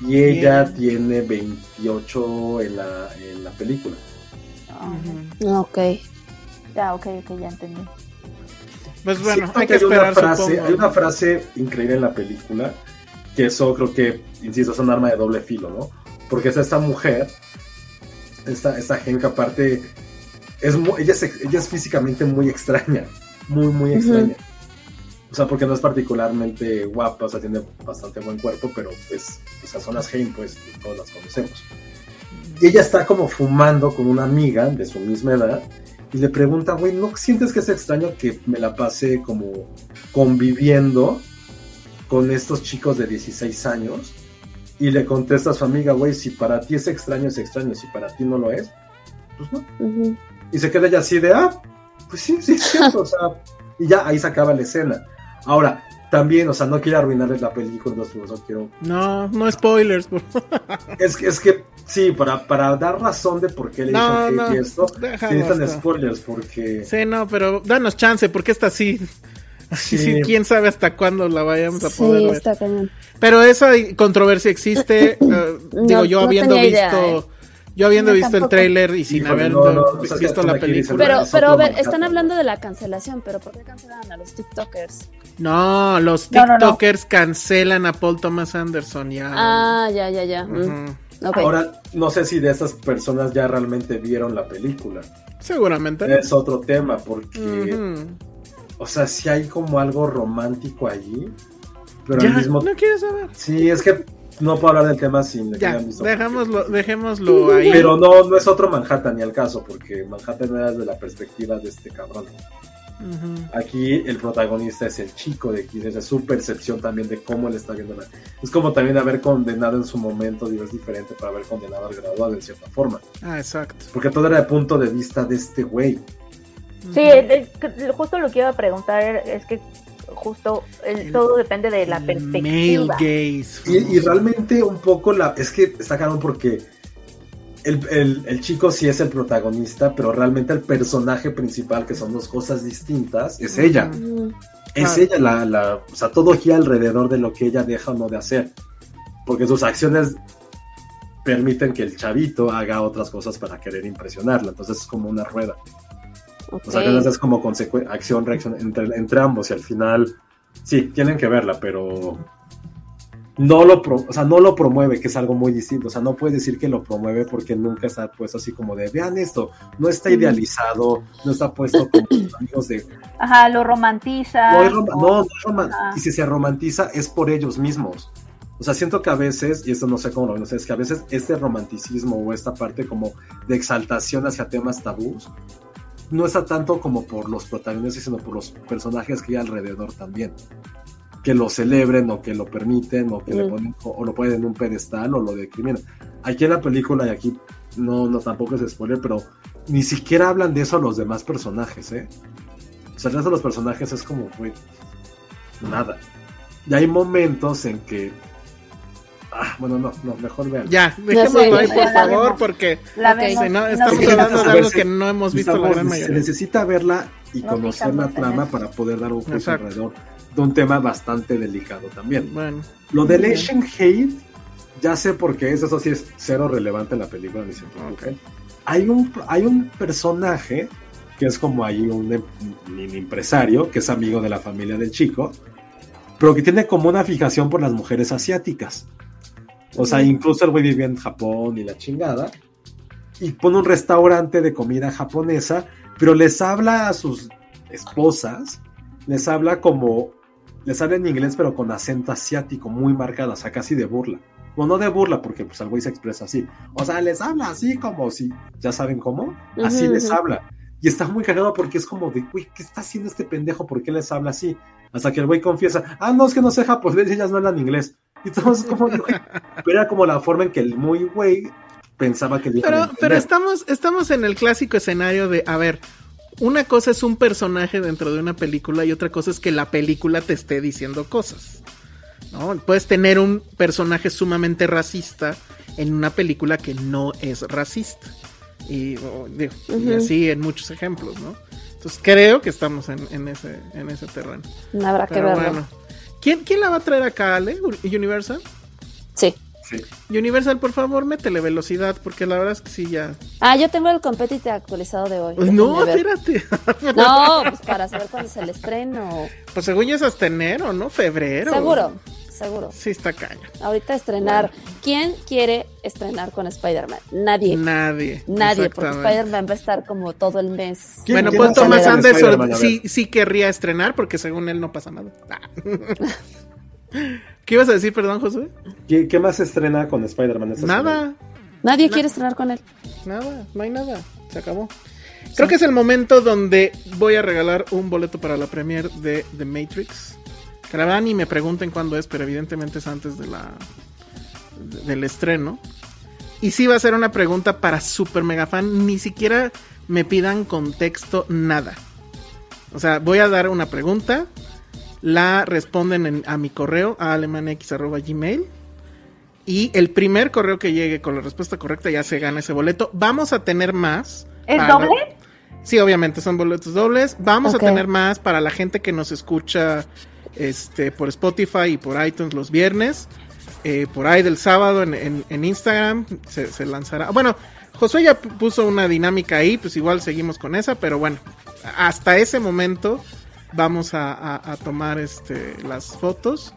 Y ella Bien. tiene 28 en la, en la película. No, ok. Ya, ok, ok, ya entendí. Pues bueno, Siento hay que una esperar, frase, supongo. Hay una frase increíble en la película, que eso creo que, insisto, es un arma de doble filo, ¿no? Porque es esta mujer, esta, esta gente que aparte, es mu- ella, es, ella es físicamente muy extraña, muy, muy extraña. O sea, porque no es particularmente guapa, o sea, tiene bastante buen cuerpo, pero pues, sea, son las Haim, pues, todas las conocemos. Y ella está como fumando con una amiga de su misma edad y le pregunta, güey, ¿no sientes que es extraño que me la pase como conviviendo con estos chicos de 16 años? Y le contesta a su amiga, güey, si para ti es extraño, es extraño, si para ti no lo es, pues no. Y se queda ella así de, ah, pues sí, sí, es cierto, o sea, y ya ahí se acaba la escena. Ahora, también, o sea, no quiero arruinarles la película, no, eso quiero... No, no spoilers. por- Es que, es que sí, para, para dar razón de por qué le No, dicen no, y esto, necesitan spoilers, porque... Sí, no, pero danos chance, porque esta sí. Sí. sí, quién sabe hasta cuándo la vayamos a Sí, poder ver. está cañón. Pero esa controversia existe. eh, digo, No, yo no habiendo idea, visto ¿eh? Yo habiendo visto el tráiler y sin haber visto que la película. Pero, pero a ver, están hablando de la cancelación, pero ¿por qué cancelaron a los TikTokers? No, los No, no, no. TikTokers cancelan a Paul Thomas Anderson ya. Ah, ya, ya, ya. Mm. Ahora, no sé si de esas personas ya realmente vieron la película. Seguramente. Es otro tema, porque. O sea, si hay como algo romántico allí, pero Ya, al mismo no quieres saber. Sí, es que no puedo hablar del tema sin Ya, dejámoslo, dejémoslo ahí. Pero no, no es otro Manhattan ni al caso, porque Manhattan era desde la perspectiva de este cabrón. Aquí el protagonista es el chico de aquí, desde su percepción también de cómo él está viendo la... Es como también haber condenado en su momento, digo, es diferente para haber condenado al graduado en cierta forma. Ah, exacto. Porque todo era de punto de vista de este güey. Sí, el- el- justo lo que iba a preguntar es que justo el- El- todo depende de la Male perspectiva. gaze. Y, y realmente un poco la... Es que está cabrón porque el, el- el chico sí es el protagonista, pero realmente el personaje principal, que son dos cosas distintas, es ella. Es Claro. ella la, la... O sea, todo gira alrededor de lo que ella deja o no de hacer. Porque sus acciones permiten que el chavito haga otras cosas para querer impresionarla. Entonces es como una rueda. Ok. O sea, que es como acción, reacción entre, entre ambos y al final, sí, tienen que verla, pero no lo, pro- o sea, no lo promueve, que es algo muy distinto. O sea, no puedes decir que lo promueve porque nunca está puesto así como de, vean esto, no está idealizado, no está puesto como amigos de... Ajá, lo romantiza. No, rom- o- no, no es roman- Ajá. y si se romantiza es por ellos mismos. O sea, siento que a veces, y esto no sé cómo lo ven ustedes, que a veces este romanticismo o esta parte como de exaltación hacia temas tabús no está tanto como por los protagonistas, sino por los personajes que hay alrededor también. Que lo celebren o que lo permiten o que le ponen o, o lo ponen en un pedestal o lo decriminan. Aquí en la película, y aquí no, no tampoco es spoiler, pero ni siquiera hablan de eso los demás personajes, ¿eh? O sea, el resto de los personajes es como, güey, nada. Y hay momentos en que. Ah, bueno, no, no, mejor vean. Ya, dejémoslo ahí, sí, por favor, porque La Ok, vemos, si no, no estamos hablando de algo que no hemos visto la gran Se mayoría. necesita verla y No conocer la trama para poder dar un juicio alrededor de un tema bastante delicado también. Bueno, Lo del. Asian Hate, ya sé por qué es, eso sí es cero relevante en la película, ni se preocupen. Hay un, hay un personaje que es como ahí un em- mini empresario, que es amigo de la familia del chico, pero que tiene como una fijación por las mujeres asiáticas. O sea, incluso el güey vivía en Japón y la chingada. Y pone un restaurante de comida japonesa, pero les habla a sus esposas, les habla como, les habla en inglés, pero con acento asiático muy marcado, o sea, casi de burla. Bueno, no de burla, porque pues el güey se expresa así. O sea, les habla así como si, ya saben cómo, así les habla. Y está muy cagado porque es como de, güey, ¿qué está haciendo este pendejo? ¿Por qué les habla así? Hasta que el güey confiesa, ah, no, es que no sé japonés ellas no hablan inglés. Y como, pero era como la forma en que el muy güey pensaba que le iban a pero, pero estamos, estamos en el clásico escenario de, a ver, una cosa es un personaje dentro de una película y otra cosa es que la película te esté diciendo cosas. ¿no? Puedes tener un personaje sumamente racista en una película que no es racista. Y, o, digo, y Ujú. así en muchos ejemplos, ¿no? Entonces creo que estamos en, en ese, en ese terreno. Habrá que verlo. bueno. ¿Quién, ¿Quién la va a traer acá, Ale? ¿Universal? Sí. Sí. Universal, por favor, métele velocidad, porque la verdad es que sí ya. Ah, yo tengo el competitive actualizado de hoy. Pues no, espérate. No, pues para saber cuándo es el estreno. Pues según ya es hasta enero, ¿no? Febrero. Seguro, seguro. Sí, está caña. Ahorita estrenar. ¿Quién quiere estrenar con Spider-Man? Nadie. Nadie. Nadie, porque. Spider-Man va a estar como todo el mes. ¿Quién- Bueno, quién pues Thomas Anderson sí, sí querría estrenar, porque según él no pasa nada. Ah. ¿Qué ibas a decir, perdón, José? ¿Qué, qué más se estrena con Spider-Man? Nada, Nadie quiere estrenar con él. nada, no hay nada. Se acabó. Creo que es el momento donde voy a regalar un boleto para la premiere de The Matrix. Que la verdad ni me pregunten cuándo es, pero evidentemente es antes de la de- del estreno. Y sí va a ser una pregunta para super mega fan, ni siquiera me pidan contexto, nada. O sea, voy a dar una pregunta, la responden en- a mi correo, a alemanex.gmail. Y el primer correo que llegue con la respuesta correcta ya se gana ese boleto. Vamos a tener más. ¿Es para- doble? Sí, obviamente son boletos dobles. Vamos a tener más para la gente que nos escucha este, por Spotify y por iTunes los viernes. Eh, por ahí del sábado en, Instagram se, lanzará. Bueno, Josué ya pu- puso una dinámica ahí, pues igual seguimos con esa, pero bueno, hasta ese momento vamos a tomar este, las fotos.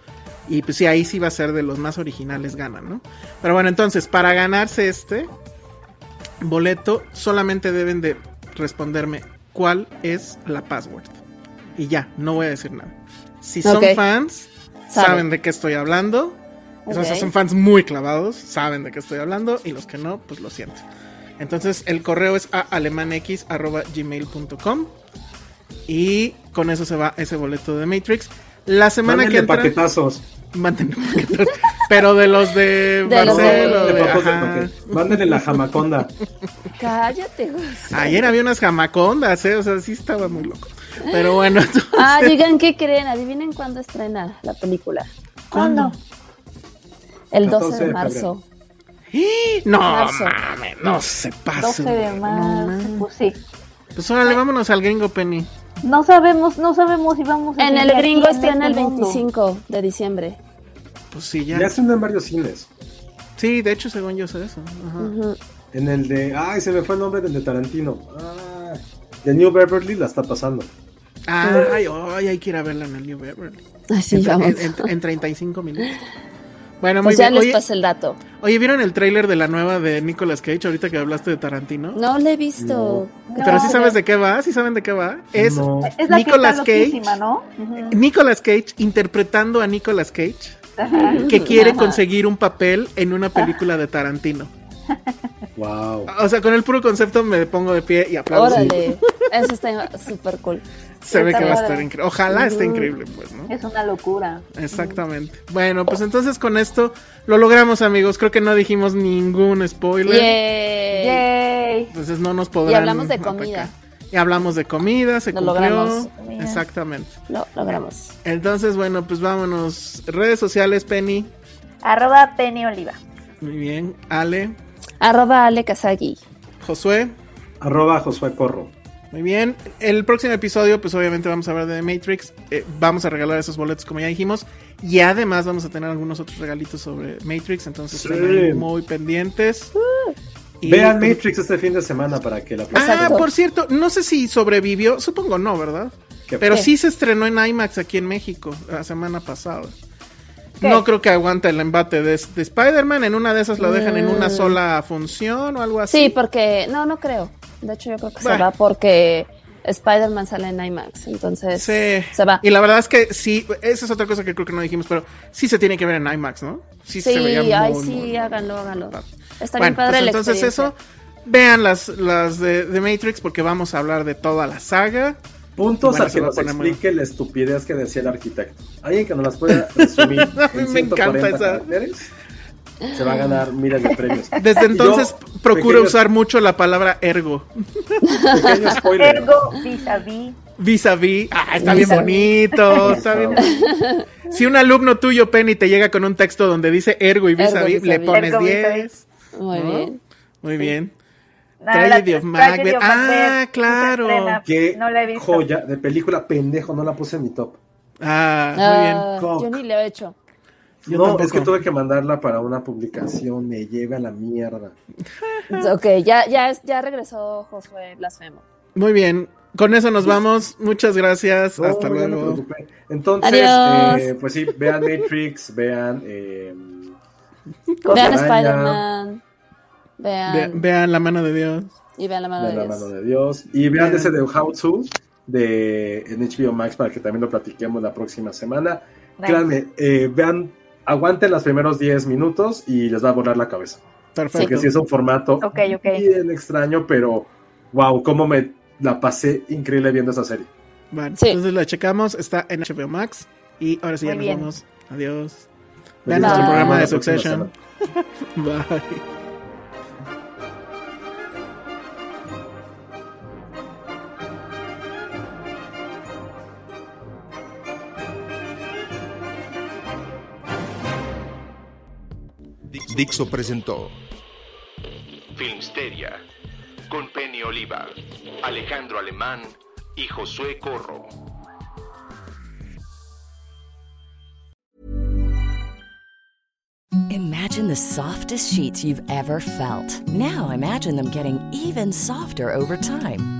Y pues sí, ahí sí va a ser de los más originales ganan, ¿no? Pero bueno, entonces, para ganarse este boleto, solamente deben de responderme cuál es la password. Y ya, no voy a decir nada. Si son fans, Saben. saben de qué estoy hablando. O sea, Ok. son fans muy clavados, saben de qué estoy hablando. Y los que no, pues lo siento. Entonces, el correo es a alemanex.gmail.com. Y con eso se va ese boleto de Matrix. La semana Mándenle que entra. paquetazos. Mándenle paquetos. Pero de los de, De los Marcelo. de- de-. Mándenle la jamaconda. Cállate, güey. Ayer había unas jamacondas, ¿eh? O sea, sí estaba muy loco. Pero bueno, entonces- Ah, digan qué creen. Adivinen cuándo estrena la película. ¿Cuándo? El 14 12 de marzo. No, Marzo. mames, no se pase. 12 de marzo. pues sí. Pues órale, vámonos al gringo Penny. No sabemos, no sabemos si vamos a En el gringo en estrena el este mundo. 25 de diciembre. Pues sí, ya. Ya están en varios cines. Sí, de hecho, según yo sé eso. Ajá. En el de. Ay, se me fue el nombre del de Tarantino. Ah, de New Beverly la está pasando. Ay, ay, hay que ir a verla en el New Beverly. Ay, sí, en, vamos. en- en- en 35 minutos. Bueno, muy Pues ya bien. les Oye, pasé el dato. oye, ¿vieron el tráiler de la nueva de Nicolas Cage ahorita que hablaste de Tarantino? No lo he visto. ¿Qué Pero tal sí sabes de qué va, sí saben de qué va. Es No. Es la Nicolas que está Cage. ¿no? Nicolas Cage interpretando a Nicolas Cage Ajá. que quiere Ajá. conseguir un papel en una película de Tarantino. Wow. O sea, con el puro concepto me pongo de pie y aplaudo. Órale. Eso está súper cool. Se ve que va a estar increíble. Ojalá esté increíble, pues, ¿no? Es una locura. Exactamente. Bueno, pues entonces con esto lo logramos, amigos. Creo que no dijimos ningún spoiler. Yay. Yay. Entonces no nos podrán. Y hablamos de atacar. comida. Y hablamos de comida, se Lo cumplió. logramos. Exactamente. Lo logramos. Entonces, bueno, pues vámonos. Redes sociales, Penny. Arroba Penny Oliva. Muy bien. Ale, Arroba Ale Kazagi. Josué. Arroba Josué Corro. Muy bien. El próximo episodio, pues obviamente vamos a hablar de The Matrix. Eh, vamos a regalar esos boletos, como ya dijimos. Y además vamos a tener algunos otros regalitos sobre Matrix. Entonces, Sí. estén muy pendientes. Y- Vean Matrix este fin de semana para que la Ah, por cierto, no sé si sobrevivió. Supongo no, ¿verdad? Pero sí se estrenó en IMAX aquí en México la semana pasada. ¿Qué? No creo que aguante el embate de, de Spider-Man. En una de esas lo dejan en una Mm. sola función o algo así. Sí, porque. No, no creo. De hecho, yo creo que se va porque Spider-Man sale en IMAX. Entonces. Sí. Se va. Y la verdad es que sí, esa es otra cosa que creo que no dijimos, pero sí se tiene que ver en IMAX, ¿no? Sí, Sí, se veía muy, ay, muy, sí, muy háganlo, háganlo. Está Bueno, bien padre pues la entonces eso, vean las, las de, de Matrix porque vamos a hablar de toda la saga. Puntos Bueno, a que nos explique la estupidez que decía el arquitecto. Alguien que nos las pueda resumir Me en 140 encanta esa. caracteres, se va a ganar miles de premios. Desde entonces yo, procuro pequeños- usar mucho la palabra ergo. Pequeño spoiler. Ergo vis a vis. Vis a vis. Ah, está bien bonito. Está bien. Si un alumno tuyo, Penny, te llega con un texto donde dice ergo y vis a Ergo, vis, le pones Ergo, 10. vis-a-vis. Muy ¿no? bien. Muy bien. Ah, Tragedy la- of Macbeth. Tragedy of Ah, Macbeth. claro. Estrena. Qué No la he visto. joya de película pendejo, no la puse en mi top. Ah, muy bien. Ah, Cock. yo ni le he hecho. Yo no, tampoco. es que tuve que mandarla para una publicación, me lleva a la mierda. Ok, ya, ya, es- ya regresó Josué Blasfemo. Muy bien. Con eso nos vamos. Muchas gracias. No, Hasta luego. Entonces, Adiós. eh, pues sí, vean Matrix, vean eh, Vean Araña, Spider-Man. Ve- Vean. vean la mano de Dios. y vean la mano vean de la Dios. mano de Dios. Y vean Vean. ese de How To de en HBO Max para que también lo platiquemos la próxima semana. Créanme, eh, vean, aguanten los primeros 10 minutos y les va a volar la cabeza. Perfecto. Porque sí es un formato Ok, ok. bien extraño, pero wow, cómo me la pasé increíble viendo esa serie. Bueno, Sí. entonces la checamos. Está en HBO Max. Y ahora sí, ya Muy nos bien. vamos. Adiós. Nos Vean nuestro programa de Succession. Bye. Dixo presentó Filmsteria con Penny Oliva, Alejandro Alemán y Josué Corro. Imagine Imagine the softest sheets you've ever felt. Now imagine them getting even softer over time.